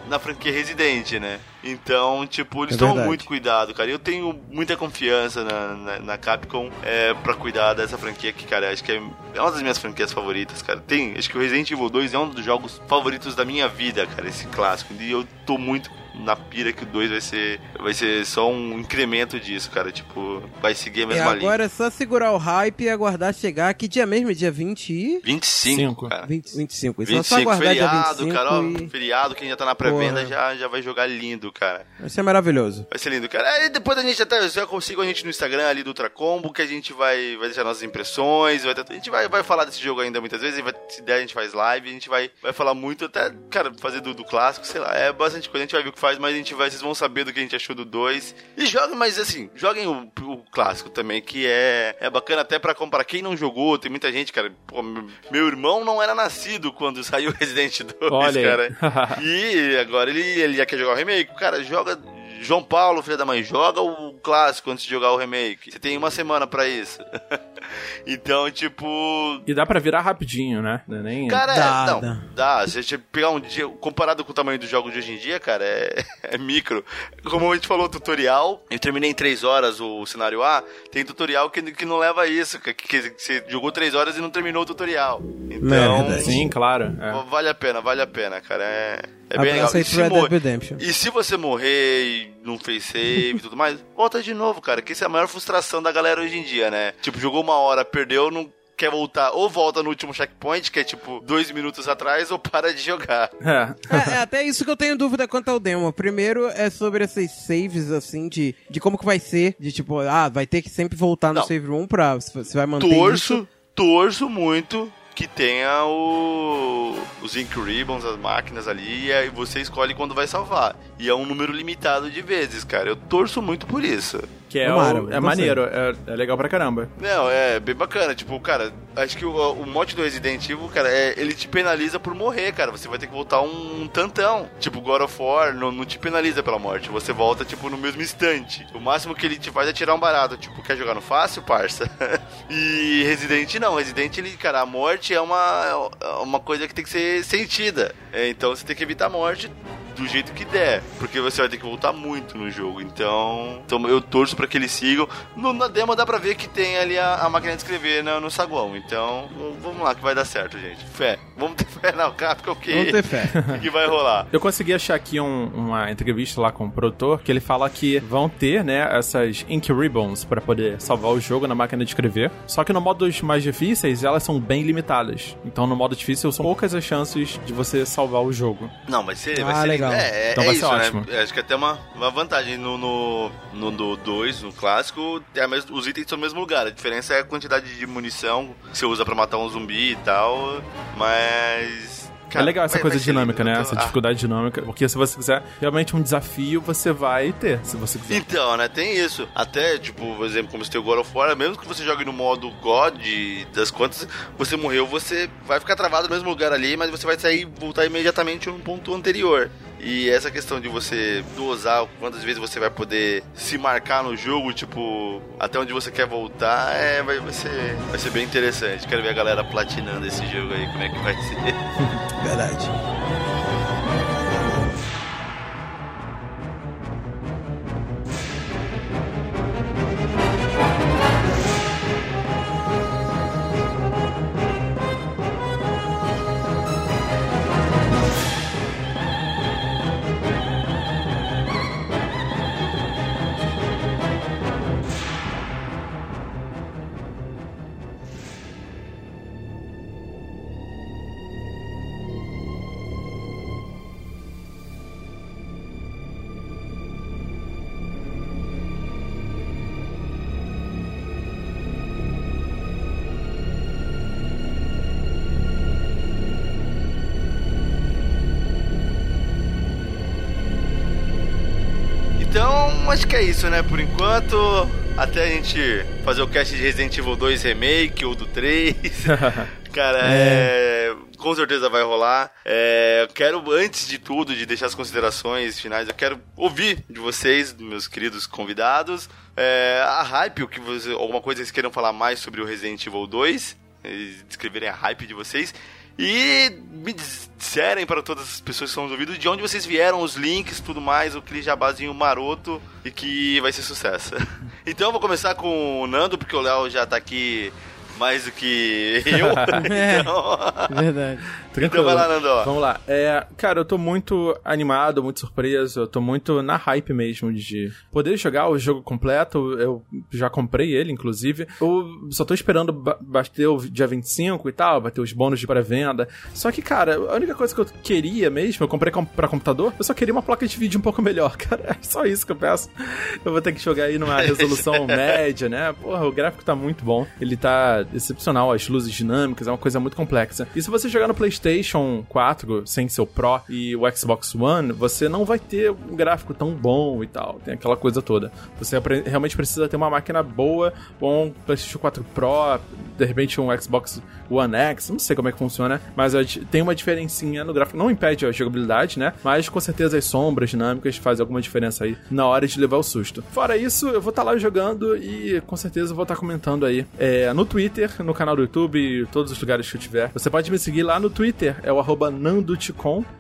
S2: na franquia Resident, né? Então, tipo, eles
S1: É
S2: tomam muito cuidado, cara. Eu tenho muita confiança na, na, na Capcom é, pra cuidar dessa franquia que, cara, acho que é, é uma das minhas franquias favoritas, cara. Tem, acho que o Resident Evil 2 é um dos jogos favoritos da minha vida, cara, esse clássico. E eu tô muito na pira que o 2 vai ser, vai ser só um incremento disso, cara. Tipo, vai seguir a
S1: E
S2: mesma linha.
S1: agora é só segurar o hype e aguardar chegar. Que dia mesmo? Dia 20 e...
S2: 25,
S5: Cinco.
S2: cara.
S1: 20, 25. Então é só
S2: 25,
S1: aguardar dia
S2: feriado,
S1: 25
S2: cara. Ó,
S1: e...
S2: Feriado, quem já tá na pré-venda já, já vai jogar lindo, cara.
S1: Vai ser maravilhoso.
S2: Vai ser lindo, cara. Aí depois a gente até já consigo a gente no Instagram ali do Ultracombo, que a gente vai, vai deixar nossas impressões, vai ter- a gente vai, vai falar desse jogo ainda muitas vezes, e vai, se der a gente faz live, a gente vai, vai falar muito, até, cara, fazer do, do clássico, sei lá, é bastante coisa, a gente vai ver o que faz, mas a gente vai, vocês vão saber do que a gente achou do 2. E joguem, mas assim, joguem o, o clássico também, que é, é bacana até pra comparar. Quem não jogou, tem muita gente, cara, pô, meu, irmão não era nascido quando [LAUGHS] saiu Resident 2,
S5: Olha
S2: cara. [LAUGHS] E agora ele, ele já quer jogar o remake. Cara, joga. João Paulo, filho da mãe, joga o clássico antes de jogar o remake. Você tem uma semana pra isso. [LAUGHS] então, tipo.
S5: E dá pra virar rapidinho, né? Não é nem...
S2: Cara,
S1: Dá,
S2: é, não,
S1: dá.
S2: dá. Se a gente pegar um dia, comparado com o tamanho dos jogos de hoje em dia, cara, é, [LAUGHS] é micro. Como a gente falou, tutorial, eu terminei em 3 horas o cenário A, tem tutorial que, que não leva a isso, que, que você jogou 3 horas e não terminou o tutorial. Então,
S1: verdade.
S5: Sim, claro. é.
S2: Vale a pena, vale a pena, cara. É, é bem legal. E se,
S1: Red Dead Redemption.
S2: e se você morrer e não fez save e tudo mais, [LAUGHS] volta de novo, cara. Que isso é a maior frustração da galera hoje em dia, né? Tipo, jogou uma hora, perdeu, não quer voltar. Ou volta no último checkpoint, que é tipo dois minutos atrás, ou para de jogar. [LAUGHS]
S5: É.
S1: É, é até isso que eu tenho dúvida quanto ao demo. Primeiro é sobre esses saves, assim, de, de como que vai ser. De tipo, ah, vai ter que sempre voltar no
S2: Não.
S1: save room pra. se Você vai manter
S2: Torço,
S1: isso.
S2: torço muito que tenha o, os Ink Ribbons, as máquinas ali, e aí você escolhe quando vai salvar. E é um número limitado de vezes, cara. Eu torço muito por isso.
S5: Que é,
S1: Tomara,
S5: o-
S1: vou
S5: é maneiro, é, é legal pra caramba.
S2: Não, é bem bacana. Tipo, cara, acho que o, o mote do Resident Evil, cara, é, ele te penaliza por morrer, cara. Você vai ter que voltar um, um tantão. Tipo, God of War não, não te penaliza pela morte. Você volta, tipo, no mesmo instante. O máximo que ele te faz é tirar um barato. Tipo, quer jogar no fácil, parça? [LAUGHS] e Resident não. Resident, ele, cara, a morte é uma, é uma coisa que tem que ser sentida. É, então você tem que evitar a morte do jeito que der, porque você vai ter que voltar muito no jogo. Então, então eu torço pra que eles sigam. No, na demo dá pra ver que tem ali a, a máquina de escrever na- no saguão. Então, vamos lá que vai dar certo, gente. Fé. Vamos ter [LAUGHS] fé na Capcom que,
S1: Vamos ter fé. [LAUGHS]
S2: que vai rolar.
S5: Eu consegui achar aqui um- uma entrevista lá com o produtor que ele fala que vão ter, né, essas Ink Ribbons pra poder salvar o jogo na máquina de escrever. Só que no modo dos mais difíceis, elas são bem limitadas. Então no modo difícil são poucas as chances de você salvar o jogo.
S2: Não, vai ser.
S1: Ah,
S2: vai ser
S1: legal.
S2: É, é,
S5: Então
S2: é
S5: vai ser
S2: isso,
S5: ótimo.
S2: né? Acho que até uma, uma vantagem no 2, no, no 2, no clássico, é a mes- os itens estão no mesmo lugar. A diferença é a quantidade de munição que você usa pra matar um zumbi e tal. Mas.
S5: é legal essa
S2: vai-
S5: coisa
S2: vai
S5: dinâmica,
S2: lindo.
S5: né? Essa
S2: ah,
S5: dificuldade dinâmica. Porque se você quiser realmente um desafio, você vai ter, se você quiser.
S2: Então, né, tem isso. Até, tipo, por exemplo, como você tem o God of War, mesmo que você jogue no modo God das contas, você morreu, você vai ficar travado no mesmo lugar ali, mas você vai sair e voltar imediatamente no ponto anterior. E essa questão de você dosar quantas vezes você vai poder se marcar no jogo, tipo, até onde você quer voltar, é, vai, vai, ser, vai ser bem interessante. Quero ver a galera platinando esse jogo aí, como é que vai ser. [LAUGHS]
S1: Verdade.
S2: Acho que é isso, né? Por enquanto, até a gente fazer o cast de Resident Evil 2 Remake ou do 3. [LAUGHS] Cara, é... com certeza vai rolar. É... eu Quero, antes de tudo, de deixar as considerações finais, eu quero ouvir de vocês, meus queridos convidados, é... a hype, o que você... alguma coisa que vocês queiram falar mais sobre o Resident Evil 2, e descreverem a hype de vocês. E me disserem para todas as pessoas que estão nos ouvindo de onde vocês vieram, os links, tudo mais, aquele jabazinho maroto e que vai ser sucesso. [LAUGHS] Então eu vou começar com o Nando, porque o Léo já tá aqui mais do que eu. [LAUGHS]
S1: É.
S2: então,
S1: Verdade.
S2: Então vai lá, Nando.
S5: Vamos lá. É, cara, eu tô muito animado, muito surpreso. Eu tô muito na hype mesmo de poder jogar o jogo completo. Eu já comprei ele, inclusive. Eu só tô esperando ba- bater o dia 25 e tal, bater os bônus de pré-venda. Só que, cara, a única coisa que eu queria mesmo, eu comprei com- pra computador, eu só queria uma placa de vídeo um pouco [LAUGHS] melhor, cara. É só isso que eu peço. Eu vou ter que jogar aí numa [LAUGHS] resolução média, né? Porra, o gráfico tá muito bom. Ele tá excepcional, as luzes dinâmicas, é uma coisa muito complexa. E se você jogar no PlayStation 4 sem seu Pro e o Xbox One, você não vai ter um gráfico tão bom e tal. Tem aquela coisa toda. Você realmente precisa ter uma máquina boa, ou um PlayStation 4 Pro, de repente um Xbox One X, não sei como é que funciona, mas tem uma diferencinha no gráfico. Não impede a jogabilidade, né? Mas com certeza as sombras dinâmicas fazem alguma diferença aí na hora de levar o susto. Fora isso, eu vou estar lá jogando e com certeza vou estar comentando aí é, no Twitter, no canal do YouTube, todos os lugares que eu tiver. Você pode me seguir lá no Twitter, é o arroba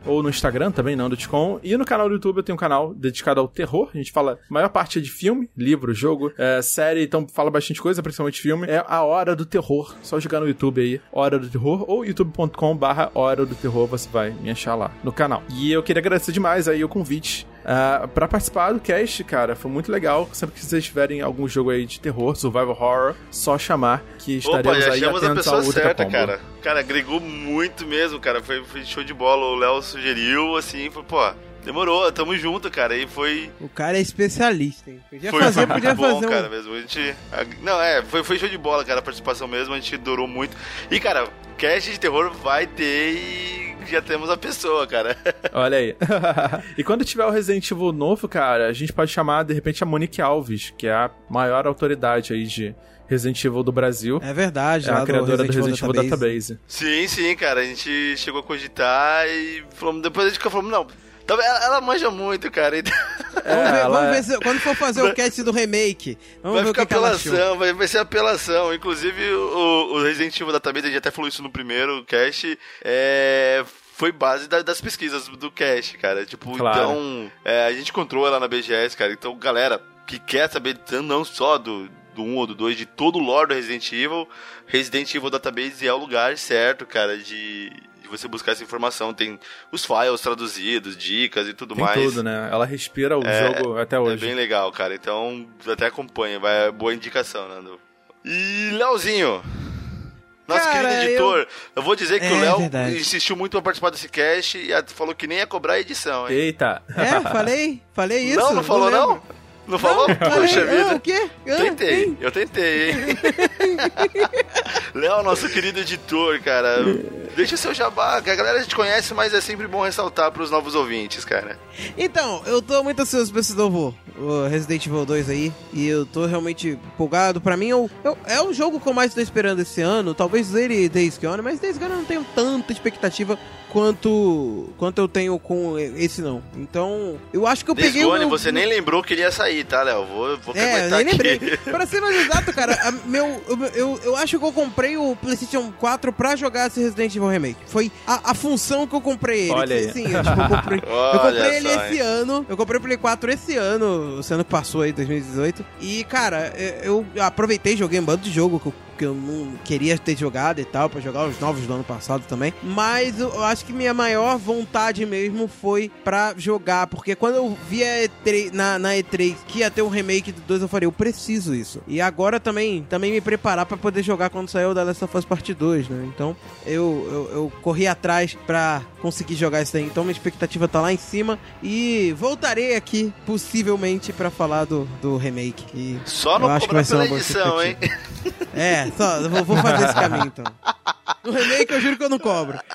S5: ou no Instagram também, nandoticon. E no canal do YouTube eu tenho um canal dedicado ao terror. A gente fala, a maior parte é de filme, livro, jogo, é, série, então fala bastante coisa, principalmente filme. É a Hora do Terror. Só jogar no YouTube aí, Hora do Terror, ou youtube.com barra Hora do Terror, você vai me achar lá no canal. E eu queria agradecer demais aí o convite. Uh, para participar do cast, cara, foi muito legal. Sempre que vocês tiverem algum jogo aí de terror, survival horror, só chamar que estaremos
S2: Opa, já
S5: aí
S2: a
S5: atentos ao
S2: pessoa
S5: Ultra
S2: certa,
S5: Combo.
S2: cara. Cara, agregou muito mesmo, cara. Foi, foi show de bola. O Léo sugeriu, assim, foi, pô, demorou, tamo junto, cara. E foi.
S1: O cara é especialista, hein? Podia
S2: Foi,
S1: fazer,
S2: foi
S1: podia
S2: muito bom,
S1: fazer um...
S2: cara, mesmo. A gente. Não, é, foi, foi show de bola, cara, a participação mesmo. A gente adorou muito. E, cara, cast de terror vai ter e. já temos a pessoa, cara. [LAUGHS]
S5: Olha aí. [LAUGHS] e quando tiver o Resident Evil novo, cara, a gente pode chamar, de repente, a Monique Alves, que é a maior autoridade aí de Resident Evil do Brasil.
S1: É verdade,
S5: É a criadora do Resident Evil Database.
S2: Sim, sim, cara. A gente chegou a cogitar e falamos, depois a gente falou, não. Tá- Ela, ela manja muito, cara. Então [LAUGHS]
S1: Vamos ver,
S5: ela
S1: vamos
S5: é-
S1: ver se, quando for fazer o cast do remake. Vamos
S2: vai
S1: ver o
S2: ficar
S1: que
S2: apelação, vai, vai ser apelação. Inclusive, o, o Resident Evil Database, a gente até falou isso no primeiro cast, é, foi base da- das pesquisas do cast, cara. Tipo,
S5: Claro.
S2: então, é, a gente encontrou ela na BGS, cara. Então, galera que quer saber não só do, do 1 ou do 2, de todo o lore do Resident Evil, Resident Evil Database é o lugar certo, cara, de... Você buscar essa informação, tem os files traduzidos, dicas e tudo
S5: Tem
S2: mais.
S5: tudo, né? Ela respira o
S2: É,
S5: jogo até
S2: É
S5: hoje.
S2: bem legal, cara. Então, até acompanha. Vai, é boa indicação, Nando. E Leozinho. Nosso
S1: Cara,
S2: querido editor. Eu... vou dizer que
S1: É
S2: o Léo
S1: verdade.
S2: insistiu muito pra participar desse cast e falou que nem ia cobrar a edição, hein?
S5: Eita.
S1: É, falei? Falei isso?
S2: não, não falou
S1: lembro.
S2: não? Não falou?
S1: Falei,
S2: Poxa
S1: ah,
S2: vida.
S1: o quê? Ah,
S2: Tentei,
S1: hein?
S2: eu tentei, hein? [LAUGHS] Léo, nosso querido editor, cara. Deixa seu jabá, que a galera te conhece, mas é sempre bom ressaltar pros novos ouvintes, cara.
S1: Então, eu tô muito ansioso pra esse novo o Resident Evil 2 aí. E eu tô realmente empolgado. Pra mim, eu, eu- é o jogo que eu mais tô esperando esse ano. Talvez ele Days Gone, mas Days Gone eu não tenho tanta expectativa quanto, quanto eu tenho com esse não. Então, eu acho que eu peguei o...
S2: você nem lembrou que ele ia sair, tá, Léo? Vou, vou
S1: É, nem lembrei.
S2: aqui. [LAUGHS]
S1: Pra ser mais exato, cara, a- meu, eu, eu, eu acho que eu comprei o PlayStation 4 pra jogar esse Resident Evil Remake. Foi a, a função que eu comprei ele.
S5: Olha aí.
S1: Sim, eu, tipo, eu comprei, [LAUGHS] eu comprei ele
S2: só,
S1: esse
S2: hein?
S1: ano. Eu comprei o Play 4 esse ano, esse ano que passou aí, 2018. E, cara, eu eu aproveitei, joguei um bando de jogo que eu, que eu não queria ter jogado e tal, pra jogar os novos do ano passado também. Mas eu acho que minha maior vontade mesmo foi pra jogar, porque quando eu vi a E3, na, na E3 que ia ter um remake do 2, eu falei, eu preciso isso. E agora também, também me preparar pra poder jogar quando sair o The Last of Us Part 2, né? Então eu, eu, eu corri atrás pra conseguir jogar isso daí. Então minha expectativa tá lá em cima e voltarei aqui, possivelmente, pra falar do, do remake. E
S2: Só não
S1: acho que vai
S2: cobrar
S1: ser uma
S2: pela
S1: boa
S2: edição, hein?
S1: expectativa. É, só, vou, vou fazer esse caminho então. No remake eu juro que eu não cobro. [LAUGHS]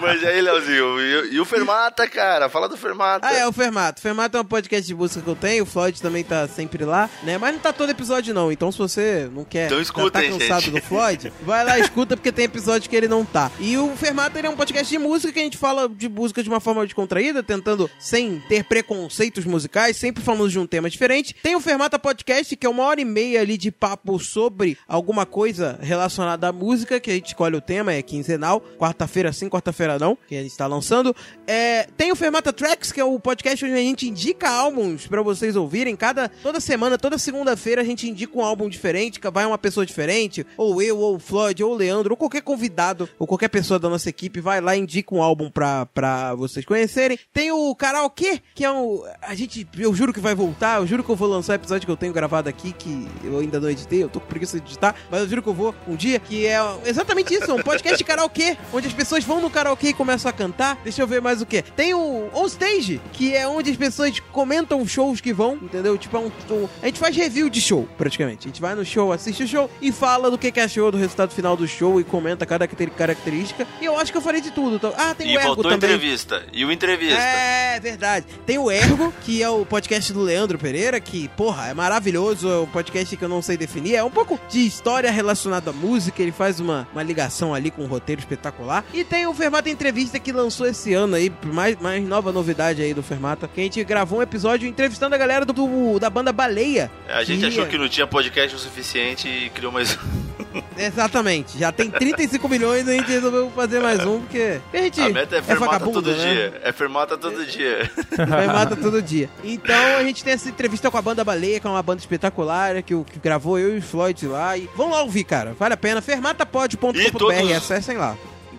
S2: Mas aí, Leozinho, e, e o Fermata, cara? Fala do Fermata.
S1: Ah, é, o Fermato. O Fermato é um podcast de música que eu tenho, o Floyd também tá sempre lá, né? Mas não tá todo episódio não, então se você não quer,
S2: Então
S1: já tá cansado
S2: gente.
S1: do Floyd, vai lá e escuta porque tem episódio que ele não tá. E o Fermato, ele é um podcast de música que a gente fala de música de uma forma descontraída, tentando, sem ter preconceitos musicais, sempre falando de um tema diferente. Tem o Fermata Podcast, que é uma hora e meia ali de papo sobre alguma coisa relacionada à música, que a gente escolhe o tema, é quinzenal, quarta-feira sim, quarta-feira não, que a gente tá lançando. É, tem o Fermata Tracks, que é o podcast onde a gente indica álbuns pra vocês ouvirem. Cada, toda semana, toda segunda-feira a gente indica um álbum diferente, vai uma pessoa diferente, ou eu, ou o Floyd, ou o Leandro, ou qualquer convidado, ou qualquer pessoa da nossa equipe, vai lá e indica um álbum pra, pra vocês conhecerem. Tem o Karaokê, que é um... A gente, eu juro que vai voltar, eu juro que eu vou lançar o episódio que eu tenho gravado aqui, que eu ainda não editei, eu tô com preguiça de editar, mas eu juro que eu vou um dia, que é exatamente isso, é um podcast de [LAUGHS] karaokê, onde as pessoas vão no karaokê e começam a cantar. Deixa eu ver mais o que. Tem o On Stage, que é onde as pessoas comentam shows que vão, entendeu? Tipo, é um, um- a gente faz review de show, praticamente. A gente vai no show, assiste o show e fala do que, que achou do resultado final do show e comenta cada caracter- característica. E eu acho que eu falei de tudo. Então- Ah, tem
S2: E
S1: o Ergo também.
S2: entrevista. E o entrevista.
S1: É, verdade. Tem o Ergo, que é o podcast do Leandro Pereira, que, porra, é maravilhoso. É um podcast que eu não sei definir. É um pouco de história relacionada à música. Ele faz uma, uma ligação ali com um roteiro espetacular. E tem o Fermata Entrevista que lançou esse ano aí, mais, mais nova novidade aí do Fermata, que a gente gravou um episódio entrevistando a galera do, do- da banda Baleia.
S2: A gente
S1: que-
S2: achou que não tinha podcast o suficiente e criou mais um. [LAUGHS]
S1: Exatamente. Já tem 35 milhões e a gente resolveu fazer mais um, porque a gente
S2: A meta é fermata
S1: vagabundo,
S2: todo
S1: né?
S2: dia. É fermata todo dia.
S1: Vai mata todo dia. Então a gente tem essa entrevista com a banda Baleia, que é uma banda espetacular, que, o- gravou eu e o Floyd lá. E vão lá ouvir, cara. Vale a pena. Fermatapod.com.br,
S2: todos-
S1: acessem lá.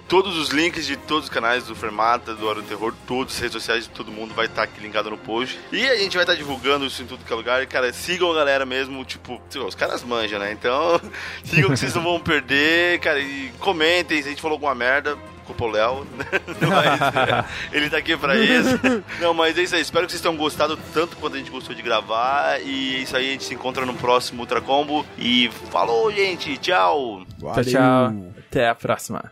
S2: Todos os links de todos os canais do Fermata, do Hora do Terror, todas as redes sociais de todo mundo vai estar aqui linkado no post. E a gente vai estar divulgando isso em tudo que é lugar. E, cara, sigam a galera mesmo, tipo, os caras manjam, né? Então, [LAUGHS] sigam que vocês não vão perder, cara. E comentem se a gente falou alguma merda. Culpa o Léo, [LAUGHS] mas [LAUGHS] ele tá aqui pra isso. Não, mas é isso aí. Espero que vocês tenham gostado tanto quanto a gente gostou de gravar. E é isso aí, a gente se encontra no próximo Ultra Combo. E falou, gente. Tchau.
S5: Tchau, tchau. Até a próxima.